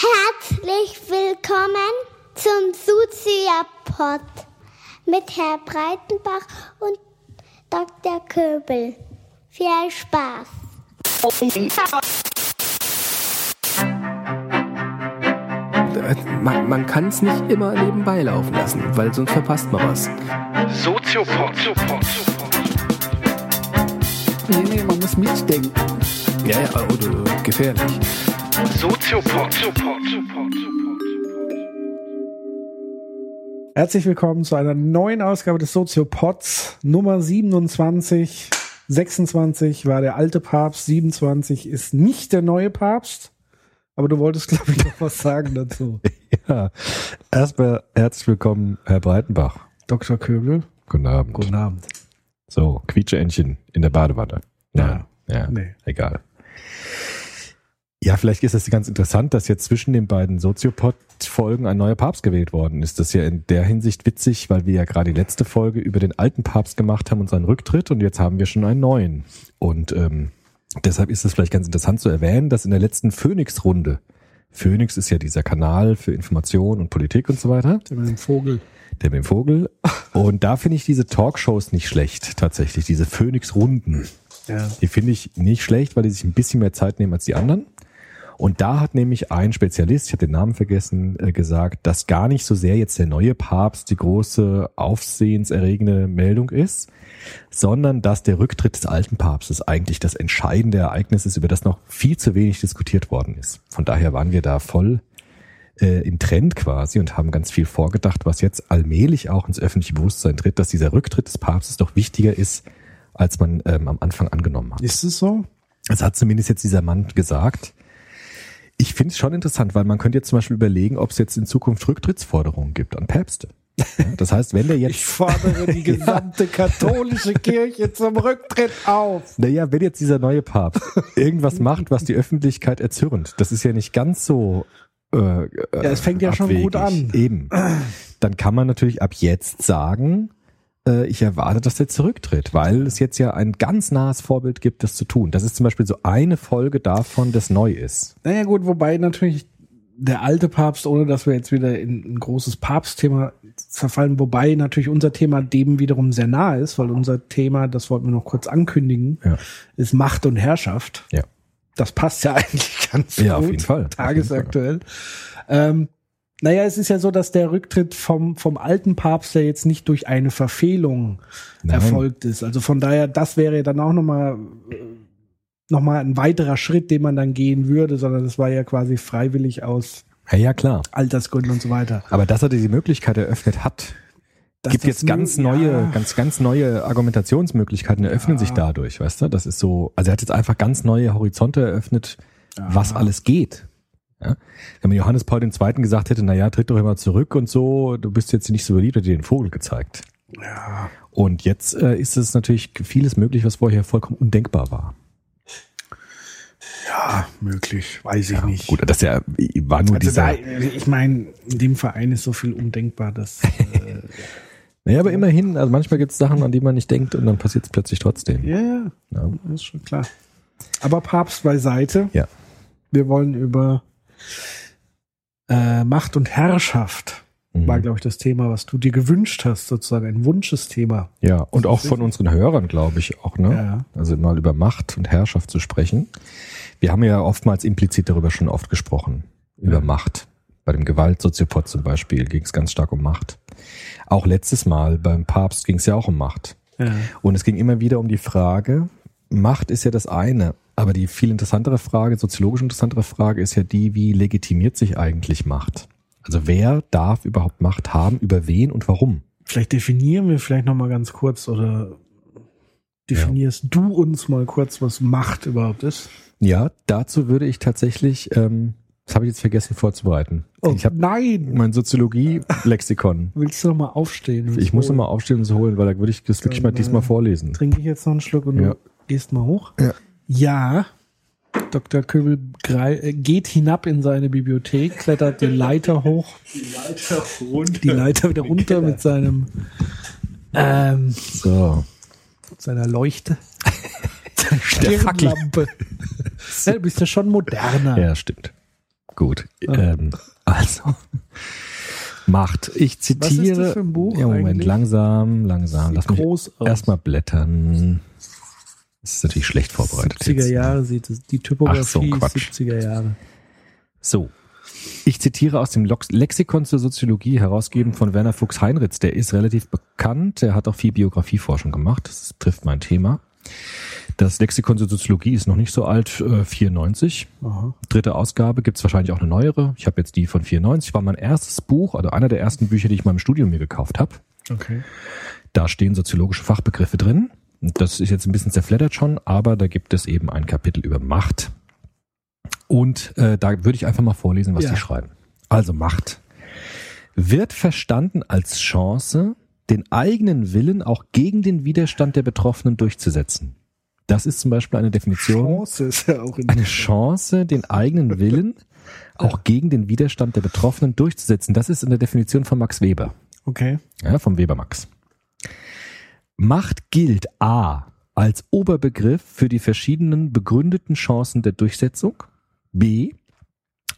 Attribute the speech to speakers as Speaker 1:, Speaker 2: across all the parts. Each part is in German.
Speaker 1: Herzlich willkommen zum Suzia-Pod mit Herr Breitenbach und Dr. Köbel. Viel Spaß!
Speaker 2: Man, man kann es nicht immer nebenbei laufen lassen, weil sonst verpasst man was.
Speaker 3: Soziopod.
Speaker 2: Nee, nee, man muss mitdenken. Ja, ja, oder gefährlich.
Speaker 3: Soziopod.
Speaker 4: Herzlich willkommen zu einer neuen Ausgabe des Soziopods Nummer 27. 26 war der alte Papst, 27 ist nicht der neue Papst. Aber du wolltest, glaube ich, noch was sagen dazu.
Speaker 5: Ja, erstmal herzlich willkommen, Herr Breitenbach.
Speaker 4: Dr. Köbel,
Speaker 5: Guten Abend.
Speaker 4: guten Abend.
Speaker 5: So, Quietscheentchen in der Badewanne. Nein, ja,
Speaker 4: Nee.
Speaker 5: egal. Ja, vielleicht ist es ganz interessant, dass jetzt zwischen den beiden Soziopod-Folgen ein neuer Papst gewählt worden ist. Das ist ja in der Hinsicht witzig, weil wir ja gerade die letzte Folge über den alten Papst gemacht haben und seinen Rücktritt und jetzt haben wir schon einen neuen. Und ähm, deshalb ist es vielleicht ganz interessant zu erwähnen, dass in der letzten Phoenix-Runde, Phoenix ist ja dieser Kanal für Information und Politik und so weiter,
Speaker 4: Der mit dem Vogel.
Speaker 5: der mit dem Vogel. Und da finde ich diese Talkshows nicht schlecht, tatsächlich, diese Phoenix-Runden.
Speaker 4: Ja.
Speaker 5: Die finde ich nicht schlecht, weil die sich ein bisschen mehr Zeit nehmen als die anderen. Und da hat nämlich ein Spezialist, ich habe den Namen vergessen, äh, gesagt, dass gar nicht so sehr jetzt der neue Papst die große aufsehenserregende Meldung ist, sondern dass der Rücktritt des alten Papstes eigentlich das entscheidende Ereignis ist, über das noch viel zu wenig diskutiert worden ist. Von daher waren wir da voll äh, im Trend quasi und haben ganz viel vorgedacht, was jetzt allmählich auch ins öffentliche Bewusstsein tritt, dass dieser Rücktritt des Papstes doch wichtiger ist, als man ähm, am Anfang angenommen hat.
Speaker 4: Ist es so?
Speaker 5: Das hat zumindest jetzt dieser Mann gesagt. Ich finde es schon interessant, weil man könnte jetzt zum Beispiel überlegen, ob es jetzt in Zukunft Rücktrittsforderungen gibt an Päpste. Ja, das heißt, wenn der
Speaker 4: Ich
Speaker 5: jetzt,
Speaker 4: fordere die gesamte katholische Kirche zum Rücktritt auf.
Speaker 5: naja, wenn jetzt dieser neue Papst irgendwas macht, was die Öffentlichkeit erzürnt, das ist ja nicht ganz so. Äh, ja,
Speaker 4: es fängt ja schon gut an.
Speaker 5: Eben. Dann kann man natürlich ab jetzt sagen, äh, ich erwarte, dass der zurücktritt, weil es jetzt ja ein ganz nahes Vorbild gibt, das zu tun. Das ist zum Beispiel so eine Folge davon, das neu ist.
Speaker 4: Naja gut, wobei natürlich der alte Papst, ohne dass wir jetzt wieder in ein großes Papstthema verfallen, wobei natürlich unser Thema dem wiederum sehr nahe ist, weil unser Thema, das wollten wir noch kurz ankündigen,
Speaker 5: Ja.
Speaker 4: ist Macht und Herrschaft.
Speaker 5: Ja.
Speaker 4: Das passt ja eigentlich ganz
Speaker 5: Ja,
Speaker 4: gut.
Speaker 5: auf jeden Fall.
Speaker 4: Tagesaktuell. Ähm, naja, es ist ja so, dass der Rücktritt vom, vom alten Papst ja jetzt nicht durch eine Verfehlung
Speaker 5: Nein.
Speaker 4: erfolgt ist. Also von daher, das wäre dann auch nochmal noch mal ein weiterer Schritt, den man dann gehen würde, sondern das war ja quasi freiwillig aus
Speaker 5: Ja, ja, klar.
Speaker 4: Altersgründen und so weiter.
Speaker 5: Aber dass er diese Möglichkeit eröffnet hat,
Speaker 4: Dass
Speaker 5: gibt
Speaker 4: das
Speaker 5: jetzt ganz neue,
Speaker 4: ja.
Speaker 5: ganz, ganz neue Argumentationsmöglichkeiten eröffnen sich dadurch, weißt du? Das ist so, also er hat jetzt einfach ganz neue Horizonte eröffnet, was alles geht. Ja? Wenn man Johannes Paul II. gesagt hätte, na ja, tritt doch immer zurück und so, du bist jetzt nicht so beliebt, hat dir den Vogel gezeigt.
Speaker 4: Ja.
Speaker 5: Und jetzt äh, ist es natürlich vieles möglich, was vorher vollkommen undenkbar war.
Speaker 4: ja, möglich, weiß ich nicht.
Speaker 5: Gut, das ja war nur
Speaker 4: Also da,
Speaker 5: dieser.
Speaker 4: ich meine, in dem Verein ist so viel undenkbar, dass äh,
Speaker 5: Naja, aber immerhin, also manchmal gibt es Sachen, an die man nicht denkt und dann passiert es plötzlich trotzdem.
Speaker 4: ja, ja,
Speaker 5: Ja.
Speaker 4: das ist schon klar. Aber Papst beiseite.
Speaker 5: Ja.
Speaker 4: Wir wollen über äh, Macht und Herrschaft
Speaker 5: Mhm.
Speaker 4: war, glaube ich, das Thema, was du dir gewünscht hast, sozusagen ein Wunschesthema.
Speaker 5: Ja, und auch von unseren Hörern, glaube ich, auch, ne?
Speaker 4: Ja.
Speaker 5: Also mal über Macht und Herrschaft zu sprechen. Wir haben ja oftmals implizit darüber schon oft gesprochen, über Macht. Bei dem Gewaltsoziopod zum Beispiel ging es ganz stark um Macht. Auch letztes Mal beim Papst ging es ja auch um Macht.
Speaker 4: Ja.
Speaker 5: Und es ging immer wieder um die Frage, Macht ist ja das eine, aber die viel interessantere Frage, soziologisch interessantere Frage ist ja die, wie legitimiert sich eigentlich Macht? Also wer darf überhaupt Macht haben, über wen und warum?
Speaker 4: Vielleicht definieren wir vielleicht noch mal ganz kurz oder definierst du uns mal kurz, was Macht überhaupt ist?
Speaker 5: Ja, dazu würde ich tatsächlich, ähm, das habe ich jetzt vergessen vorzubereiten.
Speaker 4: Oh,
Speaker 5: ich habe
Speaker 4: nein!
Speaker 5: mein Soziologie-Lexikon.
Speaker 4: Willst du noch mal aufstehen?
Speaker 5: Ich muss nochmal aufstehen und so holen, weil da würde ich das wirklich mal
Speaker 4: Dann,
Speaker 5: diesmal
Speaker 4: äh,
Speaker 5: vorlesen.
Speaker 4: Trinke ich jetzt noch einen Schluck und
Speaker 5: Ja.
Speaker 4: du gehst mal hoch?
Speaker 5: Ja.
Speaker 4: Ja. Dr. Köbel äh, geht hinab in seine Bibliothek, klettert die Leiter hoch,
Speaker 3: Die Leiter runter.
Speaker 4: die Leiter wieder runter mit seinem ähm,
Speaker 5: So.
Speaker 4: mit seiner Leuchte.
Speaker 5: Der Fackel.
Speaker 4: Stirnlampe. ja, du bist ja schon moderner.
Speaker 5: Ja, stimmt. Gut. Ähm, also, Macht. Ich zitiere.
Speaker 4: Was ist das für ein Buch
Speaker 5: Ja, Moment,
Speaker 4: eigentlich?
Speaker 5: langsam, langsam. Lass mich erstmal blättern. Das ist natürlich schlecht vorbereitet.
Speaker 4: 70er
Speaker 5: jetzt.
Speaker 4: Jahre sieht es. Die Typografie
Speaker 5: Ach so,
Speaker 4: ist
Speaker 5: Quatsch.
Speaker 4: 70er Jahre.
Speaker 5: So. Ich zitiere aus dem Lexikon zur Soziologie, herausgegeben von Werner Fuchs-Heinritz. Der ist relativ bekannt. Der hat auch viel Biografieforschung gemacht. Das trifft mein Thema. Das Lexikon zur Soziologie ist noch nicht so alt, äh, 94.
Speaker 4: Aha.
Speaker 5: Dritte Ausgabe, gibt's wahrscheinlich auch eine neuere. Ich habe jetzt die von 94. War mein erstes Buch, also einer der ersten Bücher, die ich mal im Studium mir gekauft habe.
Speaker 4: Okay.
Speaker 5: Da stehen soziologische Fachbegriffe drin. Das ist jetzt ein bisschen zerfleddert schon, aber da gibt es eben ein Kapitel über Macht. Und äh, da würde ich einfach mal vorlesen, was
Speaker 4: Ja.
Speaker 5: die schreiben. Also Macht wird verstanden als Chance, den eigenen Willen auch gegen den Widerstand der Betroffenen durchzusetzen. Das ist zum Beispiel eine Definition
Speaker 4: Chance ist ja auch in
Speaker 5: eine Chance, den eigenen Willen auch gegen den Widerstand der Betroffenen durchzusetzen. Das ist in der Definition von Max Weber,
Speaker 4: Okay.
Speaker 5: ja, vom Weber Max. Macht gilt A als Oberbegriff für die verschiedenen begründeten Chancen der Durchsetzung, B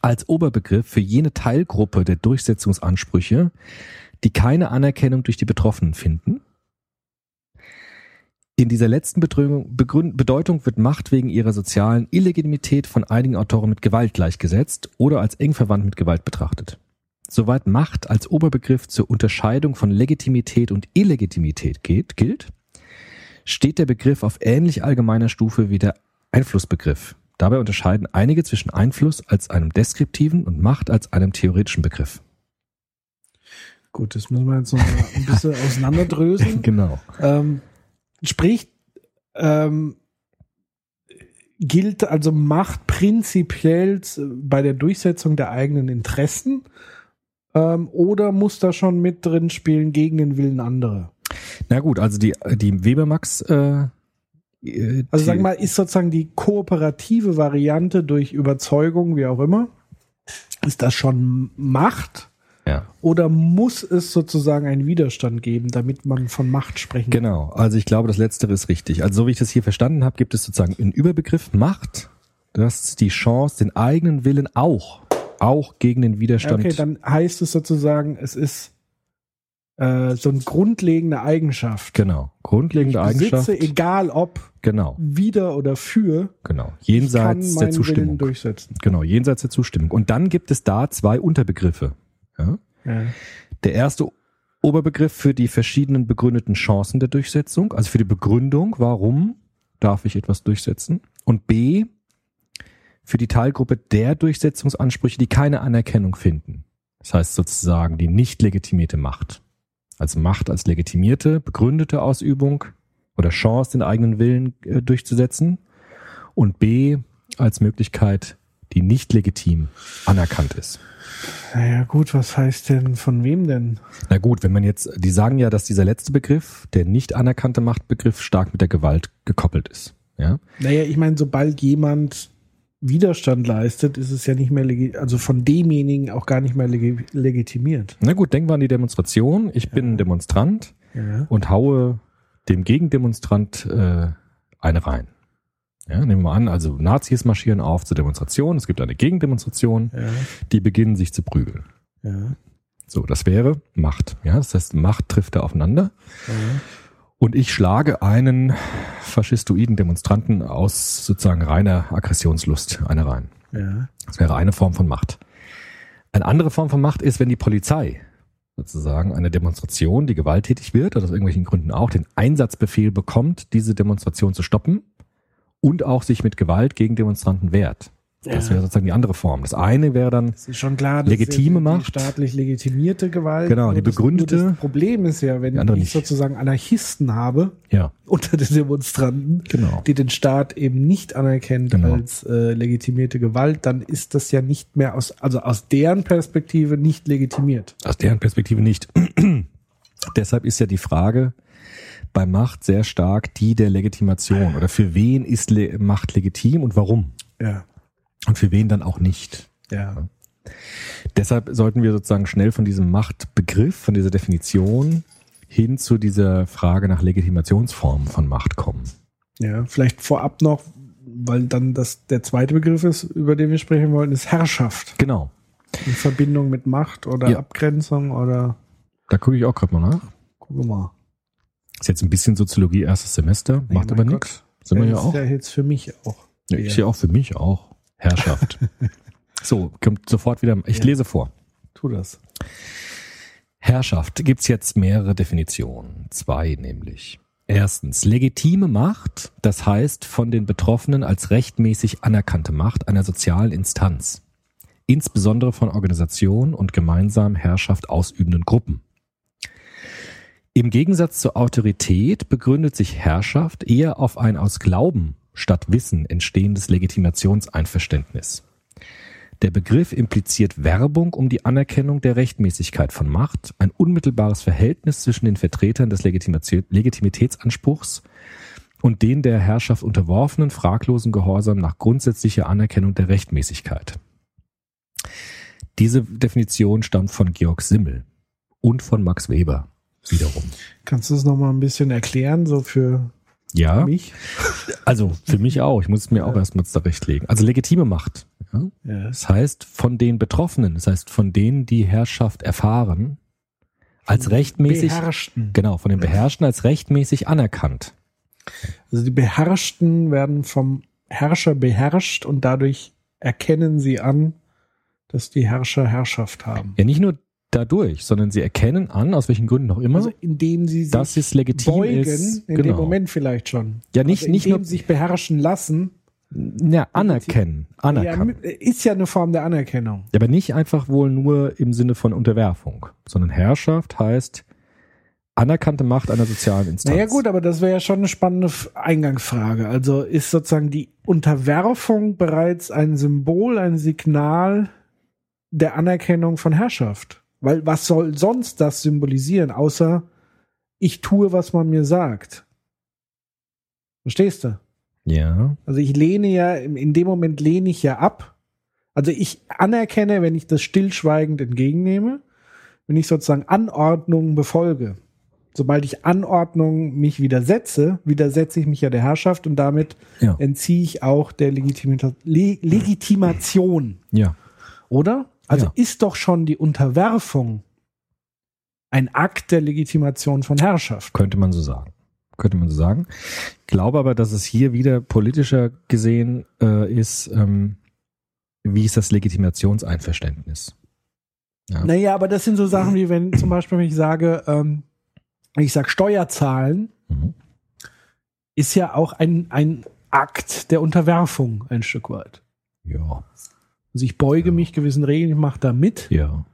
Speaker 5: als Oberbegriff für jene Teilgruppe der Durchsetzungsansprüche, die keine Anerkennung durch die Betroffenen finden. In dieser letzten Bedeutung wird Macht wegen ihrer sozialen Illegitimität von einigen Autoren mit Gewalt gleichgesetzt oder als eng verwandt mit Gewalt betrachtet. Soweit Macht als Oberbegriff zur Unterscheidung von Legitimität und Illegitimität geht, gilt, steht der Begriff auf ähnlich allgemeiner Stufe wie der Einflussbegriff. Dabei unterscheiden einige zwischen Einfluss als einem deskriptiven und Macht als einem theoretischen Begriff.
Speaker 4: Gut, das müssen wir jetzt noch ein bisschen auseinanderdröseln.
Speaker 5: Genau.
Speaker 4: Ähm, sprich, ähm, gilt also Macht prinzipiell bei der Durchsetzung der eigenen Interessen ähm, oder muss da schon mit drin spielen gegen den Willen anderer?
Speaker 5: Na gut, also die, die Webermax, äh, äh,
Speaker 4: Also
Speaker 5: die-
Speaker 4: sag mal, ist sozusagen die kooperative Variante durch Überzeugung, wie auch immer, ist das schon Macht?
Speaker 5: ja.
Speaker 4: Oder muss es sozusagen einen Widerstand geben, damit man von Macht sprechen kann?
Speaker 5: Genau, also ich glaube, das Letztere ist richtig. Also so wie ich das hier verstanden habe, gibt es sozusagen einen Überbegriff Macht. Das ist die Chance, den eigenen Willen auch, auch gegen den Widerstand.
Speaker 4: Okay, dann heißt es sozusagen, es ist äh, so eine grundlegende Eigenschaft.
Speaker 5: genau, grundlegende
Speaker 4: ich
Speaker 5: Eigenschaft.
Speaker 4: besitze, egal ob
Speaker 5: Genau,
Speaker 4: wieder oder für,
Speaker 5: genau. Jenseits der Zustimmung.
Speaker 4: durchsetzen.
Speaker 5: Genau, jenseits der Zustimmung. Und dann gibt es da zwei Unterbegriffe. Ja?
Speaker 4: Ja.
Speaker 5: Der erste Oberbegriff für die verschiedenen begründeten Chancen der Durchsetzung, also für die Begründung, warum darf ich etwas durchsetzen. Und B, für die Teilgruppe der Durchsetzungsansprüche, die keine Anerkennung finden. Das heißt sozusagen die nicht legitimierte Macht. Also Macht als legitimierte, begründete Ausübung oder Chance, den eigenen Willen äh, durchzusetzen. Und B, als Möglichkeit, die nicht legitim anerkannt ist.
Speaker 4: Naja, gut, was heißt denn, von wem denn?
Speaker 5: Na gut, wenn man jetzt, die sagen ja, dass dieser letzte Begriff, der nicht anerkannte Machtbegriff, stark mit der Gewalt gekoppelt ist. Ja,
Speaker 4: Naja, ich meine, sobald jemand Widerstand leistet, ist es ja nicht mehr, also von demjenigen auch gar nicht mehr legi legitimiert.
Speaker 5: na gut, denken wir an die Demonstration. Ich bin ein Demonstrant
Speaker 4: Ja.
Speaker 5: und haue dem Gegendemonstrant äh, eine rein. Ja, nehmen wir an, also Nazis marschieren auf zur Demonstration. Es gibt eine Gegendemonstration,
Speaker 4: Ja.
Speaker 5: die beginnen sich zu prügeln.
Speaker 4: Ja.
Speaker 5: So, das wäre Macht. Ja, das heißt, Macht trifft da aufeinander. Und ich schlage einen faschistoiden Demonstranten aus sozusagen reiner Aggressionslust eine rein.
Speaker 4: Ja.
Speaker 5: Das wäre eine Form von Macht. Eine andere Form von Macht ist, wenn die Polizei sozusagen eine Demonstration, die gewalttätig wird, oder aus irgendwelchen Gründen auch, den Einsatzbefehl bekommt, diese Demonstration zu stoppen und auch sich mit Gewalt gegen Demonstranten wehrt. Das
Speaker 4: Ja.
Speaker 5: wäre sozusagen die andere Form. Das eine wäre dann,
Speaker 4: klar, das
Speaker 5: Legitime
Speaker 4: die
Speaker 5: Macht.
Speaker 4: staatlich legitimierte Gewalt.
Speaker 5: Genau, die
Speaker 4: das-
Speaker 5: begründete-
Speaker 4: nur Das Problem ist ja, wenn ich
Speaker 5: nicht.
Speaker 4: sozusagen Anarchisten habe
Speaker 5: ja,
Speaker 4: unter den Demonstranten,
Speaker 5: genau.
Speaker 4: die den Staat eben nicht anerkennt
Speaker 5: Genau.
Speaker 4: als äh, legitimierte Gewalt, dann ist das ja nicht mehr aus, also aus deren Perspektive nicht legitimiert.
Speaker 5: Aus deren Perspektive nicht. Deshalb ist ja die Frage bei Macht sehr stark die der Legitimation. Oder für wen ist Le Macht legitim und warum?
Speaker 4: Ja,
Speaker 5: Und für wen dann auch nicht?
Speaker 4: ja.
Speaker 5: Deshalb sollten wir sozusagen schnell von diesem Machtbegriff, von dieser Definition hin zu dieser Frage nach Legitimationsformen von Macht kommen.
Speaker 4: Ja, vielleicht vorab noch, weil dann das der zweite Begriff ist, über den wir sprechen wollen, ist Herrschaft.
Speaker 5: Genau.
Speaker 4: In Verbindung mit Macht oder
Speaker 5: Ja.
Speaker 4: Abgrenzung oder
Speaker 5: Da gucke ich auch gerade mal nach.
Speaker 4: gucken wir mal.
Speaker 5: Ist jetzt ein bisschen Soziologie erstes Semester, macht
Speaker 4: Nee,
Speaker 5: aber
Speaker 4: mein
Speaker 5: nichts. Sind wir ja
Speaker 4: ist
Speaker 5: auch.
Speaker 4: ja jetzt für mich auch.
Speaker 5: Ja, ich sehe auch für mich auch Herrschaft. so, kommt sofort wieder. Ich
Speaker 4: Ja.
Speaker 5: lese vor.
Speaker 4: Tu das.
Speaker 5: Herrschaft gibt's jetzt mehrere Definitionen. Zwei nämlich. Erstens, legitime Macht, das heißt von den Betroffenen als rechtmäßig anerkannte Macht einer sozialen Instanz. Insbesondere von Organisationen und gemeinsam Herrschaft ausübenden Gruppen. Im Gegensatz zur Autorität begründet sich Herrschaft eher auf ein aus Glauben statt Wissen entstehendes Legitimationseinverständnis. Der Begriff impliziert Werbung um die Anerkennung der Rechtmäßigkeit von Macht, ein unmittelbares Verhältnis zwischen den Vertretern des Legitimitätsanspruchs und den der Herrschaft unterworfenen fraglosen Gehorsam nach grundsätzlicher Anerkennung der Rechtmäßigkeit. Diese Definition stammt von Georg Simmel und von Max Weber wiederum.
Speaker 4: Kannst du es noch mal ein bisschen erklären, so für
Speaker 5: Ja,
Speaker 4: mich?
Speaker 5: also für mich auch. Ich muss es mir auch erstmal zurechtlegen. Also legitime Macht. Ja?
Speaker 4: Ja.
Speaker 5: Das heißt, von den Betroffenen, das heißt, von denen, die Herrschaft erfahren, als rechtmäßig,
Speaker 4: Beherrschten.
Speaker 5: genau, von den Beherrschten als rechtmäßig anerkannt.
Speaker 4: Also die Beherrschten werden vom Herrscher beherrscht und dadurch erkennen sie an, dass die Herrscher Herrschaft haben.
Speaker 5: Ja, nicht nur dadurch, sondern sie erkennen an, aus welchen Gründen auch immer,
Speaker 4: Also indem sie sich
Speaker 5: dass es legitim
Speaker 4: beugen,
Speaker 5: ist.
Speaker 4: in dem Moment vielleicht schon.
Speaker 5: Ja, nicht,
Speaker 4: also
Speaker 5: nicht nur,
Speaker 4: sich beherrschen lassen.
Speaker 5: ja, anerkennen, anerkennen.
Speaker 4: Ja, ist ja eine Form der Anerkennung.
Speaker 5: Aber nicht einfach wohl nur im Sinne von Unterwerfung, sondern Herrschaft heißt anerkannte Macht einer sozialen Instanz.
Speaker 4: Naja gut, aber das wäre ja schon eine spannende Eingangsfrage. Also ist sozusagen die Unterwerfung bereits ein Symbol, ein Signal der Anerkennung von Herrschaft? Weil was soll sonst das symbolisieren, außer ich tue, was man mir sagt? Verstehst du?
Speaker 5: Ja,
Speaker 4: Also ich lehne ja, in dem Moment lehne ich ja ab. Also ich anerkenne, wenn ich das stillschweigend entgegennehme, wenn ich sozusagen Anordnungen befolge. Sobald ich Anordnungen mich widersetze, widersetze ich mich ja der Herrschaft und damit
Speaker 5: ja,
Speaker 4: entziehe ich auch der Legitimita Le Legitimation.
Speaker 5: ja.
Speaker 4: Oder? Also
Speaker 5: Ja.
Speaker 4: ist doch schon die Unterwerfung ein Akt der Legitimation von Herrschaft.
Speaker 5: Könnte man so sagen. Könnte man so sagen. Glaube aber, dass es hier wieder politischer gesehen äh, ist, ähm, wie ist das Legitimationseinverständnis? Ja.
Speaker 4: Naja, aber das sind so Sachen wie wenn zum Beispiel, wenn ich sage, ähm, ich sage Steuerzahlen,
Speaker 5: Mhm.
Speaker 4: ist ja auch ein, ein Akt der Unterwerfung ein Stück weit.
Speaker 5: Ja,
Speaker 4: Also ich beuge
Speaker 5: Ja.
Speaker 4: mich gewissen Regeln, ich mache da mit
Speaker 5: ja,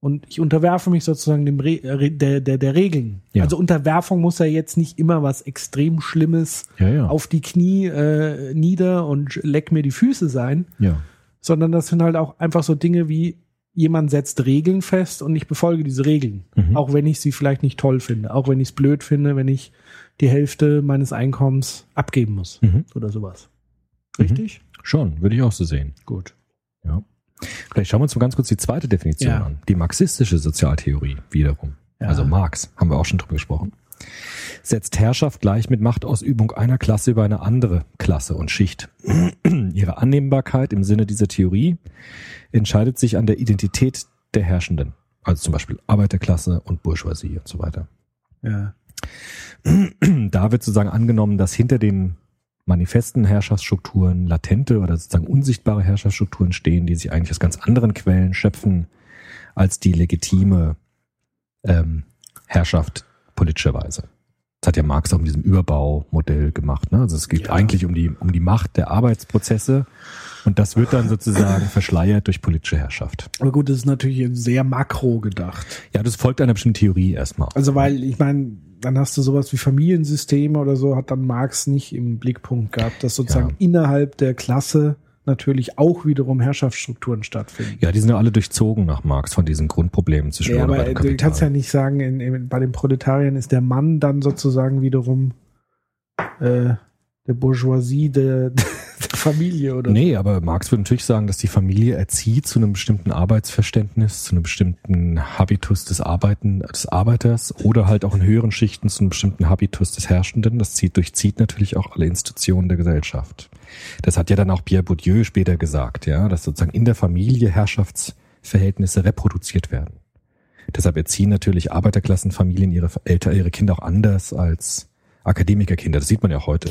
Speaker 4: und ich unterwerfe mich sozusagen dem Re der, der, der Regeln.
Speaker 5: Ja.
Speaker 4: Also Unterwerfung muss ja jetzt nicht immer was extrem Schlimmes
Speaker 5: ja, ja.
Speaker 4: auf die Knie äh, nieder und leck mir die Füße sein,
Speaker 5: ja.
Speaker 4: sondern das sind halt auch einfach so Dinge wie jemand setzt Regeln fest und ich befolge diese Regeln.
Speaker 5: Mhm.
Speaker 4: Auch wenn ich sie vielleicht nicht toll finde, auch wenn ich es blöd finde, wenn ich die Hälfte meines Einkommens abgeben muss
Speaker 5: Mhm.
Speaker 4: oder sowas. Richtig?
Speaker 5: Schon, würde ich auch so sehen.
Speaker 4: Gut.
Speaker 5: Ja. Vielleicht schauen wir uns mal ganz kurz die zweite Definition
Speaker 4: Ja.
Speaker 5: an. Die marxistische Sozialtheorie wiederum.
Speaker 4: Ja.
Speaker 5: Also Marx, haben wir auch schon drüber gesprochen. Setzt Herrschaft gleich mit Machtausübung einer Klasse über eine andere Klasse und Schicht. Ihre Annehmbarkeit im Sinne dieser Theorie entscheidet sich an der Identität der Herrschenden. Also zum Beispiel Arbeiterklasse und Bourgeoisie und so weiter.
Speaker 4: Ja.
Speaker 5: Da wird sozusagen angenommen, dass hinter den manifesten Herrschaftsstrukturen latente oder sozusagen unsichtbare Herrschaftsstrukturen stehen, die sich eigentlich aus ganz anderen Quellen schöpfen als die legitime ähm, Herrschaft politischerweise. Das hat ja Marx auch mit diesem Überbaumodell gemacht. Ne? Also es geht
Speaker 4: Ja.
Speaker 5: eigentlich um die, um die Macht der Arbeitsprozesse und das wird dann sozusagen verschleiert durch politische Herrschaft.
Speaker 4: Aber gut, das ist natürlich sehr makro gedacht.
Speaker 5: Ja, das folgt einer bestimmten Theorie erstmal.
Speaker 4: Also weil, ich meine, dann hast du sowas wie Familiensysteme oder so, hat dann Marx nicht im Blickpunkt gehabt, dass sozusagen
Speaker 5: Ja.
Speaker 4: innerhalb der Klasse natürlich auch wiederum Herrschaftsstrukturen stattfinden.
Speaker 5: Ja, die sind ja alle durchzogen nach Marx von diesen Grundproblemen zwischen
Speaker 4: Ja, aber du kannst ja nicht sagen, in, in, bei den Proletariern ist der Mann dann sozusagen wiederum äh, der Bourgeoisie, der, der Familie oder
Speaker 5: Nee, aber Marx würde natürlich sagen, dass die Familie erzieht zu einem bestimmten Arbeitsverständnis, zu einem bestimmten Habitus des Arbeiten, des Arbeiters oder halt auch in höheren Schichten zu einem bestimmten Habitus des Herrschenden. Das zieht, durchzieht natürlich auch alle Institutionen der Gesellschaft. Das hat ja dann auch Pierre Bourdieu später gesagt, ja, dass sozusagen in der Familie Herrschaftsverhältnisse reproduziert werden. Deshalb erziehen natürlich Arbeiterklassenfamilien ihre Eltern, ihre Kinder auch anders als Akademikerkinder. Das sieht man ja auch heute.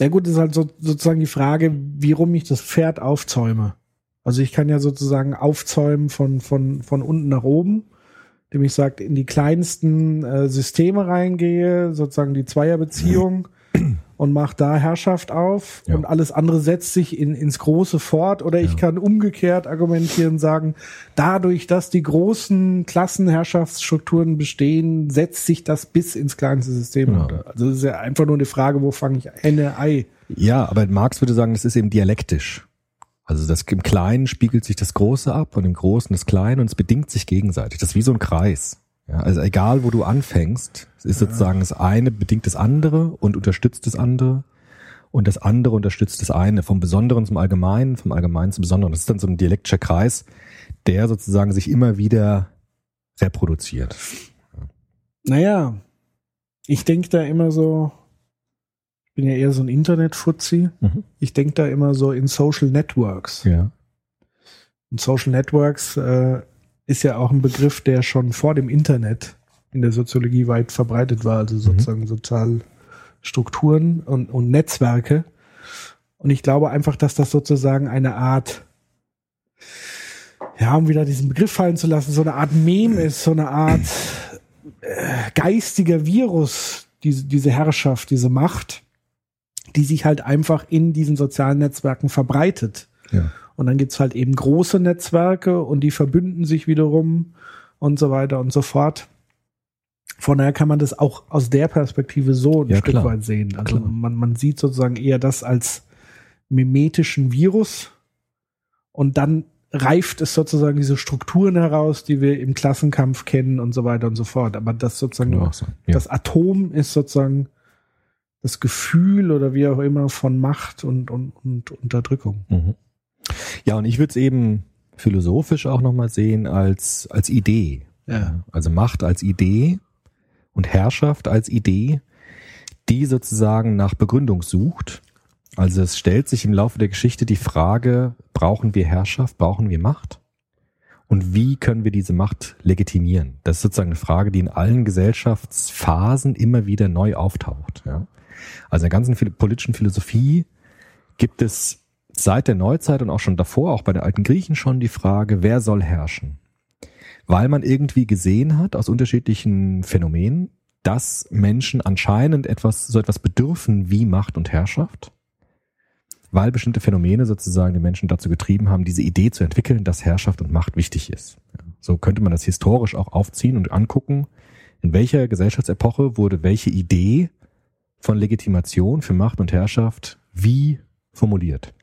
Speaker 4: Ja gut, ist halt so, sozusagen die Frage, wie rum ich das Pferd aufzäume. Also ich kann ja sozusagen aufzäumen von, von, von unten nach oben, indem ich sagt, in die kleinsten äh, Systeme reingehe, sozusagen die Zweierbeziehung und mache da Herrschaft auf
Speaker 5: Ja.
Speaker 4: und alles andere setzt sich in, ins Große fort. Oder ich
Speaker 5: Ja.
Speaker 4: kann umgekehrt argumentieren, sagen, dadurch, dass die großen Klassenherrschaftsstrukturen bestehen, setzt sich das bis ins kleinste System
Speaker 5: Genau.
Speaker 4: Also es ist ja einfach nur eine Frage, wo fange ich Henne, Ei?
Speaker 5: Ja, aber Marx würde sagen, das ist eben dialektisch. Also das im Kleinen spiegelt sich das Große ab und im Großen das Kleine und es bedingt sich gegenseitig. Das ist wie so ein Kreis. Ja, also egal, wo du anfängst, es ist sozusagen das eine bedingt das andere und unterstützt das andere und das andere unterstützt das eine vom Besonderen zum Allgemeinen, vom Allgemeinen zum Besonderen. Das ist dann so ein dialektischer Kreis, der sozusagen sich immer wieder reproduziert.
Speaker 4: Naja, ich denke da immer so, ich bin ja eher so ein Internet-Fuzzi.
Speaker 5: Mhm.
Speaker 4: Ich denke da immer so in Social Networks.
Speaker 5: Ja.
Speaker 4: Und Social Networks äh, ist ja auch ein Begriff, der schon vor dem Internet in der Soziologie weit verbreitet war, also sozusagen soziale Strukturen und, und Netzwerke. Und ich glaube einfach, dass das sozusagen eine Art, ja, um wieder diesen Begriff fallen zu lassen, so eine Art Meme ist, so eine Art äh, geistiger Virus, diese, diese Herrschaft, diese Macht, die sich halt einfach in diesen sozialen Netzwerken verbreitet.
Speaker 5: Ja.
Speaker 4: Und dann gibt's halt eben große Netzwerke und die verbünden sich wiederum und so weiter und so fort. Von daher kann man das auch aus der Perspektive so ein
Speaker 5: Ja,
Speaker 4: Stück
Speaker 5: klar.
Speaker 4: weit sehen. Also
Speaker 5: Klar.
Speaker 4: man, man sieht sozusagen eher das als mimetischen Virus und dann reift es sozusagen diese Strukturen heraus, die wir im Klassenkampf kennen und so weiter und so fort. Aber das sozusagen.
Speaker 5: Ja.
Speaker 4: das Atom ist sozusagen das Gefühl oder wie auch immer von Macht und, und, und Unterdrückung.
Speaker 5: Mhm. Ja, und ich würde es eben philosophisch auch nochmal sehen als, als Idee.
Speaker 4: Ja.
Speaker 5: Also Macht als Idee und Herrschaft als Idee, die sozusagen nach Begründung sucht. Also es stellt sich im Laufe der Geschichte die Frage, brauchen wir Herrschaft, brauchen wir Macht? Und wie können wir diese Macht legitimieren? Das ist sozusagen eine Frage, die in allen Gesellschaftsphasen immer wieder neu auftaucht. Ja? Also in der ganzen politischen Philosophie gibt es seit der Neuzeit und auch schon davor, auch bei den alten Griechen schon die Frage, wer soll herrschen? Weil man irgendwie gesehen hat aus unterschiedlichen Phänomenen, dass Menschen anscheinend etwas, so etwas bedürfen wie Macht und Herrschaft, weil bestimmte Phänomene sozusagen die Menschen dazu getrieben haben, diese Idee zu entwickeln, dass Herrschaft und Macht wichtig ist. So könnte man das historisch auch aufziehen und angucken, in welcher Gesellschaftsepoche wurde welche Idee von Legitimation für Macht und Herrschaft wie formuliert.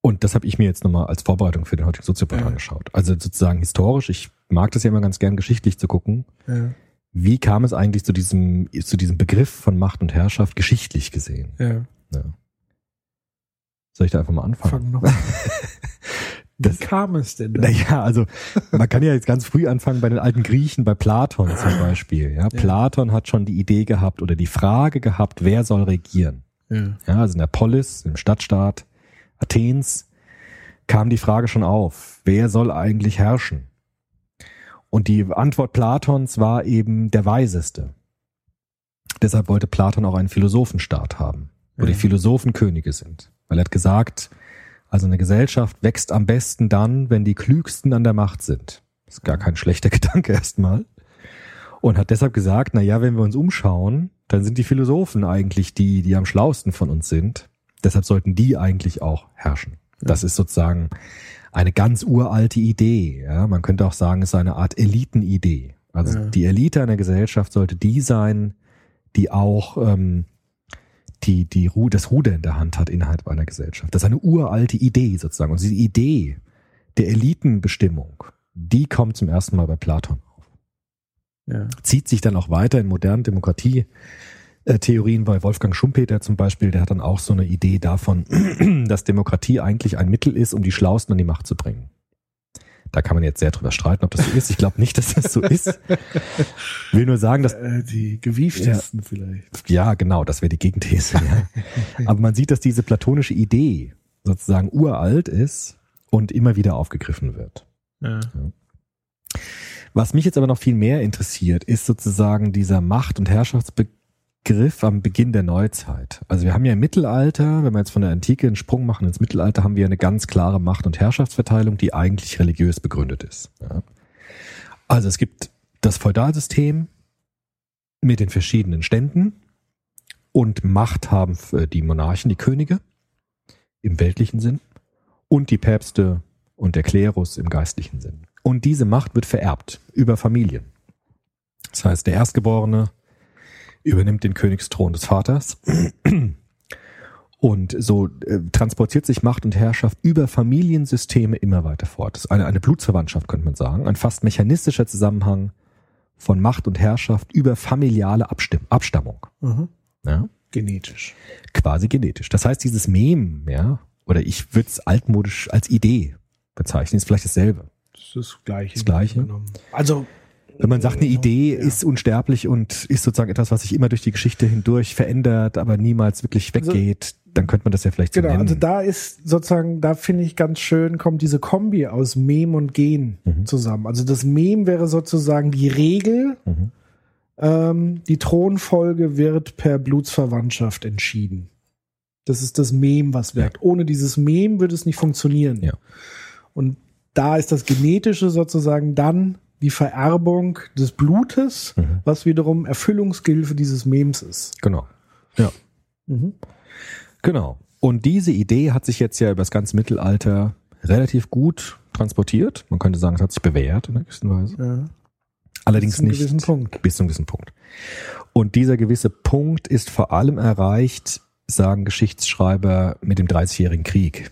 Speaker 5: Und das habe ich mir jetzt nochmal als Vorbereitung für den heutigen Soziopod
Speaker 4: Ja.
Speaker 5: angeschaut. Also sozusagen historisch, ich mag das ja immer ganz gern geschichtlich zu gucken,
Speaker 4: Ja,
Speaker 5: wie kam es eigentlich zu diesem, zu diesem Begriff von Macht und Herrschaft geschichtlich gesehen?
Speaker 4: ja.
Speaker 5: Ja. Soll ich da einfach mal anfangen?
Speaker 4: Fang noch an. Wie
Speaker 5: Das-
Speaker 4: kam es denn? da?
Speaker 5: Naja, also man kann ja jetzt ganz früh anfangen bei den alten Griechen, bei Platon zum Beispiel. Ja, Platon hat schon die Idee gehabt oder die Frage gehabt, wer soll regieren?
Speaker 4: Ja.
Speaker 5: Ja, also in der Polis, im Stadtstaat Athens, kam die Frage schon auf, wer soll eigentlich herrschen? Und die Antwort Platons war eben der Weiseste. Deshalb wollte Platon auch einen Philosophenstaat haben, wo die
Speaker 4: Ja.
Speaker 5: Philosophen Könige sind. Weil er hat gesagt, also eine Gesellschaft wächst am besten dann, wenn die Klügsten an der Macht sind. Das ist gar kein schlechter Gedanke erstmal. Und hat deshalb gesagt, na ja, wenn wir uns umschauen, dann sind die Philosophen eigentlich die, die am schlausten von uns sind. Deshalb sollten die eigentlich auch herrschen. Das ist sozusagen eine ganz uralte Idee. Ja, man könnte auch sagen, es ist eine Art Elitenidee. Also
Speaker 4: Ja.
Speaker 5: die Elite einer Gesellschaft sollte die sein, die auch ähm, die, die Ru das Ruder in der Hand hat innerhalb einer Gesellschaft. Das ist eine uralte Idee sozusagen. Und diese Idee der Elitenbestimmung, die kommt zum ersten Mal bei Platon auf
Speaker 4: Ja.
Speaker 5: zieht sich dann auch weiter in modernen Demokratie äh, Theorien bei Wolfgang Schumpeter zum Beispiel, der hat dann auch so eine Idee davon, dass Demokratie eigentlich ein Mittel ist, um die Schlausten an die Macht zu bringen. Da kann man jetzt sehr drüber streiten, ob das so ist. Ich glaube nicht, dass das so ist. Will nur sagen, dass
Speaker 4: Äh, die gewieftesten vielleicht.
Speaker 5: ja, genau, das wäre die Gegenthese. Ja. Aber man sieht, dass diese platonische Idee sozusagen uralt ist und immer wieder aufgegriffen wird.
Speaker 4: Ja.
Speaker 5: Was mich jetzt aber noch viel mehr interessiert, ist sozusagen dieser Macht- und Herrschaftsbegriff am Beginn der Neuzeit. Also wir haben ja im Mittelalter, wenn wir jetzt von der Antike einen Sprung machen ins Mittelalter, haben wir eine ganz klare Macht- und Herrschaftsverteilung, die eigentlich religiös begründet ist. Ja. Also es gibt das Feudalsystem mit den verschiedenen Ständen und Macht haben äh, die Monarchen, die Könige im weltlichen Sinn und die Päpste und der Klerus im geistlichen Sinn. Und diese Macht wird vererbt über Familien. Das heißt, der Erstgeborene übernimmt den Königsthron des Vaters. Und so äh, transportiert sich Macht und Herrschaft über Familiensysteme immer weiter fort. Das ist eine, eine Blutsverwandtschaft, könnte man sagen. Ein fast mechanistischer Zusammenhang von Macht und Herrschaft über familiale Abstimm Abstammung.
Speaker 4: Mhm.
Speaker 5: Ja?
Speaker 4: Genetisch.
Speaker 5: Quasi genetisch. Das heißt, dieses Mem, ja, oder ich würde es altmodisch als Idee bezeichnen, ist vielleicht dasselbe.
Speaker 4: Das ist das Gleiche.
Speaker 5: Das Gleiche?
Speaker 4: Also,
Speaker 5: Wenn man sagt, eine Idee
Speaker 4: Ja.
Speaker 5: ist unsterblich und ist sozusagen etwas, was sich immer durch die Geschichte hindurch verändert, aber niemals wirklich
Speaker 4: Also-
Speaker 5: weggeht, dann könnte man das ja vielleicht so
Speaker 4: genau,
Speaker 5: nennen.
Speaker 4: also da ist sozusagen, da finde ich ganz schön, kommt diese Kombi aus Mem und Gen
Speaker 5: Mhm.
Speaker 4: zusammen. Also das Mem wäre sozusagen die Regel,
Speaker 5: Mhm.
Speaker 4: ähm, die Thronfolge wird per Blutsverwandtschaft entschieden. Das ist das Mem, was wirkt. Ohne dieses Mem würde es nicht funktionieren.
Speaker 5: Ja.
Speaker 4: Und da ist das Genetische sozusagen dann die Vererbung des Blutes,
Speaker 5: Mhm.
Speaker 4: was wiederum Erfüllungsgehilfe dieses Mems ist.
Speaker 5: Genau. Ja.
Speaker 4: Mhm.
Speaker 5: Genau. Und diese Idee hat sich jetzt ja über das ganze Mittelalter relativ gut transportiert. Man könnte sagen, es hat sich bewährt in einer gewissen Weise.
Speaker 4: Ja.
Speaker 5: Allerdings
Speaker 4: Bis
Speaker 5: nicht
Speaker 4: Punkt.
Speaker 5: bis zu einem gewissen Punkt. Und dieser gewisse Punkt ist vor allem erreicht, sagen Geschichtsschreiber, mit dem Dreißigjährigen Krieg.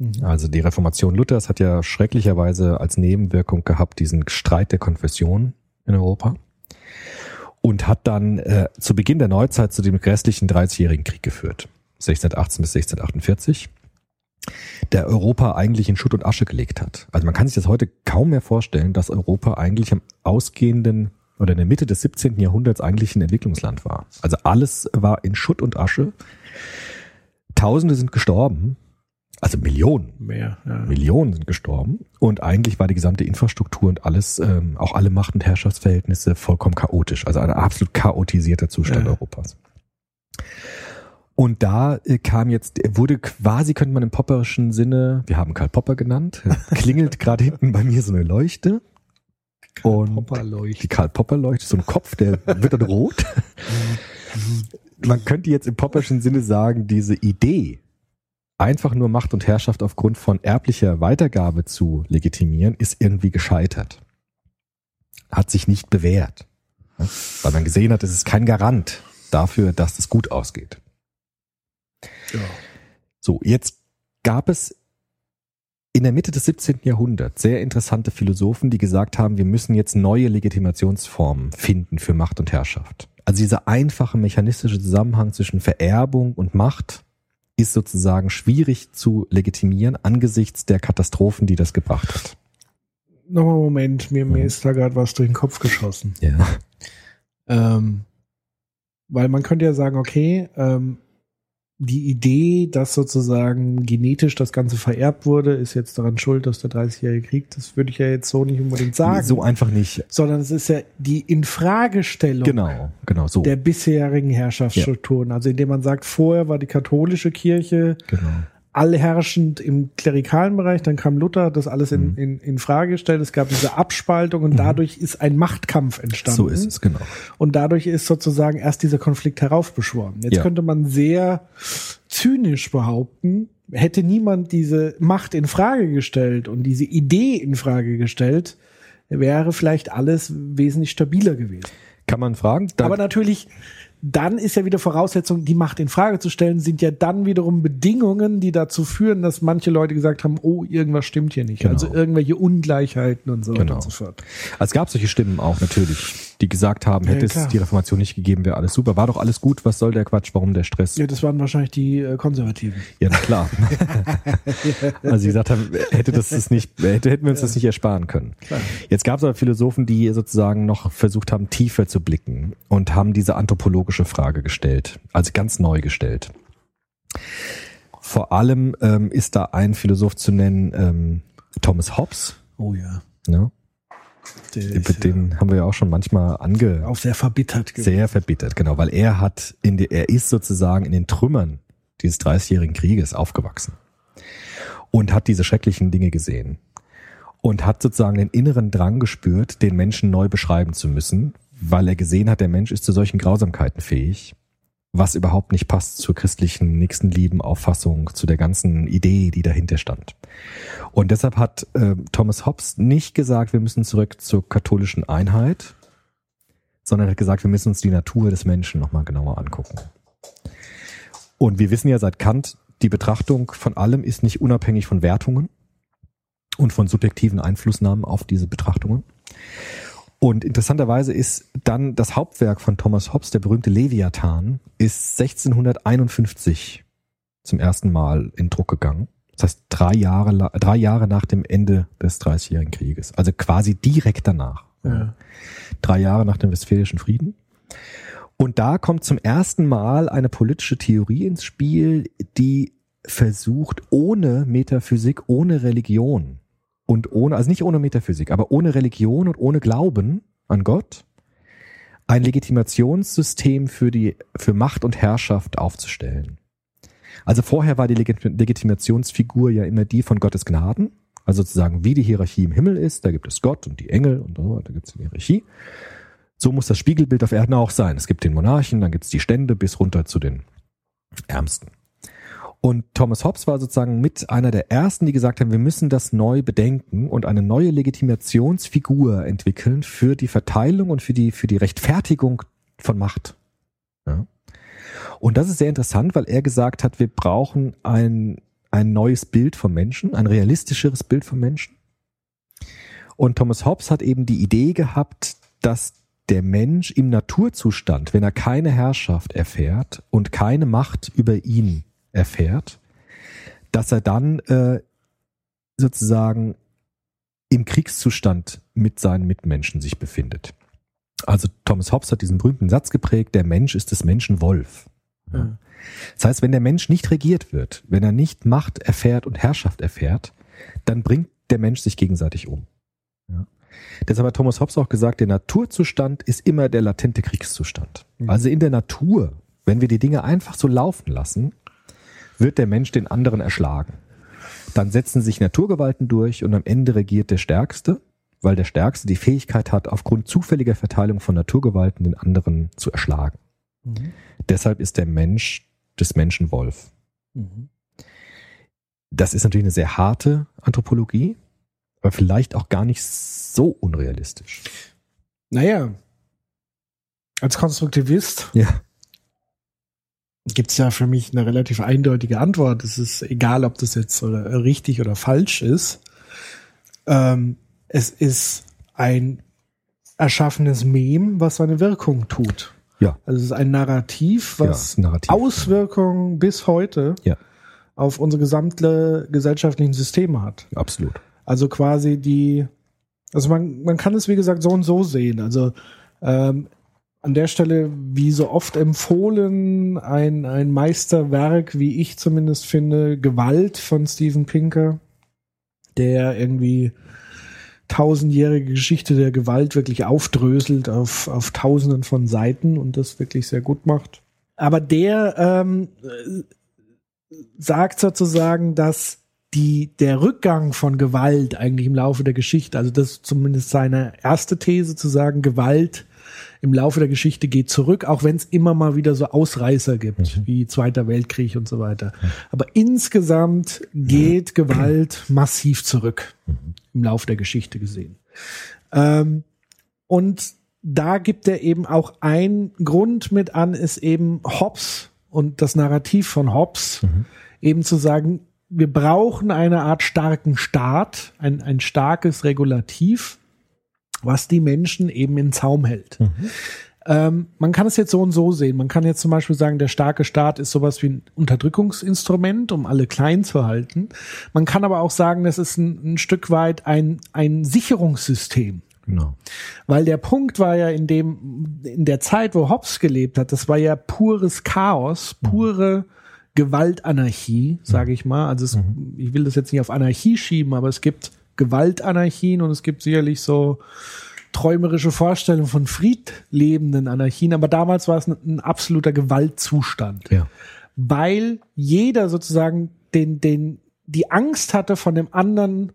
Speaker 4: Mhm.
Speaker 5: Also die Reformation Luthers hat ja schrecklicherweise als Nebenwirkung gehabt diesen Streit der Konfession in Europa und hat dann äh, zu Beginn der Neuzeit zu dem grässlichen Dreißigjährigen Krieg geführt, 1618 bis 1648, der Europa eigentlich in Schutt und Asche gelegt hat. Also man kann sich das heute kaum mehr vorstellen, dass Europa eigentlich am ausgehenden oder in der Mitte des 17. Jahrhunderts eigentlich ein Entwicklungsland war. Also alles war in Schutt und Asche. Tausende sind gestorben, also Millionen.
Speaker 4: Mehr. Ja.
Speaker 5: Millionen sind gestorben und eigentlich war die gesamte Infrastruktur und alles, ähm, auch alle Macht- und Herrschaftsverhältnisse vollkommen chaotisch. Also ein absolut chaotisierter Zustand
Speaker 4: Ja.
Speaker 5: Europas. Und da äh, kam jetzt, wurde quasi, könnte man im popperischen Sinne, wir haben Karl Popper genannt, klingelt gerade hinten bei mir so eine Leuchte. Und
Speaker 4: Popperleuchte.
Speaker 5: die Karl Popper Leuchte, so ein Kopf, der wird dann rot. Man könnte jetzt im popperschen Sinne sagen, diese Idee, einfach nur Macht und Herrschaft aufgrund von erblicher Weitergabe zu legitimieren, ist irgendwie gescheitert. Hat sich nicht bewährt. Weil man gesehen hat, es ist kein Garant dafür, dass es gut ausgeht.
Speaker 4: Ja.
Speaker 5: So, jetzt gab es in der Mitte des 17. Jahrhunderts sehr interessante Philosophen, die gesagt haben, wir müssen jetzt neue Legitimationsformen finden für Macht und Herrschaft. Also dieser einfache mechanistische Zusammenhang zwischen Vererbung und Macht ist sozusagen schwierig zu legitimieren angesichts der Katastrophen, die das gebracht hat.
Speaker 4: Nochmal einen Moment, mir, mir ist da gerade was durch den Kopf geschossen.
Speaker 5: Ja.
Speaker 4: Ähm, weil man könnte ja sagen, okay, ähm, die Idee, dass sozusagen genetisch das Ganze vererbt wurde, ist jetzt daran schuld, dass der 30-jährige Krieg, das würde ich ja jetzt so nicht unbedingt sagen.
Speaker 5: So einfach nicht.
Speaker 4: sondern es ist ja die Infragestellung
Speaker 5: Genau, genau so.
Speaker 4: der bisherigen Herrschaftsstrukturen. Also indem man sagt, vorher war die katholische Kirche
Speaker 5: genau.
Speaker 4: Allherrschend im klerikalen Bereich, dann kam Luther, hat das alles in,
Speaker 5: Mhm.
Speaker 4: in, in Frage gestellt. Es gab diese Abspaltung und dadurch ist ein Machtkampf entstanden.
Speaker 5: So ist es, genau.
Speaker 4: Und dadurch ist sozusagen erst dieser Konflikt heraufbeschworen. Jetzt
Speaker 5: Ja.
Speaker 4: könnte man sehr zynisch behaupten, hätte niemand diese Macht in Frage gestellt und diese Idee in Frage gestellt, wäre vielleicht alles wesentlich stabiler gewesen.
Speaker 5: Kann man fragen?
Speaker 4: Aber natürlich, dann ist ja wieder Voraussetzung, die Macht in Frage zu stellen, sind ja dann wiederum Bedingungen, die dazu führen, dass manche Leute gesagt haben, oh, irgendwas stimmt hier nicht.
Speaker 5: Genau.
Speaker 4: Also irgendwelche Ungleichheiten und so weiter
Speaker 5: Genau.
Speaker 4: und so fort.
Speaker 5: Also es gab solche Stimmen auch natürlich, die gesagt haben,
Speaker 4: Ja,
Speaker 5: hätte es
Speaker 4: klar.
Speaker 5: die Reformation nicht gegeben, wäre alles super. War doch alles gut, was soll der Quatsch, warum der Stress?
Speaker 4: Ja, das waren wahrscheinlich die äh, Konservativen.
Speaker 5: Ja, na klar. also sie gesagt haben, hätte das, das nicht, hätte, hätten wir uns das nicht ersparen können. Jetzt gab es aber Philosophen, die sozusagen noch versucht haben, tiefer zu blicken und haben diese anthropologische Frage gestellt, also ganz neu gestellt. Vor allem ähm, ist da ein Philosoph zu nennen, ähm, Thomas Hobbes.
Speaker 4: Oh ja.
Speaker 5: Ne?
Speaker 4: Der
Speaker 5: Über
Speaker 4: ist
Speaker 5: den haben wir ja auch schon manchmal ange
Speaker 4: ja auch sehr verbittert gewesen.
Speaker 5: sehr verbittert, genau, weil er hat in die, er ist sozusagen in den Trümmern dieses 30-jährigen Krieges aufgewachsen und hat diese schrecklichen Dinge gesehen und hat sozusagen den inneren Drang gespürt, den Menschen neu beschreiben zu müssen, weil er gesehen hat, der Mensch ist zu solchen Grausamkeiten fähig, was überhaupt nicht passt zur christlichen Nächstenlieben-Auffassung, zu der ganzen Idee, die dahinter stand. Und deshalb hat äh, Thomas Hobbes nicht gesagt, wir müssen zurück zur katholischen Einheit, sondern hat gesagt, wir müssen uns die Natur des Menschen nochmal genauer angucken. Und wir wissen ja seit Kant, die Betrachtung von allem ist nicht unabhängig von Wertungen und von subjektiven Einflussnahmen auf diese Betrachtungen. Und interessanterweise ist dann das Hauptwerk von Thomas Hobbes, der berühmte Leviathan, ist 1651 zum ersten Mal in Druck gegangen. Das heißt drei Jahre, drei Jahre nach dem Ende des Dreißigjährigen Krieges. Also quasi direkt danach.
Speaker 4: Ja.
Speaker 5: Drei Jahre nach dem Westfälischen Frieden. Und da kommt zum ersten Mal eine politische Theorie ins Spiel, die versucht, ohne Metaphysik, ohne Religion und ohne, also nicht ohne Metaphysik, aber ohne Religion und ohne Glauben an Gott, ein Legitimationssystem für die, für Macht und Herrschaft aufzustellen. Also vorher war die Legit- Legitimationsfigur ja immer die von Gottes Gnaden, also sozusagen wie die Hierarchie im Himmel ist, da gibt es Gott und die Engel und so, da gibt es die Hierarchie. So muss das Spiegelbild auf Erden auch sein. Es gibt den Monarchen, dann gibt es die Stände bis runter zu den Ärmsten. Und Thomas Hobbes war sozusagen mit einer der ersten, die gesagt haben, wir müssen das neu bedenken und eine neue Legitimationsfigur entwickeln für die Verteilung und für die, für die Rechtfertigung von Macht. Ja. Und das ist sehr interessant, weil er gesagt hat, wir brauchen ein, ein neues Bild vom Menschen, ein realistischeres Bild vom Menschen. Und Thomas Hobbes hat eben die Idee gehabt, dass der Mensch im Naturzustand, wenn er keine Herrschaft erfährt und keine Macht über ihn erfährt, dass er dann äh, sozusagen im Kriegszustand mit seinen Mitmenschen sich befindet. Also Thomas Hobbes hat diesen berühmten Satz geprägt, der Mensch ist des Menschen Wolf.
Speaker 4: Ja.
Speaker 5: Das heißt, wenn der Mensch nicht regiert wird, wenn er nicht Macht erfährt und Herrschaft erfährt, dann bringt der Mensch sich gegenseitig um. Ja. Deshalb hat Thomas Hobbes auch gesagt, der Naturzustand ist immer der latente Kriegszustand.
Speaker 4: Mhm.
Speaker 5: Also in der Natur, wenn wir die Dinge einfach so laufen lassen, wird der Mensch den anderen erschlagen. Dann setzen sich Naturgewalten durch und am Ende regiert der Stärkste, weil der Stärkste die Fähigkeit hat, aufgrund zufälliger Verteilung von Naturgewalten den anderen zu erschlagen.
Speaker 4: Mhm.
Speaker 5: Deshalb ist der Mensch des Menschen Wolf.
Speaker 4: Mhm.
Speaker 5: Das ist natürlich eine sehr harte Anthropologie, aber vielleicht auch gar nicht so unrealistisch.
Speaker 4: Naja, als Konstruktivist
Speaker 5: Ja.
Speaker 4: Gibt's ja für mich eine relativ eindeutige Antwort. Es ist egal, ob das jetzt oder richtig oder falsch ist. Ähm, es ist ein erschaffenes Mem, was seine Wirkung tut.
Speaker 5: Ja.
Speaker 4: Also es ist ein Narrativ, was
Speaker 5: ja, Narrativ.
Speaker 4: Auswirkungen bis heute
Speaker 5: Ja.
Speaker 4: auf unsere gesamte gesellschaftlichen Systeme hat.
Speaker 5: Absolut.
Speaker 4: Also quasi die, also man, man kann es wie gesagt so und so sehen. Also ähm, an der Stelle, wie so oft empfohlen, ein, ein Meisterwerk, wie ich zumindest finde, Gewalt von Steven Pinker, der irgendwie tausendjährige Geschichte der Gewalt wirklich aufdröselt auf, auf tausenden von Seiten und das wirklich sehr gut macht. Aber der ähm, äh, sagt sozusagen, dass die, der Rückgang von Gewalt eigentlich im Laufe der Geschichte, also das zumindest seine erste These zu sagen, Gewalt im Laufe der Geschichte geht zurück, auch wenn es immer mal wieder so Ausreißer gibt, wie Zweiter Weltkrieg und so weiter. Aber insgesamt geht Gewalt massiv zurück im Laufe der Geschichte gesehen. Ähm, und da gibt er eben auch ein Grund mit an, ist eben Hobbes und das Narrativ von Hobbes, eben zu sagen, wir brauchen eine Art starken Staat, ein, ein starkes Regulativ, was die Menschen eben in Zaum hält. Ähm, man kann es jetzt so und so sehen. Man kann jetzt zum Beispiel sagen, der starke Staat ist sowas wie ein Unterdrückungsinstrument, um alle klein zu halten. Man kann aber auch sagen, das ist ein, ein Stück weit ein, ein Sicherungssystem.
Speaker 5: Genau.
Speaker 4: Weil der Punkt war ja in dem, in der Zeit, wo Hobbes gelebt hat, das war ja pures Chaos, pure Gewaltanarchie, sage ich mal. Also es, ich will das jetzt nicht auf Anarchie schieben, aber es gibt Gewaltanarchien und es gibt sicherlich so träumerische Vorstellungen von friedlebenden Anarchien, aber damals war es ein, absoluter Gewaltzustand
Speaker 5: Ja.
Speaker 4: weil jeder sozusagen den, den, die Angst hatte, von dem anderen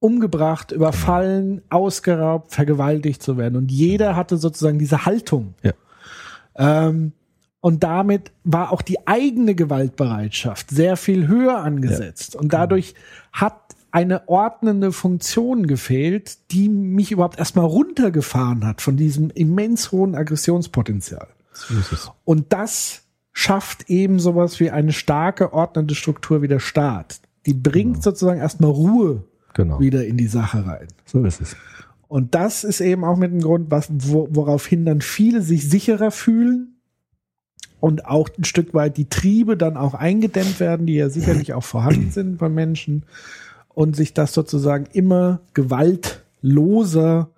Speaker 4: umgebracht, überfallen, ausgeraubt, vergewaltigt zu werden. Und jeder hatte sozusagen diese Haltung.
Speaker 5: Ja.
Speaker 4: Ähm, und damit war auch die eigene Gewaltbereitschaft sehr viel höher angesetzt. Und dadurch hat eine ordnende Funktion gefehlt, die mich überhaupt erstmal runtergefahren hat von diesem immens hohen Aggressionspotenzial. Und das schafft eben sowas wie eine starke, ordnende Struktur wie der Staat. Die bringt sozusagen erstmal Ruhe
Speaker 5: Genau.
Speaker 4: wieder in die Sache rein.
Speaker 5: So ist es.
Speaker 4: Und das ist eben auch mit dem Grund, was, wo, woraufhin dann viele sich sicherer fühlen und auch ein Stück weit die Triebe dann auch eingedämmt werden, die ja sicherlich auch vorhanden sind bei Menschen und sich das sozusagen immer gewaltloser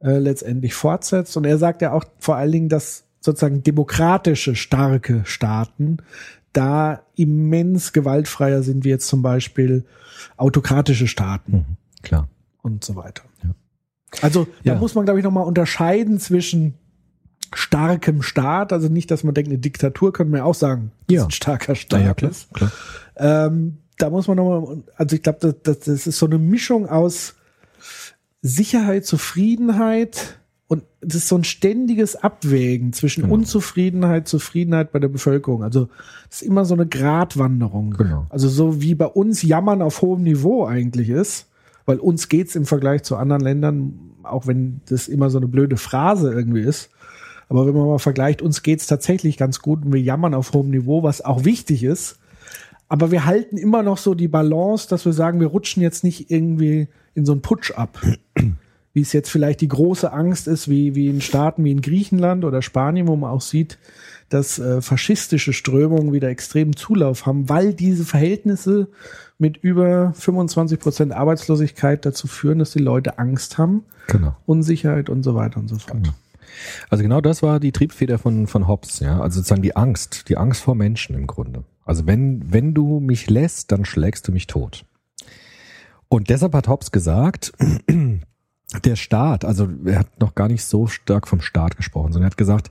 Speaker 4: äh, letztendlich fortsetzt. Und er sagt ja auch vor allen Dingen, dass sozusagen demokratische, starke Staaten da immens gewaltfreier sind, wie jetzt zum Beispiel autokratische Staaten
Speaker 5: Mhm. Klar.
Speaker 4: und so weiter.
Speaker 5: Ja.
Speaker 4: Also da
Speaker 5: Ja.
Speaker 4: muss man, glaube ich, nochmal unterscheiden zwischen starkem Staat, also nicht, dass man denkt, eine Diktatur könnte man ja auch sagen, dass
Speaker 5: Ja.
Speaker 4: ein starker Staat
Speaker 5: Ja, ja, klar.
Speaker 4: ist.
Speaker 5: klar.
Speaker 4: Ähm, da muss man nochmal, also ich glaube, das, das, das ist so eine Mischung aus Sicherheit, Zufriedenheit und es ist so ein ständiges Abwägen zwischen
Speaker 5: Genau.
Speaker 4: Unzufriedenheit, Zufriedenheit bei der Bevölkerung. Also es ist immer so eine Gratwanderung.
Speaker 5: Genau.
Speaker 4: Also so wie bei uns Jammern auf hohem Niveau eigentlich ist, weil uns geht's im Vergleich zu anderen Ländern, auch wenn das immer so eine blöde Phrase irgendwie ist, aber wenn man mal vergleicht, uns geht's tatsächlich ganz gut und wir jammern auf hohem Niveau, was auch wichtig ist. Aber wir halten immer noch so die Balance, dass wir sagen, wir rutschen jetzt nicht irgendwie in so einen Putsch ab. Wie es jetzt vielleicht die große Angst ist, wie, wie in Staaten wie in Griechenland oder Spanien, wo man auch sieht, dass äh, faschistische Strömungen wieder extrem Zulauf haben, weil diese Verhältnisse mit über 25 Prozent Arbeitslosigkeit dazu führen, dass die Leute Angst haben,
Speaker 5: Genau.
Speaker 4: Unsicherheit und so weiter und so fort.
Speaker 5: Also genau das war die Triebfeder von, von Hobbes, ja. Also sozusagen die Angst, die Angst vor Menschen im Grunde. Also wenn, wenn du mich lässt, dann schlägst du mich tot. Und deshalb hat Hobbes gesagt, der Staat, also er hat noch gar nicht so stark vom Staat gesprochen, sondern er hat gesagt,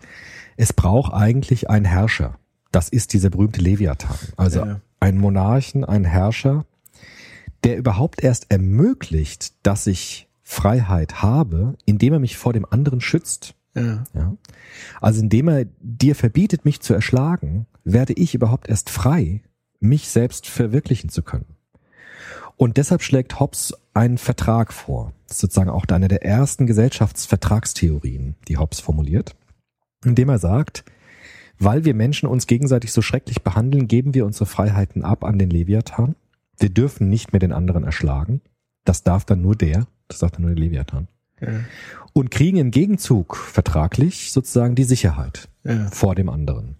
Speaker 5: es braucht eigentlich einen Herrscher. Das ist dieser berühmte Leviathan. Also
Speaker 4: Ja.
Speaker 5: ein Monarchen, ein Herrscher, der überhaupt erst ermöglicht, dass ich Freiheit habe, indem er mich vor dem anderen schützt.
Speaker 4: Ja.
Speaker 5: Ja? Also indem er dir verbietet, mich zu erschlagen, werde ich überhaupt erst frei, mich selbst verwirklichen zu können. Und deshalb schlägt Hobbes einen Vertrag vor. Das ist sozusagen auch eine der ersten Gesellschaftsvertragstheorien, die Hobbes formuliert, indem er sagt, weil wir Menschen uns gegenseitig so schrecklich behandeln, geben wir unsere Freiheiten ab an den Leviathan. Wir dürfen nicht mehr den anderen erschlagen. Das darf dann nur der, das darf dann nur der Leviathan
Speaker 4: Ja.
Speaker 5: und kriegen im Gegenzug vertraglich sozusagen die Sicherheit
Speaker 4: Ja.
Speaker 5: vor dem anderen.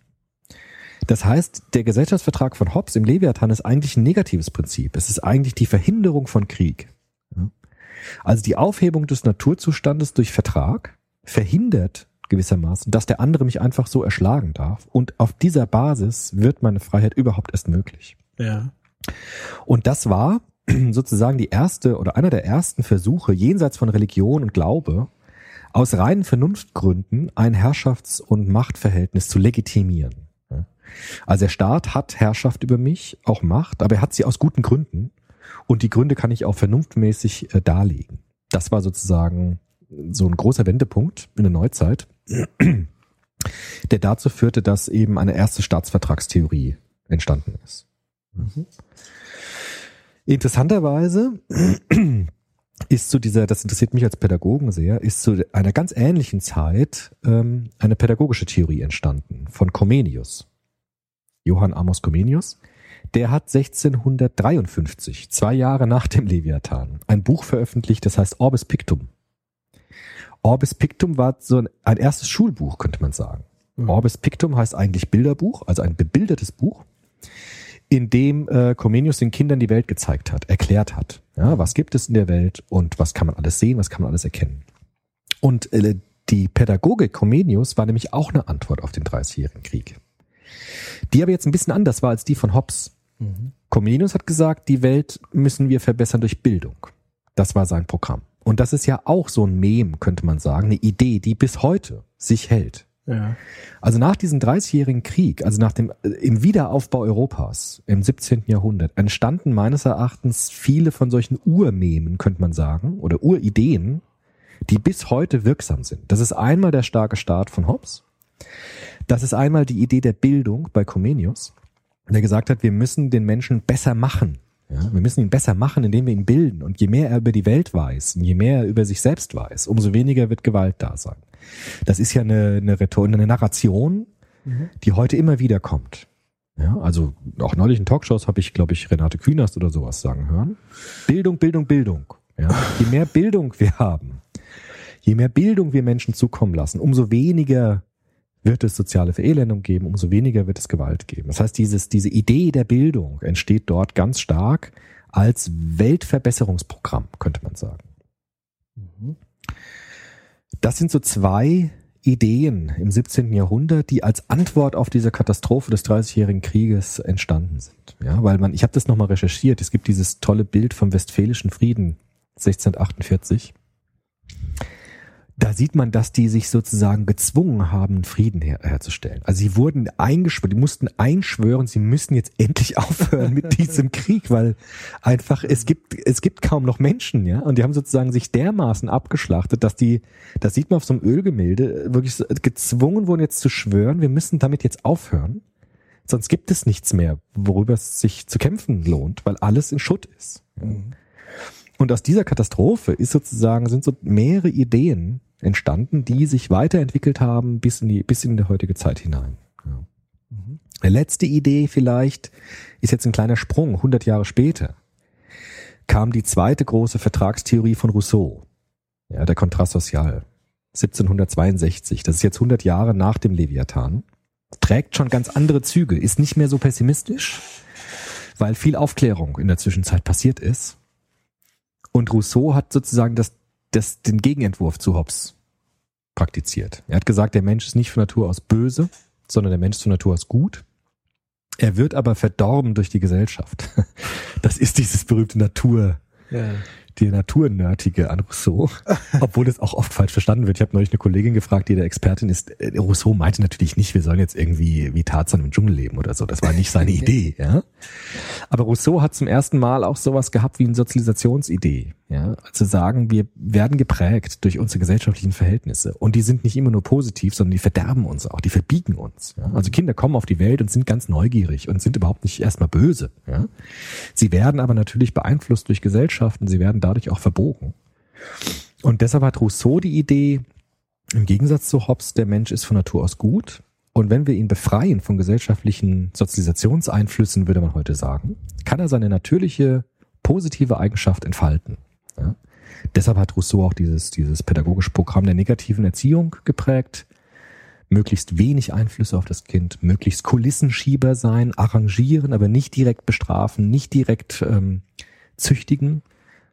Speaker 5: Das heißt, der Gesellschaftsvertrag von Hobbes im Leviathan ist eigentlich ein negatives Prinzip. Es ist eigentlich die Verhinderung von Krieg. Also die Aufhebung des Naturzustandes durch Vertrag verhindert gewissermaßen, dass der andere mich einfach so erschlagen darf. Und auf dieser Basis wird meine Freiheit überhaupt erst möglich.
Speaker 4: Ja.
Speaker 5: Und das war sozusagen die erste oder einer der ersten Versuche jenseits von Religion und Glaube aus reinen Vernunftgründen ein Herrschafts- und Machtverhältnis zu legitimieren. Also der Staat hat Herrschaft über mich, auch Macht, aber er hat sie aus guten Gründen und die Gründe kann ich auch vernunftmäßig äh, darlegen. Das war sozusagen so ein großer Wendepunkt in der Neuzeit, der dazu führte, dass eben eine erste Staatsvertragstheorie entstanden ist. Interessanterweise ist zu dieser, das interessiert mich als Pädagogen sehr, ist zu einer ganz ähnlichen Zeit ähm, eine pädagogische Theorie entstanden von Comenius. Johann Amos Comenius. Der hat 1653, zwei Jahre nach dem Leviathan, ein Buch veröffentlicht, das heißt Orbis Pictum. Orbis Pictum war so ein, ein erstes Schulbuch, könnte man sagen. Mhm. Orbis Pictum heißt eigentlich Bilderbuch, also ein bebildertes Buch, in dem äh, Comenius den Kindern die Welt gezeigt hat, erklärt hat. Ja, was gibt es in der Welt und was kann man alles sehen, was kann man alles erkennen. Und äh, die Pädagogik Comenius war nämlich auch eine Antwort auf den Dreißigjährigen Krieg. Die aber jetzt ein bisschen anders war als die von Hobbes. Mhm. Comenius hat gesagt, die Welt müssen wir verbessern durch Bildung. Das war sein Programm. Und das ist ja auch so ein Mem, könnte man sagen, eine Idee, die bis heute sich hält. Ja. Also nach diesem 30-jährigen Krieg, also nach dem äh, im Wiederaufbau Europas im 17. Jahrhundert, entstanden meines Erachtens viele von solchen Urmemen, könnte man sagen, oder Urideen, die bis heute wirksam sind. Das ist einmal der starke Staat von Hobbes. Das ist einmal die Idee der Bildung bei Comenius, der gesagt hat, wir müssen den Menschen besser machen. Ja, wir müssen ihn besser machen, indem wir ihn bilden. Und je mehr er über die Welt weiß, je mehr er über sich selbst weiß, umso weniger wird Gewalt da sein. Das ist ja eine, eine, Rhetor eine Narration, mhm. die heute immer wieder kommt. Ja, also auch neulich in Talkshows habe ich, glaube ich, Renate Künast oder sowas sagen hören. Bildung, Bildung, Bildung. Ja, je mehr Bildung wir haben, je mehr Bildung wir Menschen zukommen lassen, umso weniger wird es soziale Verelendung geben, umso weniger wird es Gewalt geben. Das heißt, dieses, diese Idee der Bildung entsteht dort ganz stark als Weltverbesserungsprogramm, könnte man sagen. Mhm. Das sind so zwei Ideen im 17. Jahrhundert, die als Antwort auf diese Katastrophe des Dreißigjährigen Krieges entstanden sind. Ja, weil man, ich habe das nochmal recherchiert, es gibt dieses tolle Bild vom Westfälischen Frieden 1648 da sieht man, dass die sich sozusagen gezwungen haben, Frieden her herzustellen. Also sie wurden eingeschworen, die mussten einschwören, sie müssen jetzt endlich aufhören mit diesem Krieg, weil einfach es gibt es gibt kaum noch Menschen, ja, und die haben sozusagen sich dermaßen abgeschlachtet, dass die, das sieht man auf so einem Ölgemälde, wirklich gezwungen wurden jetzt zu schwören, wir müssen damit jetzt aufhören, sonst gibt es nichts mehr, worüber es sich zu kämpfen lohnt, weil alles in Schutt ist. Mhm. Und aus dieser Katastrophe ist sozusagen, sind so mehrere Ideen entstanden, die sich weiterentwickelt haben bis in die, bis in die heutige Zeit hinein. Ja. Mhm. Letzte Idee vielleicht ist jetzt ein kleiner Sprung. 100 Jahre später kam die zweite große Vertragstheorie von Rousseau, ja, der Kontrast Social, 1762. Das ist jetzt 100 Jahre nach dem Leviathan. Trägt schon ganz andere Züge, ist nicht mehr so pessimistisch, weil viel Aufklärung in der Zwischenzeit passiert ist. Und Rousseau hat sozusagen das das, den Gegenentwurf zu Hobbes praktiziert. Er hat gesagt, der Mensch ist nicht von Natur aus böse, sondern der Mensch ist von Natur aus gut. Er wird aber verdorben durch die Gesellschaft. Das ist dieses berühmte Natur, ja die Naturnördige an Rousseau, obwohl es auch oft falsch verstanden wird. Ich habe neulich eine Kollegin gefragt, die der Expertin ist. Äh, Rousseau meinte natürlich nicht, wir sollen jetzt irgendwie wie Tarzan im Dschungel leben oder so. Das war nicht seine Idee. Ja? Aber Rousseau hat zum ersten Mal auch sowas gehabt wie eine Sozialisationsidee. Ja? Also sagen, wir werden geprägt durch unsere gesellschaftlichen Verhältnisse. Und die sind nicht immer nur positiv, sondern die verderben uns auch, die verbiegen uns. Ja? Also Kinder kommen auf die Welt und sind ganz neugierig und sind überhaupt nicht erstmal böse. Ja? Sie werden aber natürlich beeinflusst durch Gesellschaften, sie werden dadurch auch verbogen. Und deshalb hat Rousseau die Idee, im Gegensatz zu Hobbes, der Mensch ist von Natur aus gut. Und wenn wir ihn befreien von gesellschaftlichen Sozialisationseinflüssen, würde man heute sagen, kann er seine natürliche positive Eigenschaft entfalten. Ja? Deshalb hat Rousseau auch dieses, dieses pädagogische Programm der negativen Erziehung geprägt. Möglichst wenig Einflüsse auf das Kind, möglichst Kulissenschieber sein, arrangieren, aber nicht direkt bestrafen, nicht direkt ähm, züchtigen,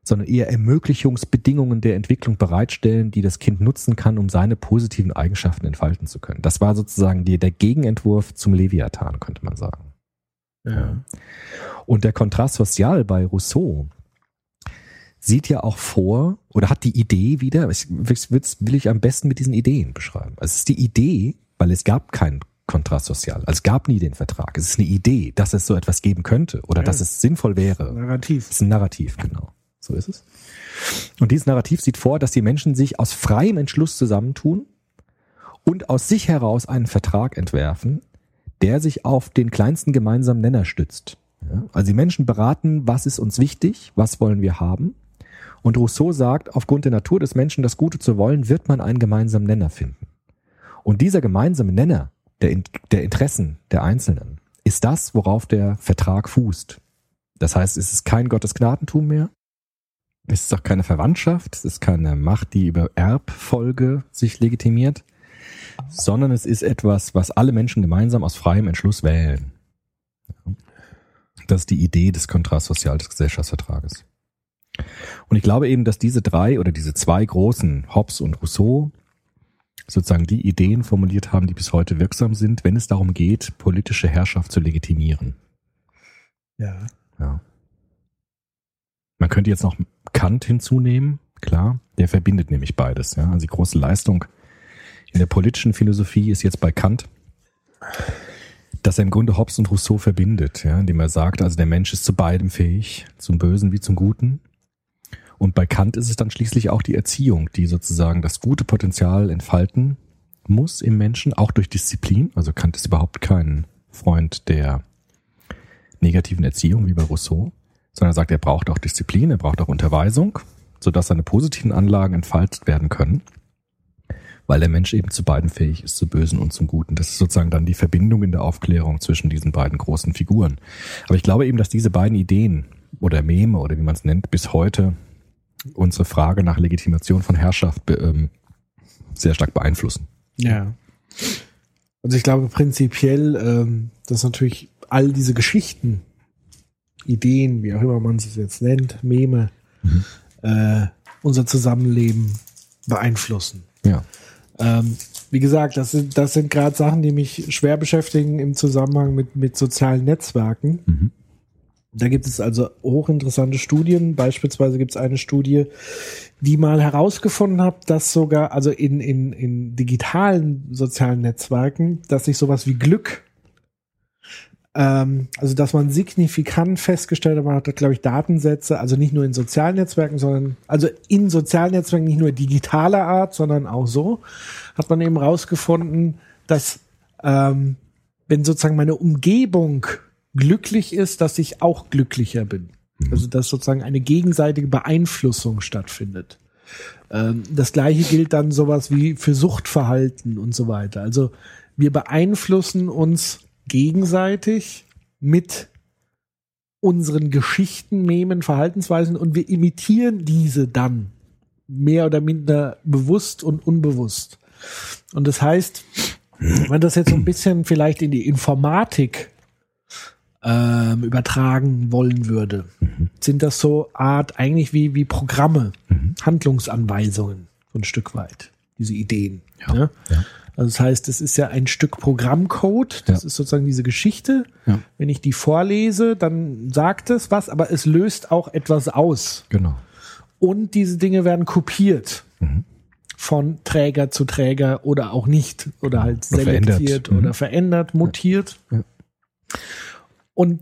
Speaker 5: sondern eher Ermöglichungsbedingungen der Entwicklung bereitstellen, die das Kind nutzen kann, um seine positiven Eigenschaften entfalten zu können. Das war sozusagen die, der Gegenentwurf zum Leviathan, könnte man sagen. Ja. Und der Kontrast sozial bei Rousseau sieht ja auch vor oder hat die Idee wieder, ich, will ich am besten mit diesen Ideen beschreiben. Also es ist die Idee, weil es gab kein Kontrast sozial. Also es gab nie den Vertrag. Es ist eine Idee, dass es so etwas geben könnte oder ja. dass es sinnvoll wäre.
Speaker 4: Narrativ.
Speaker 5: Es ist ein Narrativ, genau. So ist es. Und dieses Narrativ sieht vor, dass die Menschen sich aus freiem Entschluss zusammentun und aus sich heraus einen Vertrag entwerfen, der sich auf den kleinsten gemeinsamen Nenner stützt. Ja? Also die Menschen beraten, was ist uns wichtig, was wollen wir haben. Und Rousseau sagt, aufgrund der Natur des Menschen das Gute zu wollen, wird man einen gemeinsamen Nenner finden. Und dieser gemeinsame Nenner der, der Interessen der Einzelnen ist das, worauf der Vertrag fußt. Das heißt, es ist kein Gottesgnadentum mehr. Es ist auch keine Verwandtschaft. Es ist keine Macht, die über Erbfolge sich legitimiert, sondern es ist etwas, was alle Menschen gemeinsam aus freiem Entschluss wählen. Das ist die Idee des Contrat Social des Gesellschaftsvertrages. Und ich glaube eben, dass diese drei oder diese zwei großen, Hobbes und Rousseau, sozusagen die Ideen formuliert haben, die bis heute wirksam sind, wenn es darum geht, politische Herrschaft zu legitimieren.
Speaker 4: Ja.
Speaker 5: Ja. Man könnte jetzt noch Kant hinzunehmen, klar, der verbindet nämlich beides. Ja. Also die große Leistung in der politischen Philosophie ist jetzt bei Kant, dass er im Grunde Hobbes und Rousseau verbindet, ja, indem er sagt, also der Mensch ist zu beidem fähig, zum Bösen wie zum Guten. Und bei Kant ist es dann schließlich auch die Erziehung, die sozusagen das gute Potenzial entfalten muss im Menschen, auch durch Disziplin. Also Kant ist überhaupt kein Freund der negativen Erziehung wie bei Rousseau, sondern er sagt, er braucht auch Disziplin, er braucht auch Unterweisung, sodass seine positiven Anlagen entfaltet werden können, weil der Mensch eben zu beiden fähig ist, zu Bösen und zum Guten. Das ist sozusagen dann die Verbindung in der Aufklärung zwischen diesen beiden großen Figuren. Aber ich glaube eben, dass diese beiden Ideen oder Meme oder wie man es nennt, bis heute unsere Frage nach Legitimation von Herrschaft ähm, sehr stark beeinflussen.
Speaker 4: Ja. Also ich glaube prinzipiell, ähm, dass natürlich all diese Geschichten, Ideen, wie auch immer man es jetzt nennt, Meme, äh, unser Zusammenleben beeinflussen.
Speaker 5: Ja.
Speaker 4: Ähm, wie gesagt, das sind, das sind gerade Sachen, die mich schwer beschäftigen im Zusammenhang mit, mit sozialen Netzwerken.
Speaker 5: Mhm.
Speaker 4: Da gibt es also hochinteressante Studien. Beispielsweise gibt es eine Studie, die mal herausgefunden hat, dass sogar, also in, in, in digitalen sozialen Netzwerken, dass sich sowas wie Glück, ähm, also dass man signifikant festgestellt hat, man hat, glaube ich, Datensätze, also nicht nur in sozialen Netzwerken, sondern, also in sozialen Netzwerken nicht nur digitaler Art, sondern auch so, hat man eben herausgefunden, dass ähm, wenn sozusagen meine Umgebung glücklich ist, dass ich auch glücklicher bin. Also dass sozusagen eine gegenseitige Beeinflussung stattfindet. Ähm, das gleiche gilt dann sowas wie für Suchtverhalten und so weiter. Also wir beeinflussen uns gegenseitig mit unseren Geschichten, Memen, Verhaltensweisen und wir imitieren diese dann mehr oder minder bewusst und unbewusst. Und das heißt, wenn man das jetzt so ein bisschen vielleicht in die Informatik ähm, übertragen wollen würde, sind das so Art eigentlich wie, wie Programme, Handlungsanweisungen, so ein Stück weit, diese Ideen. Ja.
Speaker 5: ja.
Speaker 4: Also das heißt, es ist ja ein Stück Programmcode, das
Speaker 5: Ja.
Speaker 4: ist sozusagen diese Geschichte.
Speaker 5: Ja.
Speaker 4: Wenn ich die vorlese, dann sagt es was, aber es löst auch etwas aus.
Speaker 5: Genau.
Speaker 4: Und diese Dinge werden kopiert
Speaker 5: Mhm.
Speaker 4: von Träger zu Träger oder auch nicht oder halt
Speaker 5: Oder
Speaker 4: selektiert
Speaker 5: verändert. Mhm.
Speaker 4: oder verändert, mutiert.
Speaker 5: Ja.
Speaker 4: Und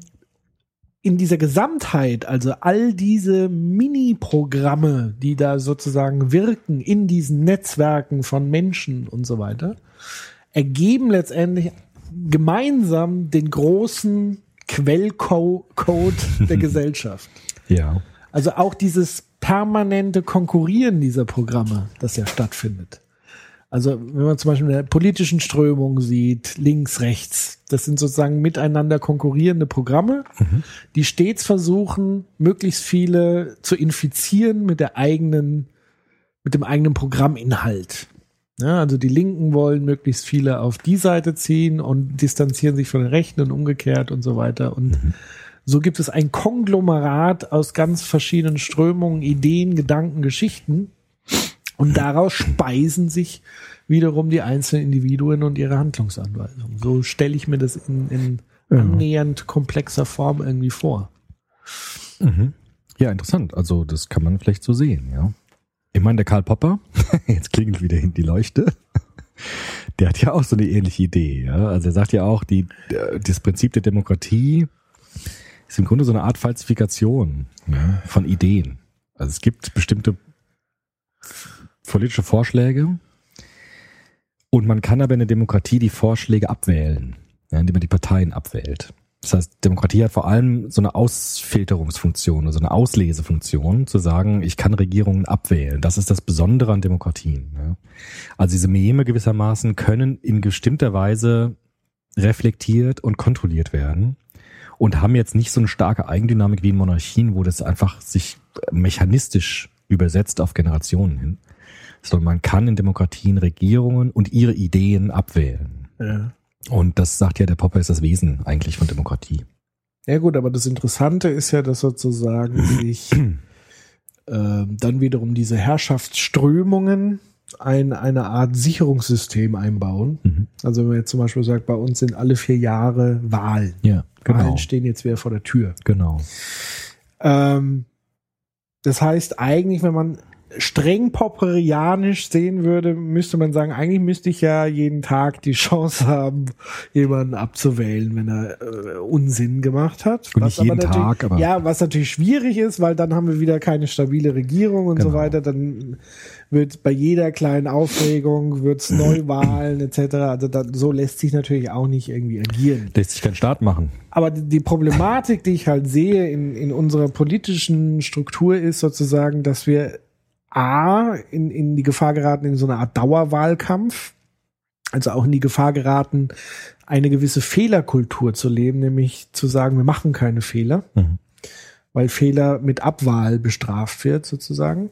Speaker 4: in dieser Gesamtheit, also all diese Mini-Programme, die da sozusagen wirken in diesen Netzwerken von Menschen und so weiter, ergeben letztendlich gemeinsam den großen Quellcode der Gesellschaft.
Speaker 5: Ja.
Speaker 4: Also auch dieses permanente Konkurrieren dieser Programme, das ja stattfindet. Also wenn man zum Beispiel in der politischen Strömung sieht, links, rechts, das sind sozusagen miteinander konkurrierende Programme, die stets versuchen, möglichst viele zu infizieren mit der eigenen, mit dem eigenen Programminhalt. Ja, also die Linken wollen möglichst viele auf die Seite ziehen und distanzieren sich von den Rechten und umgekehrt und so weiter. Und so gibt es ein Konglomerat aus ganz verschiedenen Strömungen, Ideen, Gedanken, Geschichten. Und daraus speisen sich wiederum die einzelnen Individuen und ihre Handlungsanweisungen. So stelle ich mir das in, in
Speaker 5: Ja.
Speaker 4: annähernd komplexer Form irgendwie vor.
Speaker 5: Mhm. Ja, interessant. Also das kann man vielleicht so sehen, ja. Ich meine, der Karl Popper, jetzt klingelt wieder hin die Leuchte, der hat ja auch so eine ähnliche Idee. Ja? Also er sagt ja auch, die, äh, das Prinzip der Demokratie ist im Grunde so eine Art Falsifikation ja, von Ideen. Also es gibt bestimmte politische Vorschläge und man kann aber in der Demokratie die Vorschläge abwählen, ja, indem man die Parteien abwählt. Das heißt, Demokratie hat vor allem so eine Ausfilterungsfunktion, also eine Auslesefunktion, zu sagen, ich kann Regierungen abwählen. Das ist das Besondere an Demokratien. Ja. Also diese Meme gewissermaßen können in bestimmter Weise reflektiert und kontrolliert werden und haben jetzt nicht so eine starke Eigendynamik wie in Monarchien, wo das einfach sich mechanistisch übersetzt auf Generationen hin, sondern man kann in Demokratien Regierungen und ihre Ideen abwählen.
Speaker 4: Ja.
Speaker 5: Und das sagt ja der Popper ist das Wesen eigentlich von Demokratie.
Speaker 4: Ja gut, aber das Interessante ist ja, dass sozusagen sich ähm, dann wiederum diese Herrschaftsströmungen ein, eine Art Sicherungssystem einbauen.
Speaker 5: Mhm.
Speaker 4: Also wenn man jetzt zum Beispiel sagt, bei uns sind alle vier Jahre Wahlen.
Speaker 5: Ja, genau.
Speaker 4: Wahlen stehen jetzt wieder vor der Tür.
Speaker 5: Genau.
Speaker 4: Ähm, das heißt eigentlich, wenn man streng popperianisch sehen würde, müsste man sagen, eigentlich müsste ich ja jeden Tag die Chance haben, jemanden abzuwählen, wenn er äh, Unsinn gemacht hat.
Speaker 5: Und nicht jeden
Speaker 4: natürlich,
Speaker 5: Tag, aber-
Speaker 4: ja, was natürlich schwierig ist, weil dann haben wir wieder keine stabile Regierung und so
Speaker 5: Genau.
Speaker 4: weiter. Dann wird bei jeder kleinen Aufregung wird's Neuwahlen etc. Also da, so lässt sich natürlich auch nicht irgendwie agieren.
Speaker 5: Lässt sich keinen Staat machen.
Speaker 4: Aber die die Problematik, die ich halt sehe in, in unserer politischen Struktur, ist sozusagen, dass wir A, in, in die Gefahr geraten, in so eine Art Dauerwahlkampf, also auch in die Gefahr geraten, eine gewisse Fehlerkultur zu leben, nämlich zu sagen, wir machen keine Fehler,
Speaker 5: Mhm.
Speaker 4: weil Fehler mit Abwahl bestraft wird, sozusagen.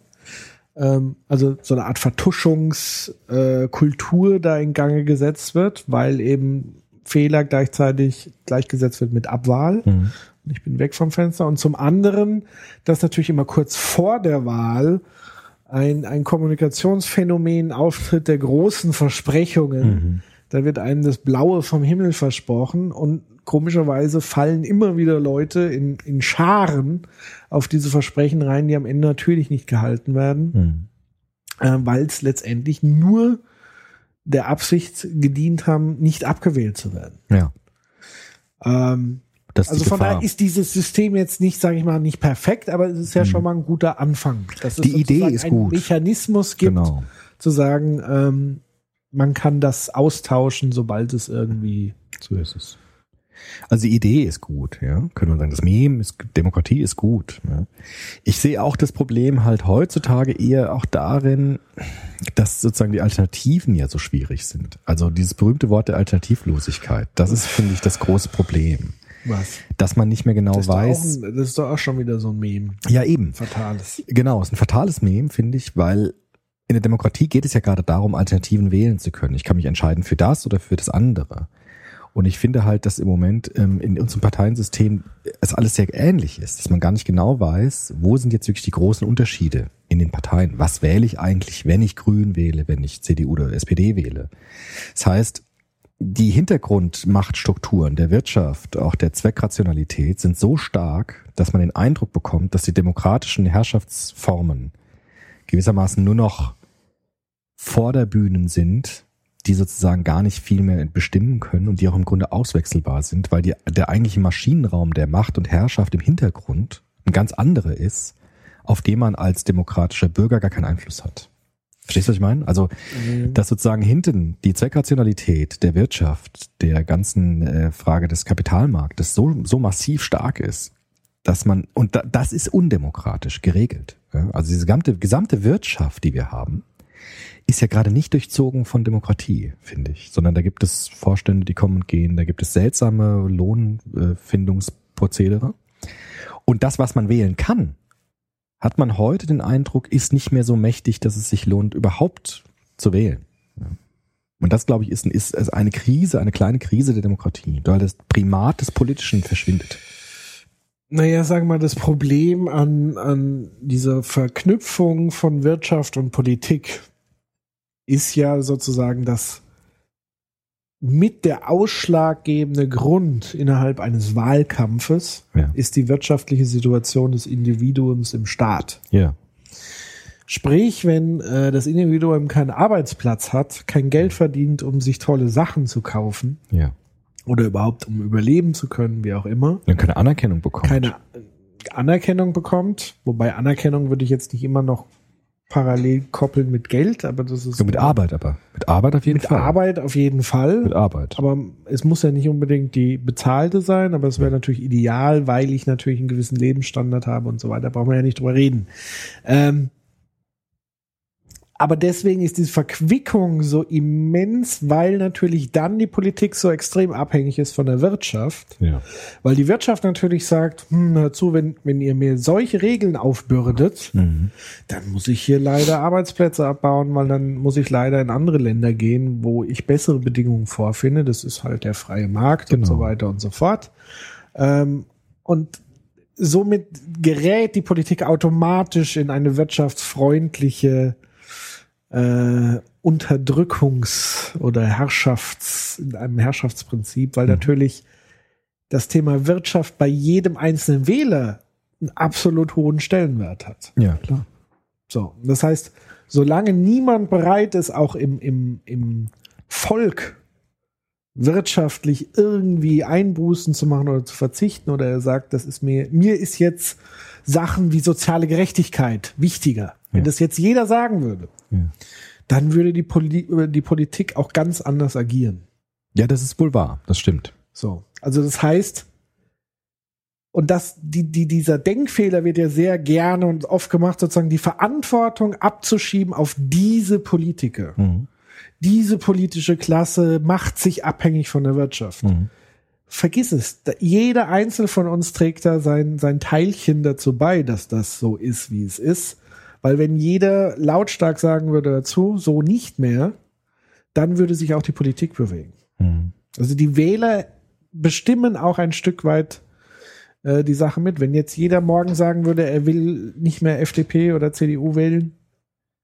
Speaker 4: Ähm, also so eine Art Vertuschungskultur äh, da in Gange gesetzt wird, weil eben Fehler gleichzeitig gleichgesetzt wird mit Abwahl.
Speaker 5: Mhm.
Speaker 4: Und ich bin weg vom Fenster. Und zum anderen, dass natürlich immer kurz vor der Wahl ein, ein Kommunikationsphänomen auftritt der großen Versprechungen.
Speaker 5: Mhm.
Speaker 4: Da wird einem das Blaue vom Himmel versprochen und komischerweise fallen immer wieder Leute in, in Scharen auf diese Versprechen rein, die am Ende natürlich nicht gehalten werden,
Speaker 5: Mhm.
Speaker 4: äh, weil es letztendlich nur der Absicht gedient haben, nicht abgewählt zu werden.
Speaker 5: Ja.
Speaker 4: Ähm, also von daher ist dieses System jetzt nicht, sage ich mal, nicht perfekt, aber es ist ja schon mal ein guter Anfang. Dass es.
Speaker 5: Die Idee ist
Speaker 4: einen
Speaker 5: gut.
Speaker 4: Mechanismus gibt,
Speaker 5: genau.
Speaker 4: zu sagen, ähm, man kann das austauschen, sobald es irgendwie.
Speaker 5: So ist es. Also die Idee ist gut, ja. Können wir sagen, das Meme ist, Demokratie ist gut. Ja. Ich sehe auch das Problem halt heutzutage eher auch darin, dass sozusagen die Alternativen ja so schwierig sind. Also dieses berühmte Wort der Alternativlosigkeit, das ist, finde ich, das große Problem.
Speaker 4: Was?
Speaker 5: Dass man nicht mehr genau
Speaker 4: Das
Speaker 5: weiß.
Speaker 4: ein, das ist doch auch schon wieder so ein Meme.
Speaker 5: ja, eben.
Speaker 4: Fatales.
Speaker 5: Genau, ist ein fatales Meme, finde ich, weil in der Demokratie geht es ja gerade darum, Alternativen wählen zu können. Ich kann mich entscheiden für das oder für das andere. Und ich finde halt, dass im Moment ähm, in unserem Parteiensystem es alles sehr ähnlich ist, dass man gar nicht genau weiß, wo sind jetzt wirklich die großen Unterschiede in den Parteien. Was wähle ich eigentlich, wenn ich Grün wähle, wenn ich CDU oder SPD wähle? Das heißt, die Hintergrundmachtstrukturen der Wirtschaft, auch der Zweckrationalität sind so stark, dass man den Eindruck bekommt, dass die demokratischen Herrschaftsformen gewissermaßen nur noch Vorderbühnen sind, die sozusagen gar nicht viel mehr bestimmen können und die auch im Grunde auswechselbar sind, weil die, der eigentliche Maschinenraum der Macht und Herrschaft im Hintergrund ein ganz anderer ist, auf den man als demokratischer Bürger gar keinen Einfluss hat. Verstehst du, was ich meine? Also, dass sozusagen hinten die Zweckrationalität der Wirtschaft, der ganzen äh, Frage des Kapitalmarktes so, so massiv stark ist, dass man, und da, das ist undemokratisch geregelt. Ja? Also diese gesamte, gesamte Wirtschaft, die wir haben, ist ja gerade nicht durchzogen von Demokratie, finde ich, sondern da gibt es Vorstände, die kommen und gehen, da gibt es seltsame Lohnfindungsprozedere. Und das, was man wählen kann, hat man heute den Eindruck, ist nicht mehr so mächtig, dass es sich lohnt, überhaupt zu wählen. Und das, glaube ich, ist, ist eine Krise, eine kleine Krise der Demokratie, weil das Primat des Politischen verschwindet.
Speaker 4: Naja, sagen wir mal, das Problem an, an dieser Verknüpfung von Wirtschaft und Politik ist ja sozusagen das mit der ausschlaggebende Grund innerhalb eines Wahlkampfes
Speaker 5: Ja.
Speaker 4: ist die wirtschaftliche Situation des Individuums im Staat.
Speaker 5: Ja.
Speaker 4: Sprich, wenn äh, das Individuum keinen Arbeitsplatz hat, kein Geld verdient, um sich tolle Sachen zu kaufen
Speaker 5: Ja.
Speaker 4: oder überhaupt um überleben zu können, wie auch immer,
Speaker 5: Dann keine Anerkennung bekommen.
Speaker 4: keine Anerkennung bekommt, wobei Anerkennung würde ich jetzt nicht immer noch parallel koppeln mit Geld, aber das ist
Speaker 5: So mit Arbeit aber. Mit Arbeit auf jeden
Speaker 4: mit
Speaker 5: Fall.
Speaker 4: Arbeit auf jeden Fall.
Speaker 5: Mit Arbeit.
Speaker 4: Aber es muss ja nicht unbedingt die bezahlte sein, aber es wäre natürlich ideal, weil ich natürlich einen gewissen Lebensstandard habe und so weiter. Brauchen wir ja nicht drüber reden. Ähm, aber deswegen ist diese Verquickung so immens, weil natürlich dann die Politik so extrem abhängig ist von der Wirtschaft.
Speaker 5: Ja.
Speaker 4: Weil die Wirtschaft natürlich sagt, hm, hör zu, wenn, wenn ihr mir solche Regeln aufbürdet,
Speaker 5: Mhm.
Speaker 4: dann muss ich hier leider Arbeitsplätze abbauen, weil dann muss ich leider in andere Länder gehen, wo ich bessere Bedingungen vorfinde. Das ist halt der freie Markt und
Speaker 5: Genau.
Speaker 4: so weiter und so fort. Ähm, und somit gerät die Politik automatisch in eine wirtschaftsfreundliche äh, Unterdrückungs- oder Herrschafts, in einem Herrschaftsprinzip, weil natürlich das Thema Wirtschaft bei jedem einzelnen Wähler einen absolut hohen Stellenwert hat.
Speaker 5: Ja, klar.
Speaker 4: So, das heißt, solange niemand bereit ist, auch im, im, im Volk wirtschaftlich irgendwie Einbußen zu machen oder zu verzichten oder er sagt, das ist mir, mir ist jetzt Sachen wie soziale Gerechtigkeit wichtiger. Wenn
Speaker 5: Ja.
Speaker 4: das jetzt jeder sagen würde,
Speaker 5: Ja.
Speaker 4: dann würde die, Poli die Politik auch ganz anders agieren.
Speaker 5: Ja, das ist wohl wahr. Das stimmt.
Speaker 4: So. Also das heißt, und das, die, die, dieser Denkfehler wird ja sehr gerne und oft gemacht, sozusagen die Verantwortung abzuschieben auf diese Politiker.
Speaker 5: Mhm.
Speaker 4: Diese politische Klasse macht sich abhängig von der Wirtschaft.
Speaker 5: Mhm.
Speaker 4: Vergiss es. Jeder Einzelne von uns trägt da sein, sein Teilchen dazu bei, dass das so ist, wie es ist. Weil wenn jeder lautstark sagen würde dazu, so nicht mehr, dann würde sich auch die Politik bewegen.
Speaker 5: Mhm.
Speaker 4: Also die Wähler bestimmen auch ein Stück weit äh, die Sache mit. Wenn jetzt jeder morgen sagen würde, er will nicht mehr FDP oder CDU wählen,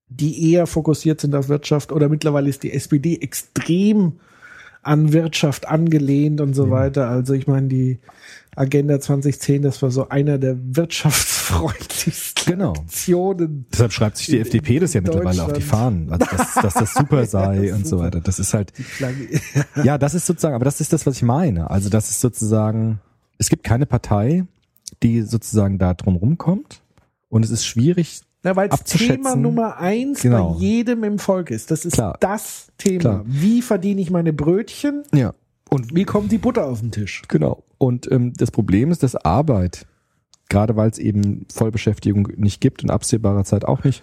Speaker 4: die eher fokussiert sind auf Wirtschaft oder mittlerweile ist die SPD extrem an Wirtschaft angelehnt und so weiter. Also ich meine, die Agenda 2010, das war so einer der wirtschaftsfreundlichsten
Speaker 5: Genau.
Speaker 4: Aktionen.
Speaker 5: Deshalb schreibt sich die
Speaker 4: In-
Speaker 5: FDP das ja mittlerweile auf die. Fahnen, also dass, dass das super sei
Speaker 4: Ja,
Speaker 5: und so
Speaker 4: super.
Speaker 5: weiter. Das ist halt, ja, das ist sozusagen, aber das ist das, was ich meine. Also das ist sozusagen, es gibt keine Partei, die sozusagen da drum rumkommt. Und es ist schwierig,
Speaker 4: Na, weil es
Speaker 5: abzuschätzen.
Speaker 4: Thema Nummer eins
Speaker 5: Genau.
Speaker 4: bei jedem im Volk ist. Das ist
Speaker 5: Klar.
Speaker 4: das Thema.
Speaker 5: Klar.
Speaker 4: Wie verdiene ich meine Brötchen?
Speaker 5: ja. Und
Speaker 4: Wie kommt die Butter auf den Tisch?
Speaker 5: Genau. Und ähm, das Problem ist, dass Arbeit, gerade weil es eben Vollbeschäftigung nicht gibt und absehbarer Zeit auch nicht,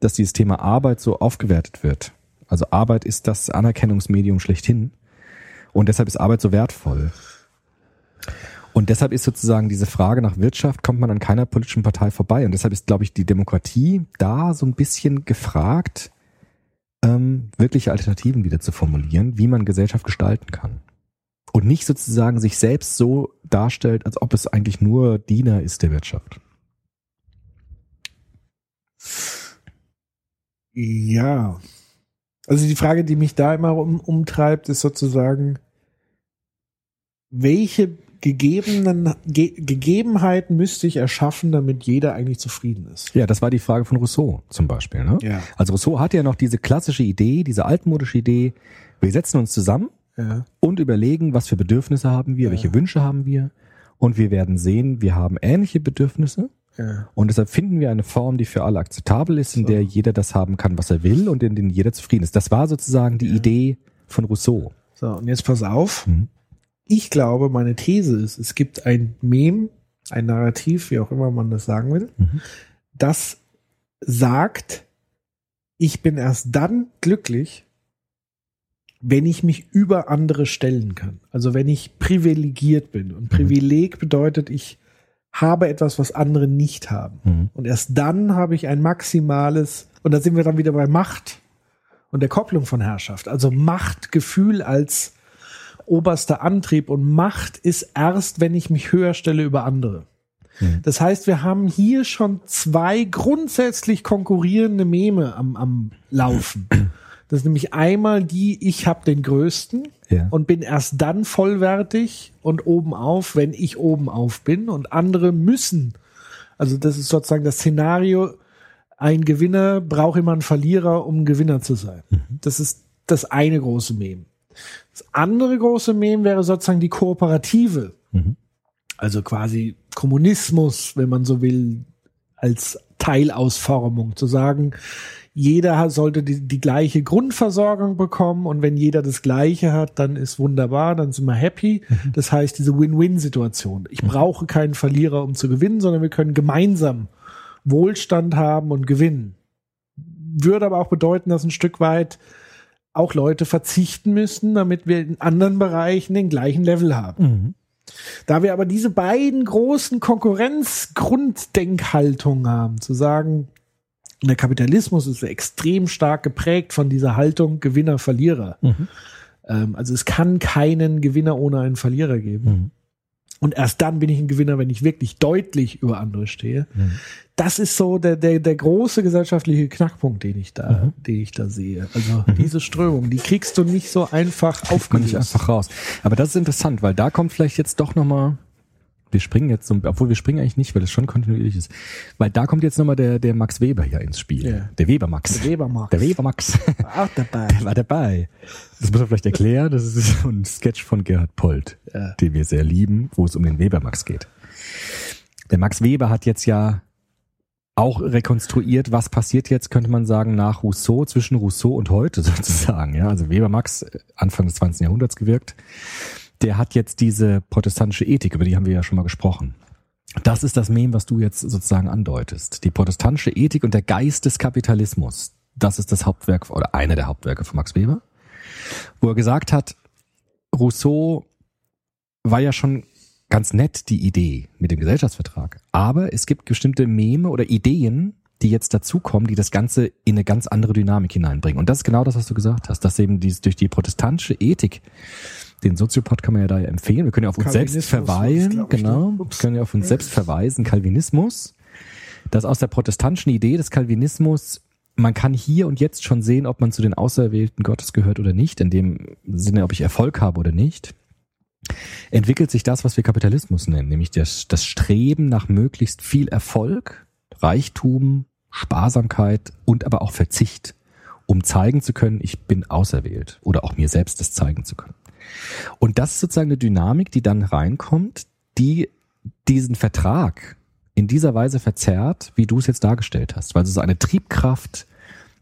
Speaker 5: dass dieses Thema Arbeit so aufgewertet wird. Also Arbeit ist das Anerkennungsmedium schlechthin. Und deshalb ist Arbeit so wertvoll. Und deshalb ist sozusagen diese Frage nach Wirtschaft, kommt man an keiner politischen Partei vorbei. Und deshalb ist, glaube ich, die Demokratie da so ein bisschen gefragt, ähm, wirkliche Alternativen wieder zu formulieren, wie man Gesellschaft gestalten kann und nicht sozusagen sich selbst so darstellt, als ob es eigentlich nur Diener ist der Wirtschaft.
Speaker 4: Ja. Also die Frage, die mich da immer um, umtreibt, ist sozusagen, welche gegebenen Ge Gegebenheiten müsste ich erschaffen, damit jeder eigentlich zufrieden ist?
Speaker 5: Ja, das war die Frage von Rousseau zum Beispiel. Ne?
Speaker 4: Ja.
Speaker 5: Also Rousseau hatte ja noch diese klassische Idee, diese altmodische Idee, wir setzen uns zusammen
Speaker 4: Ja.
Speaker 5: und überlegen, was für Bedürfnisse haben wir, welche Wünsche haben wir und wir werden sehen, wir haben ähnliche Bedürfnisse
Speaker 4: ja.
Speaker 5: und deshalb finden wir eine Form, die für alle akzeptabel ist, in
Speaker 4: So.
Speaker 5: der jeder das haben kann, was er will und in der jeder zufrieden ist. Das war sozusagen die Idee von Rousseau.
Speaker 4: So, und jetzt pass auf.
Speaker 5: Mhm.
Speaker 4: Ich glaube, meine These ist, es gibt ein Mem, ein Narrativ, wie auch immer man das sagen will,
Speaker 5: Mhm.
Speaker 4: das sagt, ich bin erst dann glücklich, wenn ich mich über andere stellen kann. Also wenn ich privilegiert bin. Und Privileg bedeutet, ich habe etwas, was andere nicht haben.
Speaker 5: Mhm.
Speaker 4: Und erst dann habe ich ein maximales, und da sind wir dann wieder bei Macht und der Kopplung von Herrschaft. Also Machtgefühl als oberster Antrieb und Macht ist erst, wenn ich mich höher stelle über andere.
Speaker 5: Mhm.
Speaker 4: Das heißt, wir haben hier schon zwei grundsätzlich konkurrierende Meme am, am Laufen. Das ist nämlich einmal die, ich habe den größten
Speaker 5: Ja.
Speaker 4: und bin erst dann vollwertig und oben auf, wenn ich oben auf bin und andere müssen. Also das ist sozusagen das Szenario, ein Gewinner braucht immer einen Verlierer, um ein Gewinner zu sein. Das ist das eine große Meme. Das andere große Meme wäre sozusagen die kooperative.
Speaker 5: Mhm.
Speaker 4: Also quasi Kommunismus, wenn man so will, als Teilausformung, zu sagen, jeder sollte die, die gleiche Grundversorgung bekommen und wenn jeder das gleiche hat, dann ist wunderbar, dann sind wir happy. Das heißt, diese Win-Win-Situation. Ich brauche keinen Verlierer, um zu gewinnen, sondern wir können gemeinsam Wohlstand haben und gewinnen. Würde aber auch bedeuten, dass ein Stück weit auch Leute verzichten müssen, damit wir in anderen Bereichen den gleichen Level haben. Da wir aber diese beiden großen Konkurrenzgrunddenkhaltungen haben, zu sagen, der Kapitalismus ist extrem stark geprägt von dieser Haltung Gewinner, Verlierer. Ähm, also es kann keinen Gewinner ohne einen Verlierer geben. Und erst dann bin ich ein Gewinner, wenn ich wirklich deutlich über andere stehe. Das ist so der, der, der große gesellschaftliche Knackpunkt, den ich da, den ich da sehe. Also diese Strömung, die kriegst du nicht so einfach
Speaker 5: man nicht
Speaker 4: aufgelöst.
Speaker 5: einfach raus. Aber das ist interessant, weil da kommt vielleicht jetzt doch nochmal, wir springen jetzt, so, obwohl wir springen eigentlich nicht, weil das schon kontinuierlich ist, weil da kommt jetzt nochmal der, der Max Weber hier ins Spiel.
Speaker 4: Ja.
Speaker 5: Der Weber Max.
Speaker 4: Der Weber Max.
Speaker 5: Der Weber Max.
Speaker 4: Auch dabei.
Speaker 5: Der war dabei. Das muss man vielleicht erklären. Das ist so ein Sketch von Gerhard Polt,
Speaker 4: Ja.
Speaker 5: den wir sehr lieben, wo es um den Weber Max geht. Der Max Weber hat jetzt ja auch rekonstruiert, was passiert jetzt, könnte man sagen, nach Rousseau, zwischen Rousseau und heute sozusagen. Ja, also Weber Max, Anfang des 20. Jahrhunderts gewirkt. Der hat jetzt diese protestantische Ethik, über die haben wir ja schon mal gesprochen. Das ist das Mem, was du jetzt sozusagen andeutest. Die protestantische Ethik und der Geist des Kapitalismus. Das ist das Hauptwerk oder eine der Hauptwerke von Max Weber, wo er gesagt hat, Rousseau war ja schon ganz nett, die Idee mit dem Gesellschaftsvertrag. Aber es gibt bestimmte Meme oder Ideen, die jetzt dazukommen, die das Ganze in eine ganz andere Dynamik hineinbringen. Und das ist genau das, was du gesagt hast, dass eben dies durch die protestantische Ethik, den Soziopod kann man ja da ja empfehlen, wir können ja auf uns selbst verweisen, genau,
Speaker 4: ne?
Speaker 5: wir können ja auf uns selbst verweisen, Calvinismus, dass aus der protestantischen Idee des Calvinismus. Man kann hier und jetzt schon sehen, ob man zu den Auserwählten Gottes gehört oder nicht, in dem Sinne, ob ich Erfolg habe oder nicht. Entwickelt sich das, was wir Kapitalismus nennen, nämlich das, das Streben nach möglichst viel Erfolg, Reichtum, Sparsamkeit und aber auch Verzicht, um zeigen zu können, ich bin auserwählt oder auch mir selbst das zeigen zu können. Und das ist sozusagen eine Dynamik, die dann reinkommt, die diesen Vertrag in dieser Weise verzerrt, wie du es jetzt dargestellt hast, weil so eine Triebkraft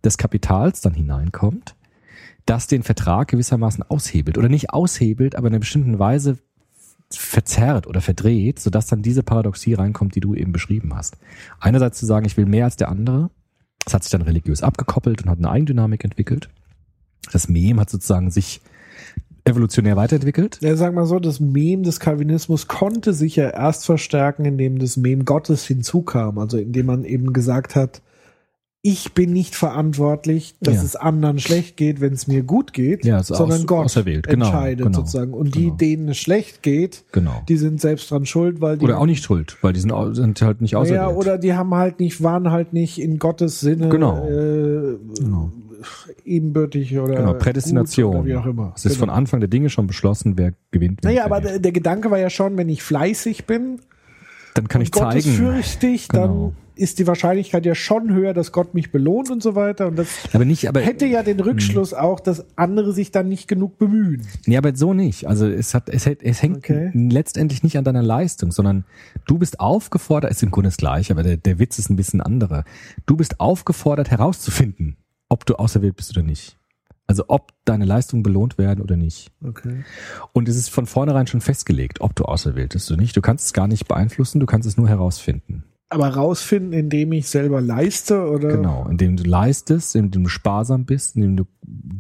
Speaker 5: des Kapitals dann hineinkommt, das den Vertrag gewissermaßen aushebelt oder nicht aushebelt, aber in einer bestimmten Weise verzerrt oder verdreht, sodass dann diese Paradoxie reinkommt, die du eben beschrieben hast. Einerseits zu sagen, ich will mehr als der andere, das hat sich dann religiös abgekoppelt und hat eine Eigendynamik entwickelt. Das Mem hat sozusagen sich evolutionär weiterentwickelt.
Speaker 4: Ja, sag mal so, das Mem des Calvinismus konnte sich ja erst verstärken, indem das Mem Gottes hinzukam. Also indem man eben gesagt hat, ich bin nicht verantwortlich, dass
Speaker 5: Ja.
Speaker 4: es anderen schlecht geht, wenn es mir gut geht,
Speaker 5: Ja, also
Speaker 4: sondern
Speaker 5: aus-
Speaker 4: Gott.
Speaker 5: Genau,
Speaker 4: entscheidet
Speaker 5: genau,
Speaker 4: sozusagen. Und
Speaker 5: genau.
Speaker 4: die, denen es schlecht geht,
Speaker 5: Genau.
Speaker 4: die sind selbst dran schuld, weil die
Speaker 5: Oder auch nicht schuld, weil die sind, sind halt nicht auserwählt.
Speaker 4: ja, oder die haben halt nicht, waren halt nicht in Gottes Sinne
Speaker 5: Genau.
Speaker 4: äh,
Speaker 5: Genau.
Speaker 4: Ebenbürtig oder
Speaker 5: Genau, Prädestination.
Speaker 4: oder wie auch immer.
Speaker 5: Es ist
Speaker 4: Genau.
Speaker 5: von Anfang der Dinge schon beschlossen, wer gewinnt.
Speaker 4: Naja, aber der, der Gedanke war ja schon, wenn ich fleißig bin,
Speaker 5: dann kann ich
Speaker 4: Gottes
Speaker 5: zeigen.
Speaker 4: fürchtig,
Speaker 5: Genau.
Speaker 4: dann ist die Wahrscheinlichkeit ja schon höher, dass Gott mich belohnt und so weiter. Und das
Speaker 5: Aber nicht, aber
Speaker 4: hätte ja den Rückschluss auch, dass andere sich dann nicht genug bemühen.
Speaker 5: Nee, aber so nicht. Also es hat, es, es hängt
Speaker 4: Okay.
Speaker 5: letztendlich nicht an deiner Leistung, sondern du bist aufgefordert, ist im Grunde das gleiche, aber der, der Witz ist ein bisschen anderer. Du bist aufgefordert herauszufinden, ob du auserwählt bist oder nicht. Also ob deine Leistungen belohnt werden oder nicht.
Speaker 4: Okay.
Speaker 5: Und es ist von vornherein schon festgelegt, ob du auserwählt bist oder nicht. Du kannst es gar nicht beeinflussen, du kannst es nur herausfinden.
Speaker 4: Aber rausfinden, indem ich selber leiste oder
Speaker 5: Genau, indem du leistest, indem du sparsam bist, indem du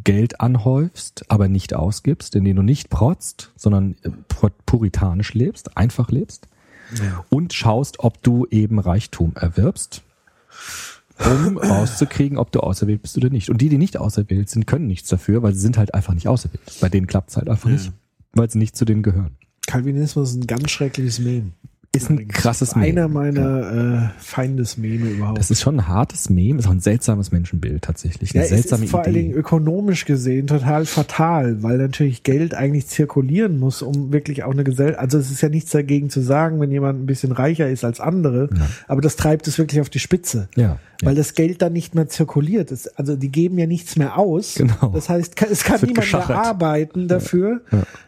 Speaker 5: Geld anhäufst, aber nicht ausgibst, indem du nicht protzt, sondern pu- puritanisch lebst, einfach lebst und schaust, ob du eben Reichtum erwirbst, um rauszukriegen, ob du auserwählt bist oder nicht. Und die, die nicht auserwählt sind, können nichts dafür, weil sie sind halt einfach nicht auserwählt. Bei denen klappt es halt einfach nicht, weil sie nicht zu denen gehören.
Speaker 4: Calvinismus ist ein ganz schreckliches Meme.
Speaker 5: Ist ein krasses
Speaker 4: Einer
Speaker 5: Meme.
Speaker 4: meiner äh, Feindesmeme überhaupt.
Speaker 5: Das ist schon ein hartes Meme, ist auch ein seltsames Menschenbild tatsächlich. Eine
Speaker 4: ja, es
Speaker 5: seltsame
Speaker 4: ist vor allen Dingen
Speaker 5: Idee.
Speaker 4: ökonomisch gesehen total fatal, weil natürlich Geld eigentlich zirkulieren muss, um wirklich auch eine Gesellschaft, also es ist ja nichts dagegen zu sagen, wenn jemand ein bisschen reicher ist als andere, aber das treibt es wirklich auf die Spitze.
Speaker 5: Ja.
Speaker 4: weil das Geld dann nicht mehr zirkuliert. Das, also die geben ja nichts mehr aus.
Speaker 5: Genau.
Speaker 4: Das heißt, es kann
Speaker 5: Es
Speaker 4: niemand mehr
Speaker 5: geschachert.
Speaker 4: arbeiten dafür.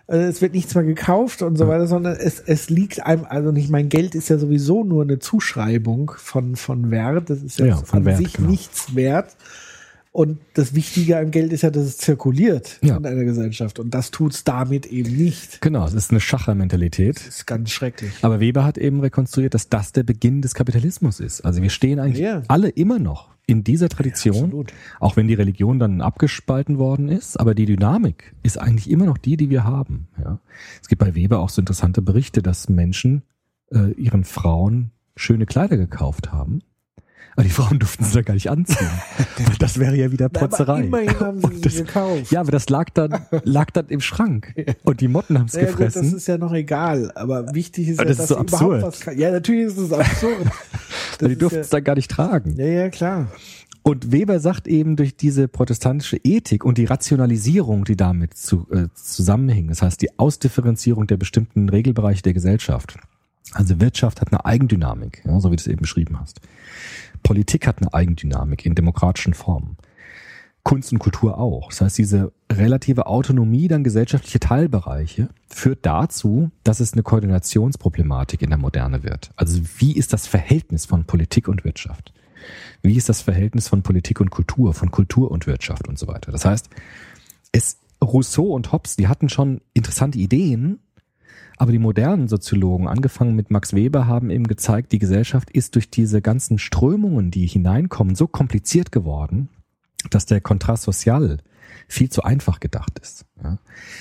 Speaker 4: Äh, Es wird nichts mehr gekauft und so weiter, sondern es, es liegt einem, also nicht mein Geld ist ja sowieso nur eine Zuschreibung von, von Wert. Das ist ja,
Speaker 5: Ja, von
Speaker 4: an
Speaker 5: Wert,
Speaker 4: sich
Speaker 5: genau.
Speaker 4: nichts wert. Und das Wichtige am Geld ist ja, dass es zirkuliert
Speaker 5: Ja.
Speaker 4: in einer Gesellschaft. Und das tut's damit eben nicht.
Speaker 5: Genau, es ist eine Schachermentalität.
Speaker 4: Das ist ganz schrecklich.
Speaker 5: Aber Weber hat eben rekonstruiert, dass das der Beginn des Kapitalismus ist. Also wir stehen eigentlich
Speaker 4: Ja.
Speaker 5: alle immer noch in dieser Tradition,
Speaker 4: absolut.
Speaker 5: auch wenn die Religion dann abgespalten worden ist, aber die Dynamik ist eigentlich immer noch die, die wir haben. Ja. Es gibt bei Weber auch so interessante Berichte, dass Menschen äh, ihren Frauen schöne Kleider gekauft haben. Aber die Frauen durften sie da gar nicht anziehen. Weil das wäre ja wieder
Speaker 4: Aber
Speaker 5: Protzerei.
Speaker 4: immerhin haben sie
Speaker 5: Und das-
Speaker 4: sie gekauft.
Speaker 5: Ja, aber das lag dann, lag dann im Schrank. Und die Motten haben es
Speaker 4: Ja, gut, das
Speaker 5: gefressen.
Speaker 4: ist ja noch egal. Aber wichtig ist
Speaker 5: Aber
Speaker 4: ja,
Speaker 5: das ist
Speaker 4: dass
Speaker 5: so
Speaker 4: sie überhaupt
Speaker 5: absurd.
Speaker 4: was kann. Ja, natürlich ist es absurd.
Speaker 5: Weil die
Speaker 4: Das
Speaker 5: durften
Speaker 4: ist
Speaker 5: es dann gar nicht tragen.
Speaker 4: ja, ja, ja, klar.
Speaker 5: Und Weber sagt eben durch diese protestantische Ethik und die Rationalisierung, die damit zu, äh, zusammenhing, das heißt die Ausdifferenzierung der bestimmten Regelbereiche der Gesellschaft. Also Wirtschaft hat eine Eigendynamik, ja, so wie du es eben beschrieben hast. Politik hat eine Eigendynamik in demokratischen Formen. Kunst und Kultur auch. Das heißt, diese relative Autonomie dann gesellschaftliche Teilbereiche führt dazu, dass es eine Koordinationsproblematik in der Moderne wird. Also wie ist das Verhältnis von Politik und Wirtschaft? Wie ist das Verhältnis von Politik und Kultur, von Kultur und Wirtschaft und so weiter? Das heißt, es, Rousseau und Hobbes, die hatten schon interessante Ideen, aber die modernen Soziologen, angefangen mit Max Weber, haben eben gezeigt, die Gesellschaft ist durch diese ganzen Strömungen, die hineinkommen, so kompliziert geworden, dass der Kontrast sozial viel zu einfach gedacht ist. Ja.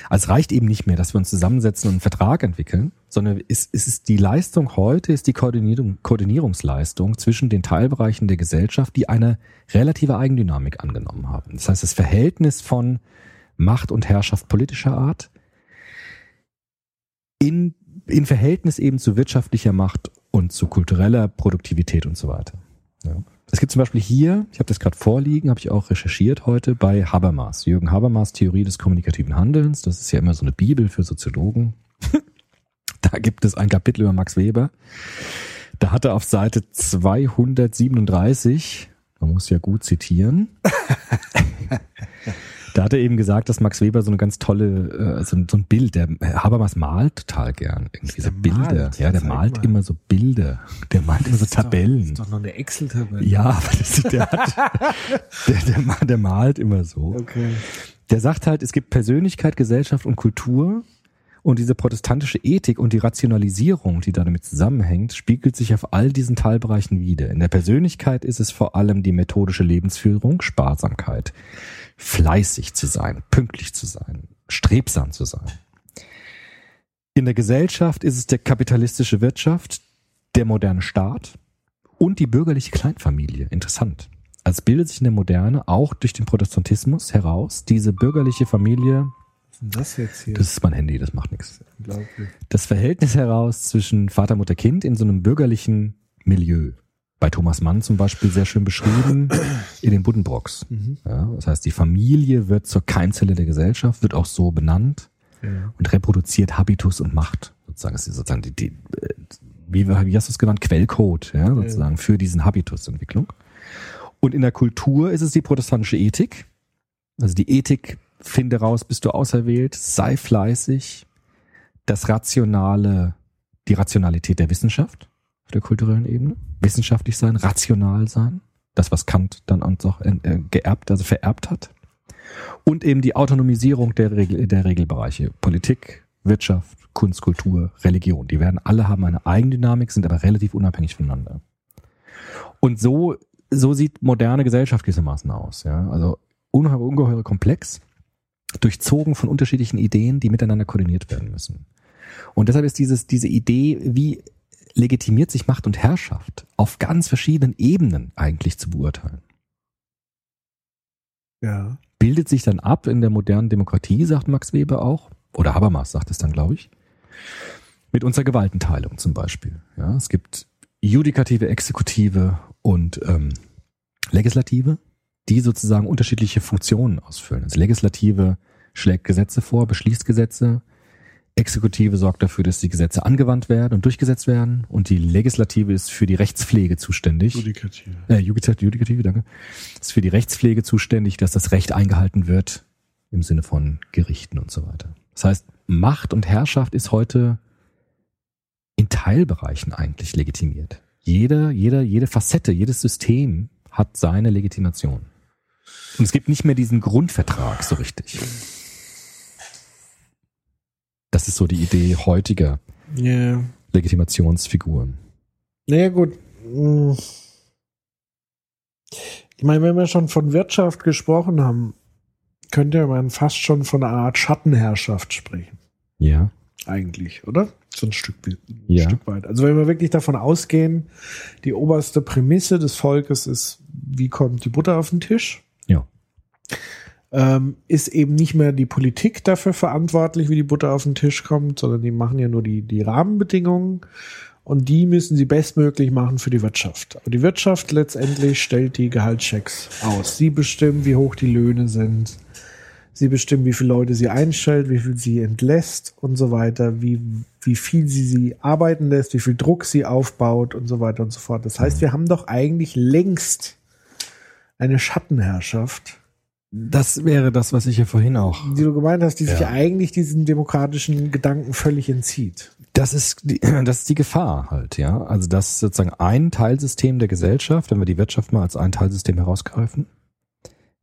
Speaker 5: Also es reicht eben nicht mehr, dass wir uns zusammensetzen und einen Vertrag entwickeln, sondern es, es ist die Leistung heute, ist die Koordinierung, Koordinierungsleistung zwischen den Teilbereichen der Gesellschaft, die eine relative Eigendynamik angenommen haben. Das heißt, das Verhältnis von Macht und Herrschaft politischer Art in, in Verhältnis eben zu wirtschaftlicher Macht und zu kultureller Produktivität und so weiter. Ja. Es gibt zum Beispiel hier, ich habe das gerade vorliegen, habe ich auch recherchiert heute bei Habermas, Jürgen Habermas Theorie des kommunikativen Handelns. Das ist ja immer so eine Bibel für Soziologen. da gibt es ein Kapitel über Max Weber. Da hat er auf Seite 237, man muss ja gut zitieren, da hat er eben gesagt, dass Max Weber so eine ganz tolle, äh, so, ein- so ein Bild, der Habermas malt total gern irgendwie so
Speaker 4: Der
Speaker 5: Bilder.
Speaker 4: malt?
Speaker 5: ja, der malt
Speaker 4: mal.
Speaker 5: immer so Bilder. Der malt immer so
Speaker 4: ist doch-
Speaker 5: Tabellen.
Speaker 4: Das ist doch noch eine Excel-Tabelle.
Speaker 5: Ja, aber das, der, hat, der, der, der malt immer so.
Speaker 4: Okay.
Speaker 5: Der sagt halt, es gibt Persönlichkeit, Gesellschaft und Kultur und diese protestantische Ethik und die Rationalisierung, die damit zusammenhängt, spiegelt sich auf all diesen Teilbereichen wider. In der Persönlichkeit ist es vor allem die methodische Lebensführung, Sparsamkeit, fleißig zu sein, pünktlich zu sein, strebsam zu sein. In der Gesellschaft ist es der kapitalistische Wirtschaft, der moderne Staat und die bürgerliche Kleinfamilie. Interessant. Als bildet sich in der Moderne auch durch den Protestantismus heraus diese bürgerliche Familie,
Speaker 4: Was ist denn das jetzt hier?
Speaker 5: das ist mein Handy, das macht nichts. Das Verhältnis heraus zwischen Vater, Mutter, Kind in so einem bürgerlichen Milieu. Bei Thomas Mann zum Beispiel sehr schön beschrieben in den Buddenbrocks. Ja, das heißt, die Familie wird zur Keimzelle der Gesellschaft, wird auch so benannt
Speaker 4: Ja.
Speaker 5: und reproduziert Habitus und Macht. Sozusagen das ist sozusagen die, die äh, wie, wie hast du es genannt, Quellcode, ja, sozusagen für diesen Habitusentwicklung. Und in der Kultur ist es die protestantische Ethik. Also die Ethik, finde raus, bist du auserwählt, sei fleißig. Das Rationale, die Rationalität der Wissenschaft auf der kulturellen Ebene. Wissenschaftlich sein, rational sein. Das, was Kant dann auch äh, geerbt, also vererbt hat. Und eben die Autonomisierung der, Regel, der Regelbereiche. Politik, Wirtschaft, Kunst, Kultur, Religion. Die werden alle haben eine Eigendynamik, sind aber relativ unabhängig voneinander. Und so, so sieht moderne Gesellschaft gewissermaßen aus. Ja? Also unheimlich ungeheuer komplex, durchzogen von unterschiedlichen Ideen, die miteinander koordiniert werden müssen. Und deshalb ist dieses, diese Idee, wie legitimiert sich Macht und Herrschaft auf ganz verschiedenen Ebenen eigentlich zu beurteilen.
Speaker 4: Ja.
Speaker 5: Bildet sich dann ab in der modernen Demokratie, sagt Max Weber auch, oder Habermas sagt es dann, glaube ich, mit unserer Gewaltenteilung zum Beispiel. Ja, es gibt Judikative, Exekutive und ähm, Legislative, die sozusagen unterschiedliche Funktionen ausfüllen. Also Legislative schlägt Gesetze vor, beschließt Gesetze, Exekutive sorgt dafür, dass die Gesetze angewandt werden und durchgesetzt werden und die Legislative ist für die Rechtspflege zuständig.
Speaker 4: Judikative.
Speaker 5: Äh, Judikative, danke. Ist für die Rechtspflege zuständig, dass das Recht eingehalten wird im Sinne von Gerichten und so weiter. Das heißt, Macht und Herrschaft ist heute in Teilbereichen eigentlich legitimiert. Jeder, jeder, jede Facette, jedes System hat seine Legitimation. Und es gibt nicht mehr diesen Grundvertrag so richtig. Das ist so die Idee heutiger
Speaker 4: Ja.
Speaker 5: Legitimationsfiguren.
Speaker 4: Naja, gut. Hm. Ich meine, wenn wir schon von Wirtschaft gesprochen haben, könnte man fast schon von einer Art Schattenherrschaft sprechen.
Speaker 5: Ja.
Speaker 4: Eigentlich, oder? So ein Stück, ein
Speaker 5: Ja.
Speaker 4: Stück weit. Also wenn wir wirklich davon ausgehen, die oberste Prämisse des Volkes ist, wie kommt die Butter auf den Tisch?
Speaker 5: Ja.
Speaker 4: Ähm, ist eben nicht mehr die Politik dafür verantwortlich, wie die Butter auf den Tisch kommt, sondern die machen ja nur die, die Rahmenbedingungen und die müssen sie bestmöglich machen für die Wirtschaft. Aber die Wirtschaft letztendlich stellt die Gehaltschecks aus. Sie bestimmen, wie hoch die Löhne sind. Sie bestimmen, wie viele Leute sie einstellt, wie viel sie entlässt und so weiter, wie, wie viel sie sie arbeiten lässt, wie viel Druck sie aufbaut und so weiter und so fort. Das heißt, wir haben doch eigentlich längst eine Schattenherrschaft,
Speaker 5: Das wäre das, was ich ja vorhin auch.
Speaker 4: die du gemeint hast, die sich
Speaker 5: Ja.
Speaker 4: eigentlich diesem demokratischen Gedanken völlig entzieht.
Speaker 5: Das ist die, das ist die Gefahr halt, ja. Also dass sozusagen ein Teilsystem der Gesellschaft, wenn wir die Wirtschaft mal als ein Teilsystem herausgreifen,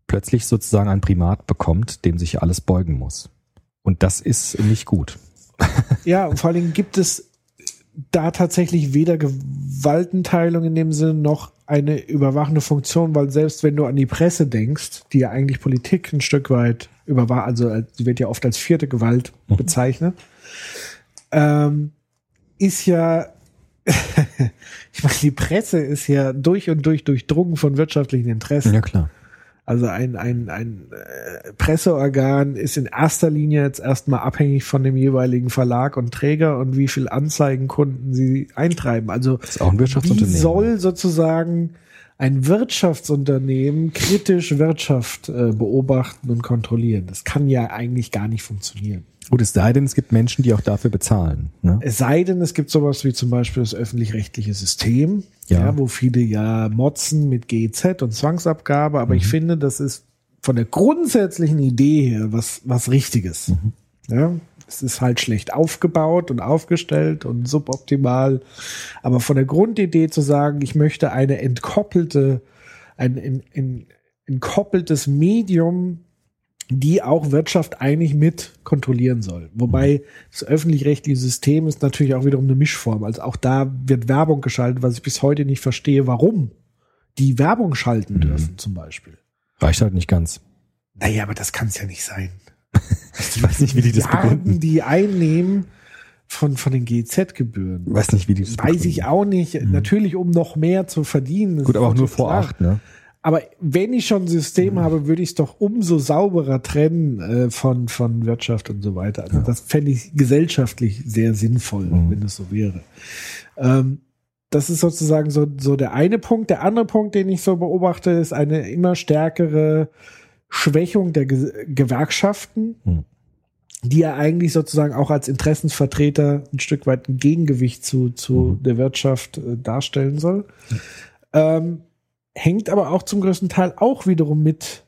Speaker 5: plötzlich sozusagen ein Primat bekommt, dem sich alles beugen muss. Und das ist nicht gut.
Speaker 4: Ja, und vor allen Dingen gibt es da tatsächlich weder Gewaltenteilung in dem Sinne noch eine überwachende Funktion, weil selbst wenn du an die Presse denkst, die ja eigentlich Politik ein Stück weit überwacht, also äh, sie wird ja oft als vierte Gewalt bezeichnet, ähm, ist ja, ich meine, die Presse ist ja durch und durch durchdrungen von wirtschaftlichen Interessen.
Speaker 5: Ja klar.
Speaker 4: Also ein, ein, ein äh, Presseorgan ist in erster Linie jetzt erstmal abhängig von dem jeweiligen Verlag und Träger und wie viel Anzeigenkunden sie eintreiben. Also
Speaker 5: Das ist auch ein
Speaker 4: wie
Speaker 5: Wirtschaftsunternehmen.
Speaker 4: soll sozusagen ein Wirtschaftsunternehmen kritisch Wirtschaft äh, beobachten und kontrollieren? Das kann ja eigentlich gar nicht funktionieren.
Speaker 5: Gut, es sei denn, es gibt Menschen, die auch dafür bezahlen. Ne?
Speaker 4: Es sei denn, es gibt sowas wie zum Beispiel das öffentlich-rechtliche System,
Speaker 5: Ja.
Speaker 4: ja. wo viele ja motzen mit GEZ und Zwangsabgabe, aber ich finde, das ist von der grundsätzlichen Idee her was, was Richtiges. Ja, es ist halt schlecht aufgebaut und aufgestellt und suboptimal, aber von der Grundidee zu sagen, ich möchte eine entkoppelte, ein, ein, ein entkoppeltes Medium die auch Wirtschaft eigentlich mit kontrollieren soll. Wobei das öffentlich-rechtliche System ist natürlich auch wiederum eine Mischform. Also auch da wird Werbung geschaltet, was ich bis heute nicht verstehe, warum die Werbung schalten dürfen zum Beispiel.
Speaker 5: Reicht halt nicht ganz.
Speaker 4: Naja, aber das kann es ja nicht sein.
Speaker 5: Ich weiß nicht, wie die das begründen.
Speaker 4: die einnehmen von, von den GZ-Gebühren.
Speaker 5: Weiß nicht, wie die das
Speaker 4: Weiß ich
Speaker 5: begründen.
Speaker 4: auch nicht. Natürlich, um noch mehr zu verdienen.
Speaker 5: Gut, aber auch nur vor acht, ne?
Speaker 4: Aber wenn ich schon ein System habe, würde ich es doch umso sauberer trennen äh, von, von Wirtschaft und so weiter. Also das fände ich gesellschaftlich sehr sinnvoll, wenn es so wäre. Ähm, das ist sozusagen so, so der eine Punkt. Der andere Punkt, den ich so beobachte, ist eine immer stärkere Schwächung der Ge Gewerkschaften,
Speaker 5: Hm.
Speaker 4: die ja eigentlich sozusagen auch als Interessensvertreter ein Stück weit ein Gegengewicht zu, zu der Wirtschaft äh, darstellen soll. Ähm, hängt aber auch zum größten Teil auch wiederum mit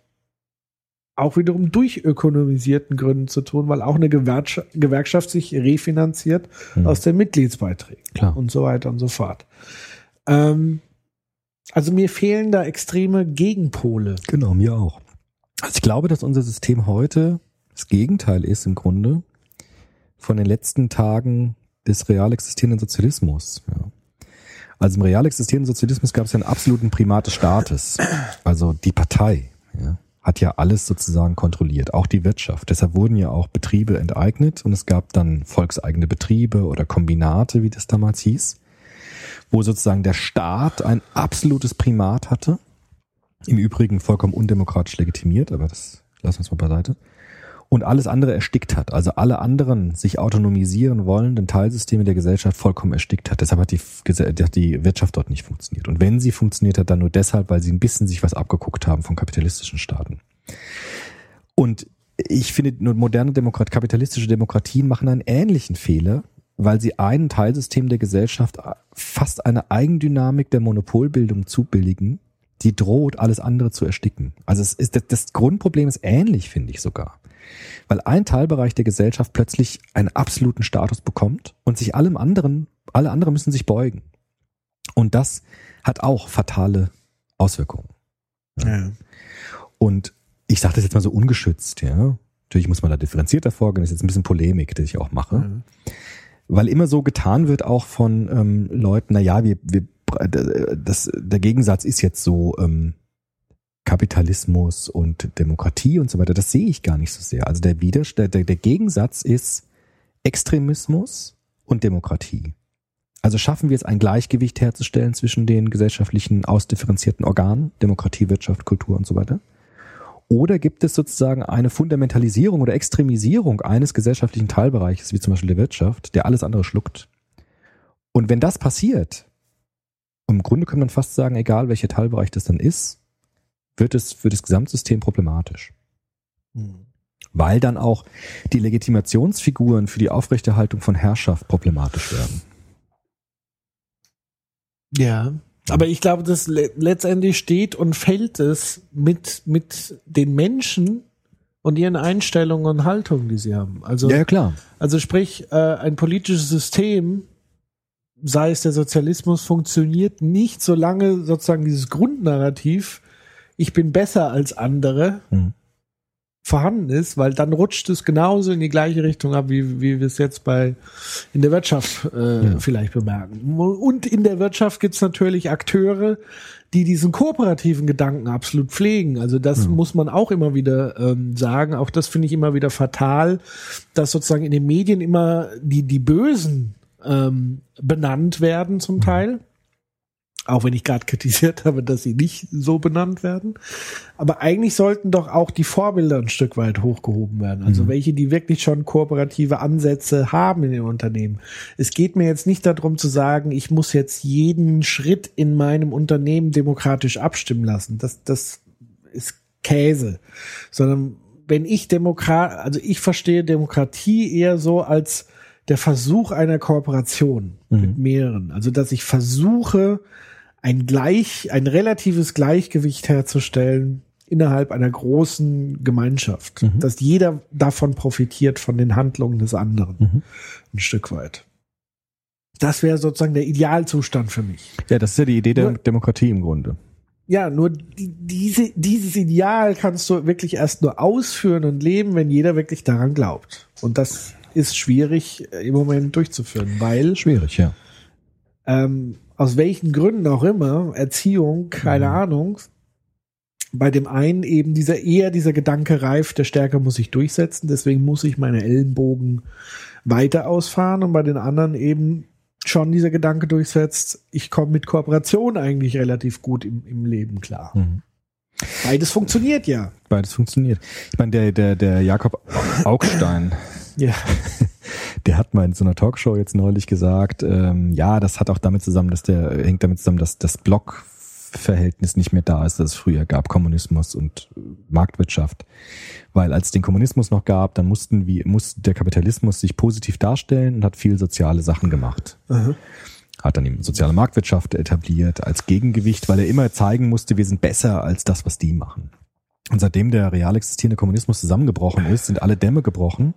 Speaker 4: auch wiederum durch ökonomisierten Gründen zu tun, weil auch eine Gewerkschaft, Gewerkschaft sich refinanziert
Speaker 5: Hm.
Speaker 4: aus den Mitgliedsbeiträgen
Speaker 5: Klar.
Speaker 4: und so weiter und so fort. Ähm, also mir fehlen da extreme Gegenpole.
Speaker 5: Genau, mir auch. Also ich glaube, dass unser System heute das Gegenteil ist im Grunde von den letzten Tagen des real existierenden Sozialismus. Ja. Also im real existierenden Sozialismus gab es ja einen absoluten Primat des Staates. Also die Partei ja, hat ja alles sozusagen kontrolliert, auch die Wirtschaft. Deshalb wurden ja auch Betriebe enteignet und es gab dann volkseigene Betriebe oder Kombinate, wie das damals hieß, wo sozusagen der Staat ein absolutes Primat hatte. Im Übrigen vollkommen undemokratisch legitimiert, aber das lassen wir uns mal beiseite. Und alles andere erstickt hat. Also alle anderen sich autonomisieren wollenden Teilsysteme der Gesellschaft vollkommen erstickt hat. Deshalb hat die, die Wirtschaft dort nicht funktioniert. Und wenn sie funktioniert hat, dann nur deshalb, weil sie ein bisschen sich was abgeguckt haben von kapitalistischen Staaten. Und ich finde, moderne Demokrat, kapitalistische Demokratien machen einen ähnlichen Fehler, weil sie ein Teilsystem der Gesellschaft fast eine Eigendynamik der Monopolbildung zubilligen, die droht, alles andere zu ersticken. Also es ist, das Grundproblem ist ähnlich, finde ich sogar. Weil ein Teilbereich der Gesellschaft plötzlich einen absoluten Status bekommt und sich allem anderen, alle anderen müssen sich beugen. Und das hat auch fatale Auswirkungen.
Speaker 4: Ja.
Speaker 5: Und ich sage das jetzt mal so ungeschützt, ja. Natürlich muss man da differenzierter vorgehen, das ist jetzt ein bisschen Polemik, die ich auch mache.
Speaker 4: Mhm.
Speaker 5: Weil immer so getan wird auch von ähm, Leuten, na ja, wir, wir das, der Gegensatz ist jetzt so ähm, Kapitalismus und Demokratie und so weiter. Das sehe ich gar nicht so sehr. Also der Widerstand, der, der Gegensatz ist Extremismus und Demokratie. Also schaffen wir es, ein Gleichgewicht herzustellen zwischen den gesellschaftlichen ausdifferenzierten Organen, Demokratie, Wirtschaft, Kultur und so weiter? Oder gibt es sozusagen eine Fundamentalisierung oder Extremisierung eines gesellschaftlichen Teilbereiches, wie zum Beispiel der Wirtschaft, der alles andere schluckt? Und wenn das passiert, im Grunde kann man fast sagen, egal welcher Teilbereich das dann ist, wird es für das Gesamtsystem problematisch.
Speaker 4: Hm.
Speaker 5: Weil dann auch die Legitimationsfiguren für die Aufrechterhaltung von Herrschaft problematisch werden.
Speaker 4: Ja. Aber ich glaube, das le letztendlich steht und fällt es mit, mit den Menschen und ihren Einstellungen und Haltungen, die sie haben. Also,
Speaker 5: Ja, klar.
Speaker 4: also sprich, äh, ein politisches System, sei es der Sozialismus, funktioniert nicht, solange sozusagen dieses Grundnarrativ, ich bin besser als andere,
Speaker 5: Mhm.
Speaker 4: vorhanden ist, weil dann rutscht es genauso in die gleiche Richtung ab, wie, wie wir es jetzt bei in der Wirtschaft äh,
Speaker 5: Ja.
Speaker 4: vielleicht bemerken. Und in der Wirtschaft gibt es natürlich Akteure, die diesen kooperativen Gedanken absolut pflegen. Also das muss man auch immer wieder ähm, sagen. Auch das finde ich immer wieder fatal, dass sozusagen in den Medien immer die, die Bösen ähm, benannt werden zum Teil. Auch wenn ich gerade kritisiert habe, dass sie nicht so benannt werden. Aber eigentlich sollten doch auch die Vorbilder ein Stück weit hochgehoben werden. Also welche, die wirklich schon kooperative Ansätze haben in den Unternehmen. Es geht mir jetzt nicht darum zu sagen, ich muss jetzt jeden Schritt in meinem Unternehmen demokratisch abstimmen lassen. Das, das ist Käse. Sondern wenn ich Demokrat, also ich verstehe Demokratie eher so als der Versuch einer Kooperation mit mehreren. Also dass ich versuche, ein gleich, ein relatives Gleichgewicht herzustellen innerhalb einer großen Gemeinschaft, dass jeder davon profitiert von den Handlungen des anderen ein Stück weit. Das wäre sozusagen der Idealzustand für mich.
Speaker 5: Ja, das ist ja die Idee der
Speaker 4: Nur-
Speaker 5: Demokratie im Grunde.
Speaker 4: Ja, nur die, diese, dieses Ideal kannst du wirklich erst nur ausführen und leben, wenn jeder wirklich daran glaubt. Und das ist schwierig äh, im Moment durchzuführen, weil
Speaker 5: Schwierig, ja.
Speaker 4: ähm, aus welchen Gründen auch immer, Erziehung, keine Ahnung, bei dem einen eben dieser eher dieser Gedanke reift, der Stärke muss sich durchsetzen, deswegen muss ich meine Ellenbogen weiter ausfahren und bei den anderen eben schon dieser Gedanke durchsetzt, ich komme mit Kooperation eigentlich relativ gut im, im Leben klar.
Speaker 5: Mhm.
Speaker 4: Beides funktioniert ja.
Speaker 5: Beides funktioniert. Ich meine, der, der, der Jakob Augstein,
Speaker 4: Ja.
Speaker 5: der hat mal in so einer Talkshow jetzt neulich gesagt, ähm, ja, das hat auch damit zusammen, dass der, hängt damit zusammen, dass das Blockverhältnis nicht mehr da ist, das es früher gab, Kommunismus und äh, Marktwirtschaft. Weil als es den Kommunismus noch gab, dann mussten wie, musste der Kapitalismus sich positiv darstellen und hat viel soziale Sachen gemacht. Hat dann eben soziale Marktwirtschaft etabliert als Gegengewicht, weil er immer zeigen musste, wir sind besser als das, was die machen. Und seitdem der real existierende Kommunismus zusammengebrochen ist, sind alle Dämme gebrochen.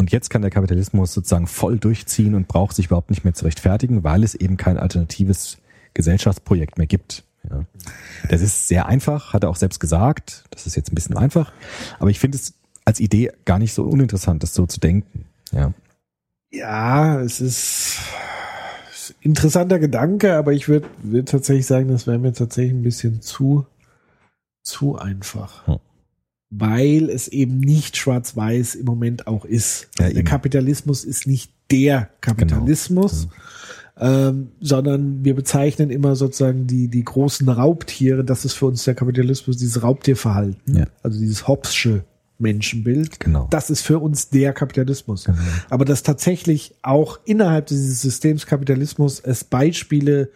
Speaker 5: Und jetzt kann der Kapitalismus sozusagen voll durchziehen und braucht sich überhaupt nicht mehr zu rechtfertigen, weil es eben kein alternatives Gesellschaftsprojekt mehr gibt. Ja. Das ist sehr einfach, hat er auch selbst gesagt. Das ist jetzt ein bisschen einfach. Aber ich finde es als Idee gar nicht so uninteressant, das so zu denken. Ja.
Speaker 4: Ja, es ist interessanter Gedanke, aber ich würde würd tatsächlich sagen, das wäre mir tatsächlich ein bisschen zu, zu einfach.
Speaker 5: Hm.
Speaker 4: Weil es eben nicht schwarz-weiß im Moment auch ist.
Speaker 5: Ja,
Speaker 4: der
Speaker 5: eben.
Speaker 4: Kapitalismus ist nicht der Kapitalismus, ähm, sondern wir bezeichnen immer sozusagen die, die großen Raubtiere. Das ist für uns der Kapitalismus, dieses Raubtierverhalten.
Speaker 5: Ja.
Speaker 4: Also dieses Hobbsche Menschenbild.
Speaker 5: Genau.
Speaker 4: Das ist für uns der Kapitalismus. Aber dass tatsächlich auch innerhalb dieses Systems Kapitalismus es Beispiele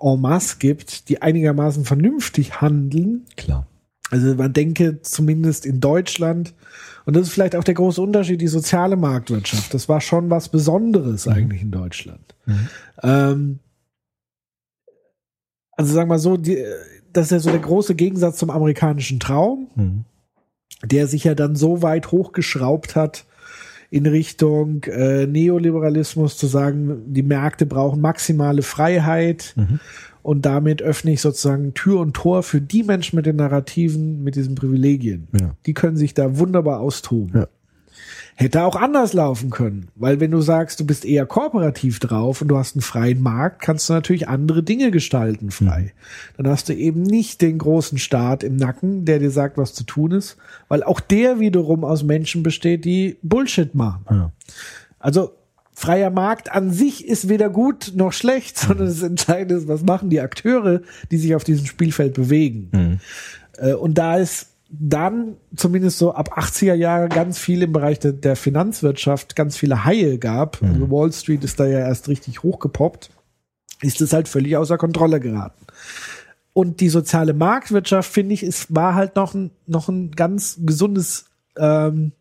Speaker 4: en masse gibt, die einigermaßen vernünftig handeln,
Speaker 5: Klar.
Speaker 4: Also man denke zumindest in Deutschland, und das ist vielleicht auch der große Unterschied, die soziale Marktwirtschaft, das war schon was Besonderes eigentlich in Deutschland. Ähm, also sagen wir so, die, das ist ja so der große Gegensatz zum amerikanischen Traum,
Speaker 5: Mhm.
Speaker 4: der sich ja dann so weit hochgeschraubt hat in Richtung äh, Neoliberalismus, zu sagen, die Märkte brauchen maximale Freiheit
Speaker 5: Mhm.
Speaker 4: Und damit öffne ich sozusagen Tür und Tor für die Menschen mit den Narrativen, mit diesen Privilegien.
Speaker 5: Ja.
Speaker 4: Die können sich da wunderbar austoben.
Speaker 5: Ja.
Speaker 4: Hätte auch anders laufen können, weil wenn du sagst, du bist eher kooperativ drauf und du hast einen freien Markt, kannst du natürlich andere Dinge gestalten frei. Dann hast du eben nicht den großen Staat im Nacken, der dir sagt, was zu tun ist, weil auch der wiederum aus Menschen besteht, die Bullshit machen.
Speaker 5: Ja.
Speaker 4: Also freier Markt an sich ist weder gut noch schlecht, sondern das Entscheidende ist, was machen die Akteure, die sich auf diesem Spielfeld bewegen.
Speaker 5: Mhm.
Speaker 4: Äh, Und da ist dann zumindest so ab 80er Jahre ganz viel im Bereich der, der Finanzwirtschaft, ganz viele Haie gab. Also Wall Street ist da ja erst richtig hochgepoppt. Ist es halt völlig außer Kontrolle geraten. Und die soziale Marktwirtschaft, finde ich, ist, war halt noch ein, noch ein ganz gesundes ähm,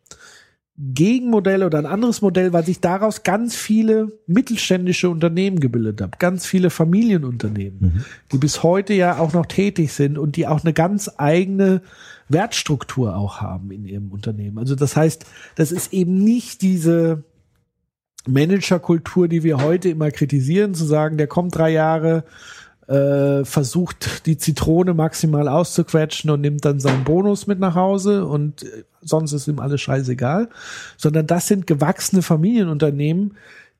Speaker 4: Gegenmodell oder ein anderes Modell, weil sich daraus ganz viele mittelständische Unternehmen gebildet haben, ganz viele Familienunternehmen, die bis heute ja auch noch tätig sind und die auch eine ganz eigene Wertstruktur auch haben in ihrem Unternehmen. Also das heißt, das ist eben nicht diese Managerkultur, die wir heute immer kritisieren, zu sagen, der kommt drei Jahre, äh, versucht die Zitrone maximal auszuquetschen und nimmt dann seinen Bonus mit nach Hause und äh, sonst ist ihm alles scheißegal, sondern das sind gewachsene Familienunternehmen,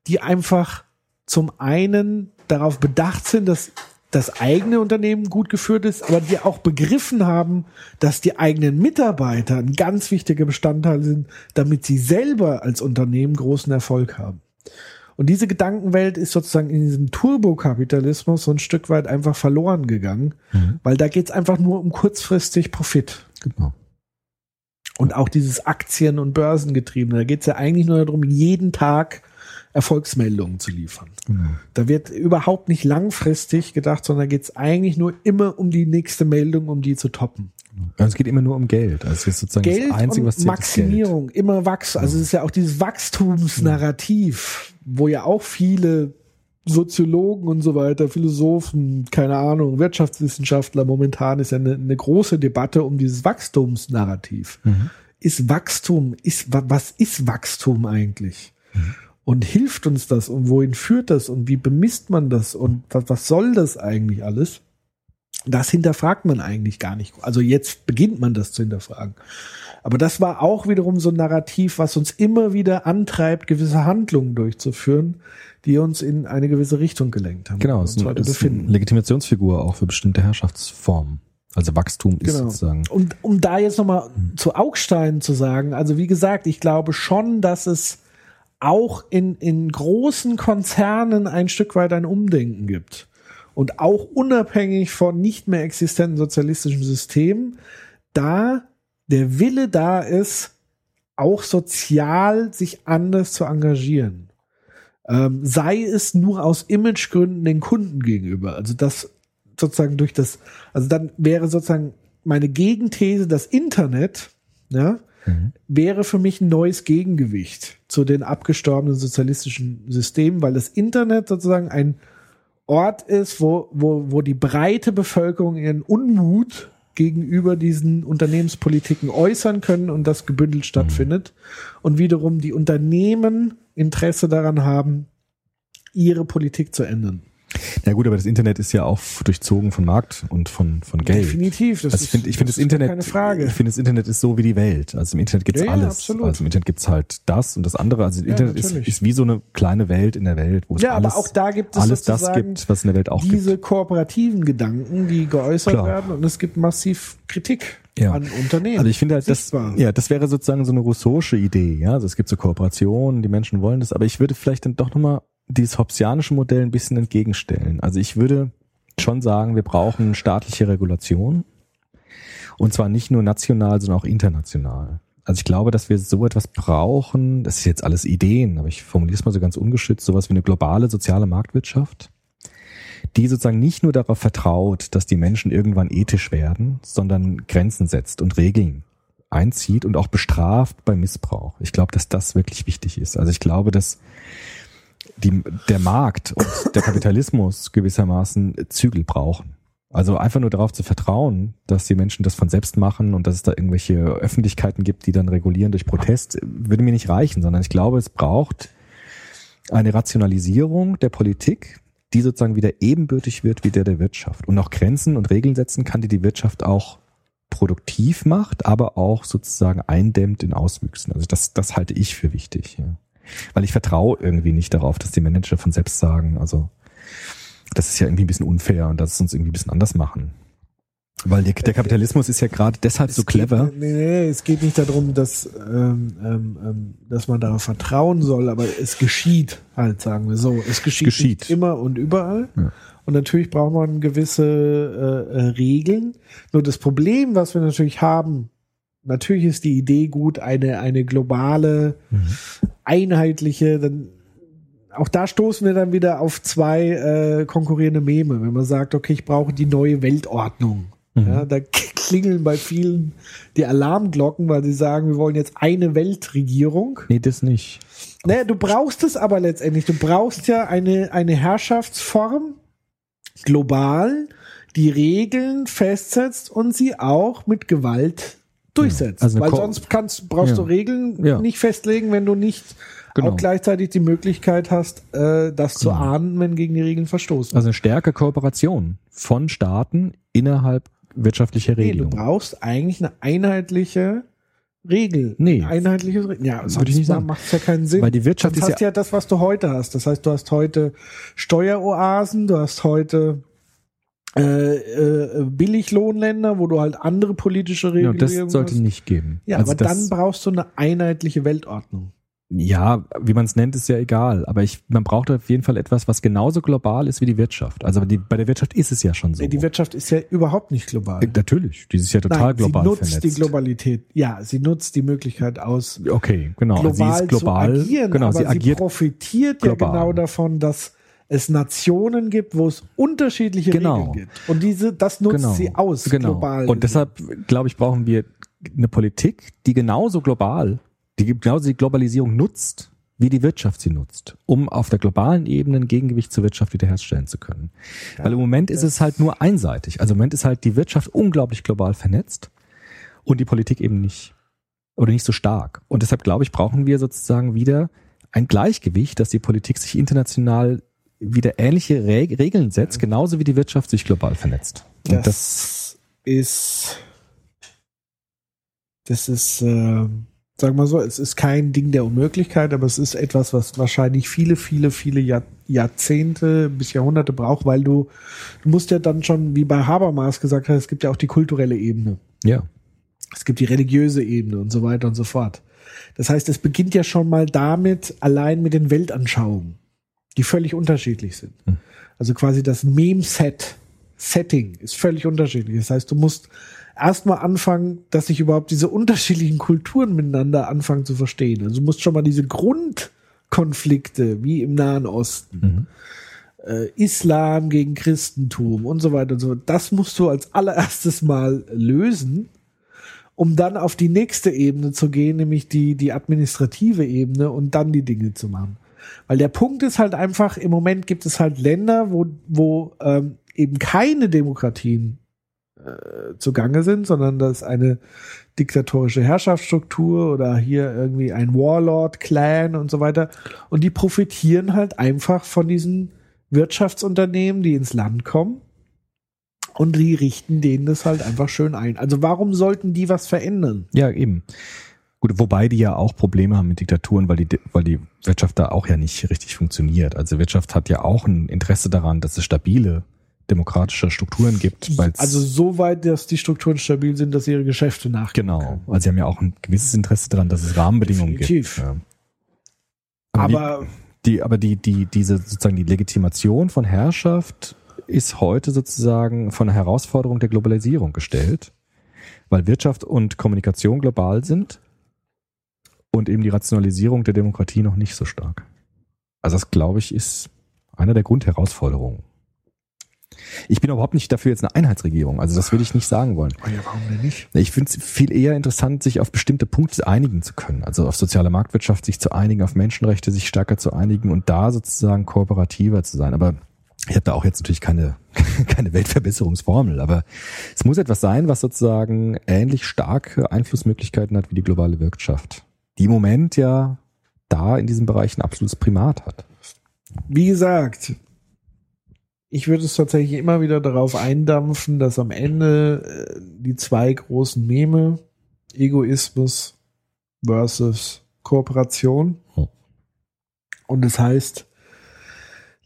Speaker 4: die einfach zum einen darauf bedacht sind, dass das eigene Unternehmen gut geführt ist, aber die auch begriffen haben, dass die eigenen Mitarbeiter ein ganz wichtiger Bestandteil sind, damit sie selber als Unternehmen großen Erfolg haben. Und diese Gedankenwelt ist sozusagen in diesem Turbokapitalismus so ein Stück weit einfach verloren gegangen, weil da geht's einfach nur um kurzfristig Profit.
Speaker 5: Genau.
Speaker 4: Und auch dieses Aktien- und Börsengetriebene, da geht's ja eigentlich nur darum, jeden Tag Erfolgsmeldungen zu liefern.
Speaker 5: Genau.
Speaker 4: Da wird überhaupt nicht langfristig gedacht, sondern geht's eigentlich nur immer um die nächste Meldung, um die zu toppen.
Speaker 5: Ja, Es geht immer nur um Geld. Also es ist sozusagen
Speaker 4: Geld
Speaker 5: das Einzige,
Speaker 4: und
Speaker 5: was zählt, ist Geld.
Speaker 4: Maximierung, immer wachsen. Also es ist ja auch dieses Wachstumsnarrativ, wo ja auch viele Soziologen und so weiter, Philosophen, keine Ahnung, Wirtschaftswissenschaftler, momentan ist ja eine, eine große Debatte um dieses Wachstumsnarrativ.
Speaker 5: Mhm.
Speaker 4: Ist Wachstum, ist, wa- was ist Wachstum eigentlich?
Speaker 5: Mhm.
Speaker 4: Und hilft uns das und wohin führt das und wie bemisst man das und was, was soll das eigentlich alles? Das hinterfragt man eigentlich gar nicht. Also jetzt beginnt man das zu hinterfragen. Aber das war auch wiederum so ein Narrativ, was uns immer wieder antreibt, gewisse Handlungen durchzuführen, die uns in eine gewisse Richtung gelenkt haben.
Speaker 5: Genau, es ist,
Speaker 4: heute
Speaker 5: ist eine. Legitimationsfigur auch für bestimmte Herrschaftsformen. Also Wachstum ist
Speaker 4: Genau.
Speaker 5: sozusagen.
Speaker 4: Und um da jetzt nochmal zu Augstein zu sagen, also wie gesagt, ich glaube schon, dass es auch in, in großen Konzernen ein Stück weit ein Umdenken gibt. Und auch unabhängig von nicht mehr existenten sozialistischen Systemen, da der Wille da ist, auch sozial sich anders zu engagieren. Ähm, sei es nur aus Imagegründen den Kunden gegenüber. Also das sozusagen durch das, also dann wäre sozusagen meine Gegenthese, das Internet, ja, wäre für mich ein neues Gegengewicht zu den abgestorbenen sozialistischen Systemen, weil das Internet sozusagen ein Ort ist, wo, wo, wo die breite Bevölkerung ihren Unmut gegenüber diesen Unternehmenspolitiken äußern können und das gebündelt stattfindet. Und wiederum die Unternehmen Interesse daran haben, ihre Politik zu ändern.
Speaker 5: Ja gut, aber das Internet ist ja auch durchzogen von Markt und von, von Geld.
Speaker 4: Definitiv. Das
Speaker 5: also ich finde, ich finde
Speaker 4: das
Speaker 5: das Internet,
Speaker 4: Keine Frage.
Speaker 5: ich finde das Internet ist so wie die Welt. Also im Internet gibt's
Speaker 4: Ja, ja,
Speaker 5: alles.
Speaker 4: absolut.
Speaker 5: Also im Internet gibt's halt das und das andere. Also das Internet ist, ist wie so eine kleine Welt in der Welt, wo es
Speaker 4: Ja,
Speaker 5: alles,
Speaker 4: aber auch da gibt es
Speaker 5: alles das gibt, was in der Welt auch
Speaker 4: diese
Speaker 5: gibt.
Speaker 4: kooperativen Gedanken, die geäußert
Speaker 5: Klar.
Speaker 4: werden und es gibt massiv Kritik
Speaker 5: Ja.
Speaker 4: an Unternehmen.
Speaker 5: Also ich finde halt, das, ja, das wäre sozusagen so eine Rousseau'sche Idee. Ja, also es gibt so Kooperationen, die Menschen wollen das, aber ich würde vielleicht dann doch nochmal dieses hobbesianische Modell ein bisschen entgegenstellen. Also ich würde schon sagen, wir brauchen staatliche Regulation. Und zwar nicht nur national, sondern auch international. Also ich glaube, dass wir so etwas brauchen, das ist jetzt alles Ideen, aber ich formuliere es mal so ganz ungeschützt, sowas wie eine globale soziale Marktwirtschaft, die sozusagen nicht nur darauf vertraut, dass die Menschen irgendwann ethisch werden, sondern Grenzen setzt und Regeln einzieht und auch bestraft bei Missbrauch. Ich glaube, dass das wirklich wichtig ist. Also ich glaube, dass die, der Markt und der Kapitalismus gewissermaßen Zügel brauchen. Also einfach nur darauf zu vertrauen, dass die Menschen das von selbst machen und dass es da irgendwelche Öffentlichkeiten gibt, die dann regulieren durch Protest, würde mir nicht reichen, sondern ich glaube, es braucht eine Rationalisierung der Politik, die sozusagen wieder ebenbürtig wird wie der der Wirtschaft und auch Grenzen und Regeln setzen kann, die die Wirtschaft auch produktiv macht, aber auch sozusagen eindämmt in Auswüchsen. Also das, das halte ich für wichtig. Ja. Weil ich vertraue irgendwie nicht darauf, dass die Manager von selbst sagen, also das ist ja irgendwie ein bisschen unfair und das ist uns irgendwie ein bisschen anders machen. Weil der, der Kapitalismus ist ja gerade deshalb so clever.
Speaker 4: Geht, nee, nee, es geht nicht darum, dass, ähm, ähm, ähm, dass man darauf vertrauen soll, aber es geschieht halt, sagen wir so. Es geschieht,
Speaker 5: Geschieht.
Speaker 4: immer und überall.
Speaker 5: Ja.
Speaker 4: Und natürlich braucht man gewisse äh, äh, Regeln. Nur das Problem, was wir natürlich haben, natürlich ist die Idee gut, eine, eine globale, einheitliche, dann auch da stoßen wir dann wieder auf zwei äh, konkurrierende Meme, wenn man sagt, okay, ich brauche die neue Weltordnung. Ja, da klingeln bei vielen die Alarmglocken, weil sie sagen, wir wollen jetzt eine Weltregierung.
Speaker 5: Nee, das nicht.
Speaker 4: Naja, du brauchst es aber letztendlich. Du brauchst ja eine, eine Herrschaftsform global, die Regeln festsetzt und sie auch mit Gewalt durchsetzt.
Speaker 5: also
Speaker 4: Weil sonst kannst, brauchst
Speaker 5: Ja.
Speaker 4: du Regeln
Speaker 5: Ja.
Speaker 4: nicht festlegen, wenn du nicht
Speaker 5: Genau.
Speaker 4: auch gleichzeitig die Möglichkeit hast, äh, das zu
Speaker 5: Genau.
Speaker 4: ahnen, wenn gegen die Regeln verstoßen
Speaker 5: Also eine stärke Kooperation von Staaten innerhalb wirtschaftlicher
Speaker 4: Nee, du brauchst eigentlich eine einheitliche Regel.
Speaker 5: Nee.
Speaker 4: Ein einheitliches Regel. Ja,
Speaker 5: Das würde ich nicht sagen.
Speaker 4: Macht ja keinen Sinn.
Speaker 5: Weil die Wirtschaft
Speaker 4: Sonst
Speaker 5: ist
Speaker 4: hast ja das, was du heute hast. Das heißt, du hast heute Steueroasen, du hast heute äh, äh, Billiglohnländer, wo du halt andere politische
Speaker 5: ja,
Speaker 4: Regeln
Speaker 5: das
Speaker 4: hast.
Speaker 5: sollte nicht geben.
Speaker 4: Ja,
Speaker 5: also
Speaker 4: aber
Speaker 5: das,
Speaker 4: dann brauchst du eine einheitliche Weltordnung.
Speaker 5: Ja, wie man es nennt, ist ja egal. Aber ich, man braucht auf jeden Fall etwas, was genauso global ist wie die Wirtschaft. Also die, bei der Wirtschaft ist es ja schon so.
Speaker 4: Die Wirtschaft ist ja überhaupt nicht global.
Speaker 5: Äh, Natürlich, die ist ja total
Speaker 4: Nein,
Speaker 5: global
Speaker 4: sie nutzt
Speaker 5: vernetzt.
Speaker 4: die Globalität. Ja, sie nutzt die Möglichkeit aus,
Speaker 5: Okay, genau.
Speaker 4: global,
Speaker 5: sie ist global.
Speaker 4: agieren,
Speaker 5: genau,
Speaker 4: aber
Speaker 5: sie agiert.
Speaker 4: profitiert
Speaker 5: global.
Speaker 4: ja genau davon, dass es Nationen gibt, wo es unterschiedliche
Speaker 5: Genau.
Speaker 4: Regeln gibt. Und diese, das nutzt
Speaker 5: genau,
Speaker 4: sie aus,
Speaker 5: genau.
Speaker 4: global.
Speaker 5: Und deshalb, glaube ich, brauchen wir eine Politik, die genauso global, die genauso die Globalisierung nutzt, wie die Wirtschaft sie nutzt, um auf der globalen Ebene ein Gegengewicht zur Wirtschaft wiederherstellen zu können. Weil im Moment ist es halt nur einseitig. Also im Moment ist halt die Wirtschaft unglaublich global vernetzt und die Politik eben nicht. Oder nicht so stark. Und deshalb, glaube ich, brauchen wir sozusagen wieder ein Gleichgewicht, dass die Politik sich international wieder ähnliche Reg Regeln setzt, genauso wie die Wirtschaft sich global vernetzt. Das,
Speaker 4: das ist, das ist, äh, sag mal so, es ist kein Ding der Unmöglichkeit, aber es ist etwas, was wahrscheinlich viele, viele, viele Jahr, Jahrzehnte bis Jahrhunderte braucht, weil du, du musst ja dann schon, wie bei Habermas gesagt hat, es gibt ja auch die kulturelle Ebene.
Speaker 5: ja.
Speaker 4: Es gibt die religiöse Ebene und so weiter und so fort. Das heißt, es beginnt ja schon mal damit, allein mit den Weltanschauungen, die völlig unterschiedlich sind. Also quasi das Meme-Set, Setting ist völlig unterschiedlich. Das heißt, du musst erstmal anfangen, dass sich überhaupt diese unterschiedlichen Kulturen miteinander anfangen zu verstehen. Also du musst schon mal diese Grundkonflikte, wie im Nahen Osten, äh, Islam gegen Christentum und so weiter und so fort, das musst du als allererstes mal lösen um dann auf die nächste Ebene zu gehen, nämlich die, die administrative Ebene und dann die Dinge zu machen. Weil der Punkt ist halt einfach, im Moment gibt es halt Länder, wo, wo ähm, eben keine Demokratien äh, zugange sind, sondern das ist eine diktatorische Herrschaftsstruktur oder hier irgendwie ein Warlord-Clan und so weiter. Und die profitieren halt einfach von diesen Wirtschaftsunternehmen, die ins Land kommen und die richten denen das halt einfach schön ein. Also warum sollten die was verändern?
Speaker 5: Ja, eben. Gut, wobei die ja auch Probleme haben mit Diktaturen, weil die, weil die Wirtschaft da auch ja nicht richtig funktioniert. Also Wirtschaft hat ja auch ein Interesse daran, dass es stabile demokratische Strukturen gibt.
Speaker 4: Also so weit, dass die Strukturen stabil sind, dass sie ihre Geschäfte nachgehen.
Speaker 5: genau. Also sie haben ja auch ein gewisses Interesse daran, dass es Rahmenbedingungen
Speaker 4: Definitiv.
Speaker 5: gibt. Ja. Aber,
Speaker 4: Aber
Speaker 5: die, die, aber die, die, diese sozusagen die Legitimation von Herrschaft ist heute sozusagen von der Herausforderung der Globalisierung gestellt, weil Wirtschaft und Kommunikation global sind und eben die Rationalisierung der Demokratie noch nicht so stark. Also das, glaube ich, ist einer der Grundherausforderungen. Ich bin überhaupt nicht dafür jetzt eine Einheitsregierung. Also das würde ich nicht sagen wollen.
Speaker 4: Oh ja, warum denn nicht?
Speaker 5: Ich finde es viel eher interessant, sich auf bestimmte Punkte einigen zu können. Also auf soziale Marktwirtschaft sich zu einigen, auf Menschenrechte sich stärker zu einigen und da sozusagen kooperativer zu sein. Aber ich habe da auch jetzt natürlich keine, keine Weltverbesserungsformel, aber es muss etwas sein, was sozusagen ähnlich starke Einflussmöglichkeiten hat wie die globale Wirtschaft. Die im Moment ja da in diesem Bereich ein absolutes Primat hat.
Speaker 4: Wie gesagt, ich würde es tatsächlich immer wieder darauf eindampfen, dass am Ende äh, die zwei großen Meme, Egoismus versus Kooperation.
Speaker 5: Hm.
Speaker 4: Und das heißt,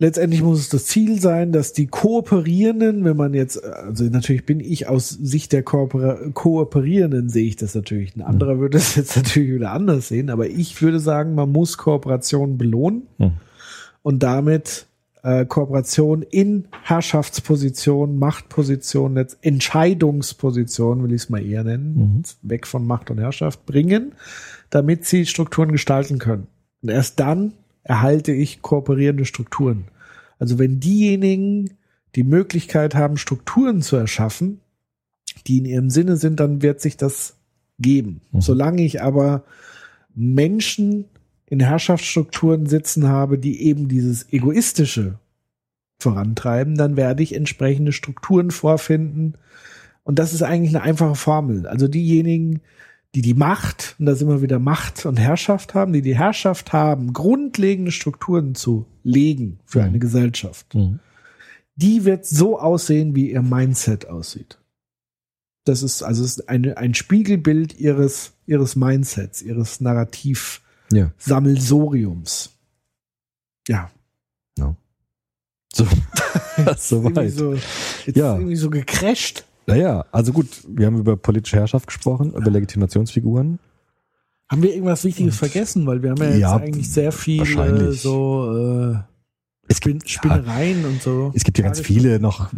Speaker 4: letztendlich muss es das Ziel sein, dass die Kooperierenden, wenn man jetzt, also natürlich bin ich aus Sicht der Koopera Kooperierenden, sehe ich das natürlich. Ein anderer würde es jetzt natürlich wieder anders sehen, aber ich würde sagen, man muss Kooperation belohnen
Speaker 5: Hm.
Speaker 4: und damit äh, Kooperation in Herrschaftspositionen, Machtpositionen, jetzt Entscheidungspositionen, will ich es mal eher nennen, weg von Macht und Herrschaft bringen, damit sie Strukturen gestalten können. Und erst dann erhalte ich kooperierende Strukturen. Also wenn diejenigen die Möglichkeit haben, Strukturen zu erschaffen, die in ihrem Sinne sind, dann wird sich das geben. Solange ich aber Menschen in Herrschaftsstrukturen sitzen habe, die eben dieses Egoistische vorantreiben, dann werde ich entsprechende Strukturen vorfinden. Und das ist eigentlich eine einfache Formel. Also diejenigen, die die Macht, und da sind wir wieder Macht und Herrschaft haben, die die Herrschaft haben, grundlegende Strukturen zu legen für eine Gesellschaft, die wird so aussehen, wie ihr Mindset aussieht. Das ist also ist eine, ein Spiegelbild ihres, ihres Mindsets, ihres Narrativ.
Speaker 5: Ja.
Speaker 4: Ja.
Speaker 5: So,
Speaker 4: so, jetzt
Speaker 5: Ja.
Speaker 4: irgendwie so gecrasht.
Speaker 5: Naja, also gut, wir haben über politische Herrschaft gesprochen, über Legitimationsfiguren.
Speaker 4: Haben wir irgendwas Wichtiges vergessen? Weil wir haben ja jetzt
Speaker 5: Ja,
Speaker 4: eigentlich sehr viel so äh,
Speaker 5: Es gibt,
Speaker 4: Spinnereien und so.
Speaker 5: es gibt ja ganz viele noch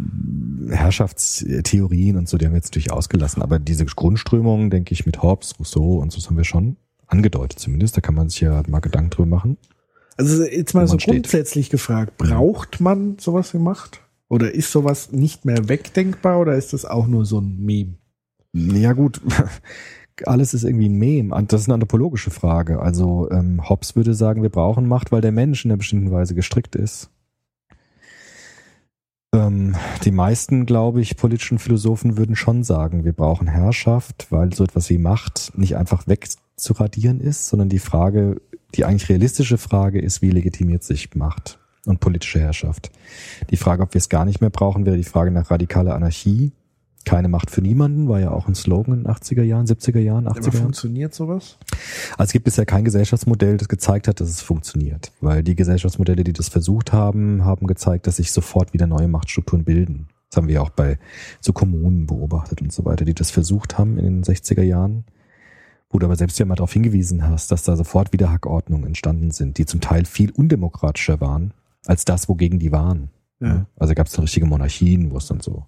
Speaker 5: Herrschaftstheorien und so, die haben wir jetzt natürlich ausgelassen. Aber diese Grundströmungen, denke ich, mit Hobbes, Rousseau und so, das haben wir schon angedeutet zumindest. Da kann man sich ja mal Gedanken drüber machen.
Speaker 4: Also jetzt mal so
Speaker 5: man steht.
Speaker 4: grundsätzlich gefragt, braucht man sowas wie Macht? Oder ist sowas nicht mehr wegdenkbar oder ist das auch nur so ein Meme?
Speaker 5: Ja gut, alles ist irgendwie ein Mem. Und Das ist eine anthropologische Frage. Also ähm, Hobbes würde sagen, wir brauchen Macht, weil der Mensch in einer bestimmten Weise gestrickt ist. Ähm, die meisten, glaube ich, politischen Philosophen würden schon sagen, wir brauchen Herrschaft, weil so etwas wie Macht nicht einfach wegzuradieren ist, sondern die Frage, die eigentlich realistische Frage ist, wie legitimiert sich Macht und politische Herrschaft? Die Frage, ob wir es gar nicht mehr brauchen, wäre die Frage nach radikaler Anarchie. Keine Macht für niemanden war ja auch ein Slogan in den 80er Jahren, 70er Jahren,
Speaker 4: Aber
Speaker 5: 80er Jahren.
Speaker 4: funktioniert sowas?
Speaker 5: Also es gibt bisher kein Gesellschaftsmodell, das gezeigt hat, dass es funktioniert. Weil die Gesellschaftsmodelle, die das versucht haben, haben gezeigt, dass sich sofort wieder neue Machtstrukturen bilden. Das haben wir auch bei so Kommunen beobachtet und so weiter, die das versucht haben in den 60er Jahren. Wo du aber selbst ja mal darauf hingewiesen hast, dass da sofort wieder Hackordnungen entstanden sind, die zum Teil viel undemokratischer waren, als das, wogegen die waren.
Speaker 4: Ja.
Speaker 5: Also gab es dann richtige Monarchien, wo es dann so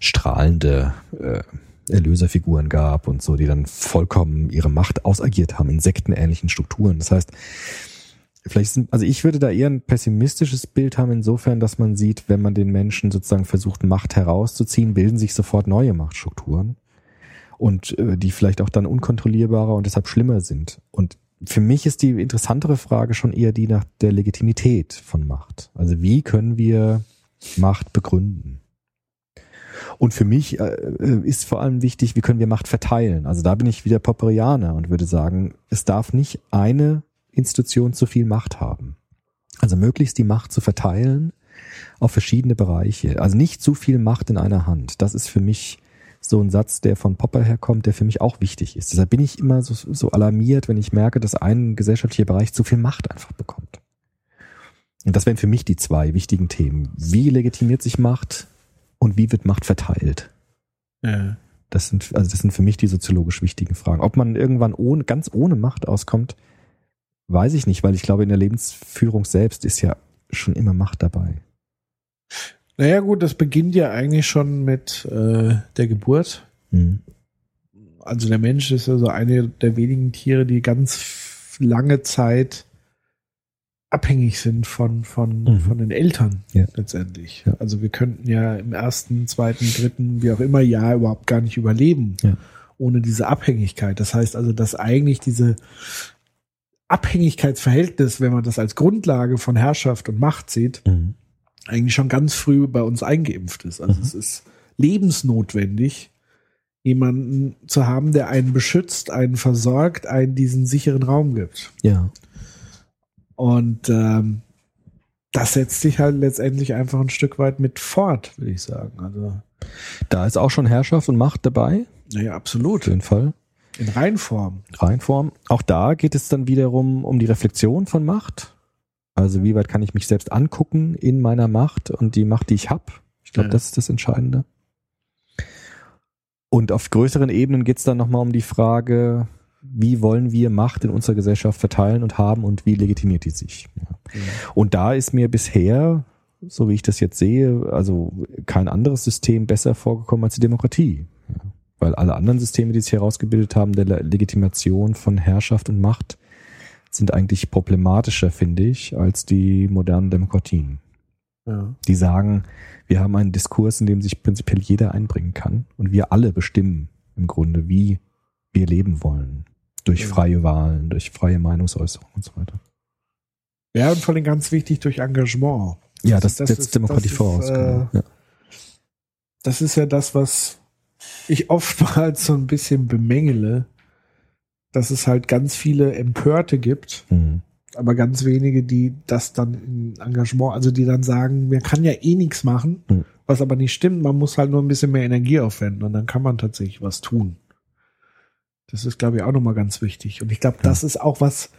Speaker 5: strahlende äh, Erlöserfiguren gab und so, die dann vollkommen ihre Macht ausagiert haben in sektenähnlichen Strukturen. Das heißt, vielleicht sind, also ich würde da eher ein pessimistisches Bild haben, insofern, dass man sieht, wenn man den Menschen sozusagen versucht, Macht herauszuziehen, bilden sich sofort neue Machtstrukturen und äh, die vielleicht auch dann unkontrollierbarer und deshalb schlimmer sind. Und für mich ist die interessantere Frage schon eher die nach der Legitimität von Macht. Also wie können wir Macht begründen? Und für mich äh, ist vor allem wichtig, wie können wir Macht verteilen? Also da bin ich wieder Popperianer und würde sagen, es darf nicht eine Institution zu viel Macht haben. Also möglichst die Macht zu verteilen auf verschiedene Bereiche. Also nicht zu viel Macht in einer Hand. Das ist für mich so ein Satz, der von Popper herkommt, der für mich auch wichtig ist. Deshalb bin ich immer so, so alarmiert, wenn ich merke, dass ein gesellschaftlicher Bereich zu viel Macht einfach bekommt. Und das wären für mich die zwei wichtigen Themen. Wie legitimiert sich Macht und wie wird Macht verteilt?
Speaker 4: Ja.
Speaker 5: Das sind, also das sind für mich die soziologisch wichtigen Fragen. Ob man irgendwann ohne, ganz ohne Macht auskommt, weiß ich nicht, weil ich glaube, in der Lebensführung selbst ist ja schon immer Macht dabei.
Speaker 4: Naja gut, das beginnt ja eigentlich schon mit äh, der Geburt.
Speaker 5: Mhm.
Speaker 4: Also der Mensch ist ja so eine der wenigen Tiere, die ganz lange Zeit abhängig sind von, von,
Speaker 5: Mhm.
Speaker 4: von den Eltern
Speaker 5: Ja.
Speaker 4: letztendlich.
Speaker 5: Ja.
Speaker 4: Also wir könnten ja im ersten, zweiten, dritten, wie auch immer Jahr überhaupt gar nicht überleben
Speaker 5: Ja.
Speaker 4: ohne diese Abhängigkeit. Das heißt also, dass eigentlich diese Abhängigkeitsverhältnis, wenn man das als Grundlage von Herrschaft und Macht sieht,
Speaker 5: Mhm.
Speaker 4: Eigentlich schon ganz früh bei uns eingeimpft ist. Also
Speaker 5: Mhm.
Speaker 4: es ist lebensnotwendig, jemanden zu haben, der einen beschützt, einen versorgt, einen diesen sicheren Raum gibt.
Speaker 5: Ja.
Speaker 4: Und ähm, das setzt sich halt letztendlich einfach ein Stück weit mit fort, würde ich sagen. Also,
Speaker 5: Da ist auch schon Herrschaft und Macht dabei.
Speaker 4: naja,
Speaker 5: Auf
Speaker 4: absolut.
Speaker 5: jeden Fall.
Speaker 4: In Reinform.
Speaker 5: Reinform. Auch da geht es dann wiederum um die Reflexion von Macht. Also wie weit kann ich mich selbst angucken in meiner Macht und die Macht, die ich habe. Ich glaube,
Speaker 4: Ja.
Speaker 5: das ist das Entscheidende. Und auf größeren Ebenen geht es dann nochmal um die Frage, wie wollen wir Macht in unserer Gesellschaft verteilen und haben und wie legitimiert die sich. Ja. Und da ist mir bisher, so wie ich das jetzt sehe, also kein anderes System besser vorgekommen als die Demokratie. Ja. Weil alle anderen Systeme, die sich herausgebildet haben, der Le- Legitimation von Herrschaft und Macht, sind eigentlich problematischer, finde ich, als die modernen Demokratien.
Speaker 4: Ja.
Speaker 5: Die sagen, wir haben einen Diskurs, in dem sich prinzipiell jeder einbringen kann und wir alle bestimmen im Grunde, wie wir leben wollen. Durch
Speaker 4: Ja.
Speaker 5: freie Wahlen, durch freie Meinungsäußerung und so weiter.
Speaker 4: ja, und vor allem ganz wichtig durch Engagement.
Speaker 5: Ja, das,
Speaker 4: Das
Speaker 5: setzt Demokratie
Speaker 4: das ist,
Speaker 5: voraus.
Speaker 4: äh,
Speaker 5: genau. ja.
Speaker 4: Das ist ja das, was ich oftmals so ein bisschen bemängele, dass es halt ganz viele Empörte gibt,
Speaker 5: Mhm.
Speaker 4: aber ganz wenige, die das dann in Engagement, also die dann sagen, man kann ja eh nichts machen,
Speaker 5: Mhm.
Speaker 4: was aber nicht stimmt, man muss halt nur ein bisschen mehr Energie aufwenden und dann kann man tatsächlich was tun. Das ist, glaube ich, auch nochmal ganz wichtig. Und ich glaube, das ist auch was,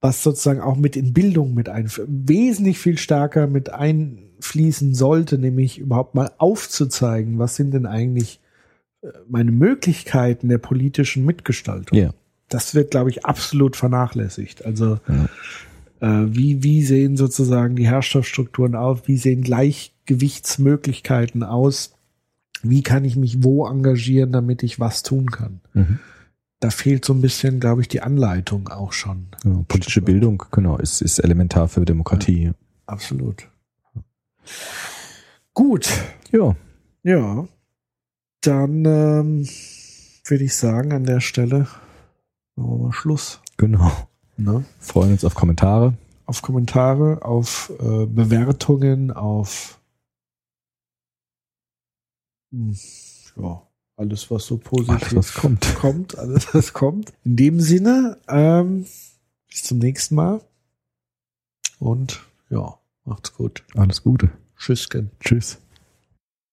Speaker 4: was sozusagen auch mit in Bildung mit ein, wesentlich viel stärker mit einfließen sollte, nämlich überhaupt mal aufzuzeigen, was sind denn eigentlich äh, meine Möglichkeiten der politischen Mitgestaltung
Speaker 5: Ja.
Speaker 4: Das wird, glaube ich, absolut vernachlässigt. Also
Speaker 5: Ja.
Speaker 4: äh, wie, wie sehen sozusagen die Herrschaftsstrukturen aus? Wie sehen Gleichgewichtsmöglichkeiten aus? Wie kann ich mich wo engagieren, damit ich was tun kann?
Speaker 5: Mhm.
Speaker 4: Da fehlt so ein bisschen, glaube ich, die Anleitung auch schon.
Speaker 5: Ja, politische Bildung, genau, ist, ist elementar für Demokratie.
Speaker 4: Absolut. Gut,
Speaker 5: Ja,
Speaker 4: ja. Dann ähm, würde ich sagen, an der Stelle machen wir mal Schluss.
Speaker 5: genau.
Speaker 4: Ne?
Speaker 5: Freuen uns auf Kommentare.
Speaker 4: auf Kommentare, auf äh, Bewertungen, auf hm, ja, alles, was so positiv
Speaker 5: Alles, was kommt.
Speaker 4: kommt, alles, was kommt. In dem Sinne, ähm, bis zum nächsten Mal. Und ja, macht's gut.
Speaker 5: Alles Gute.
Speaker 4: Tschüssken.
Speaker 5: Tschüss.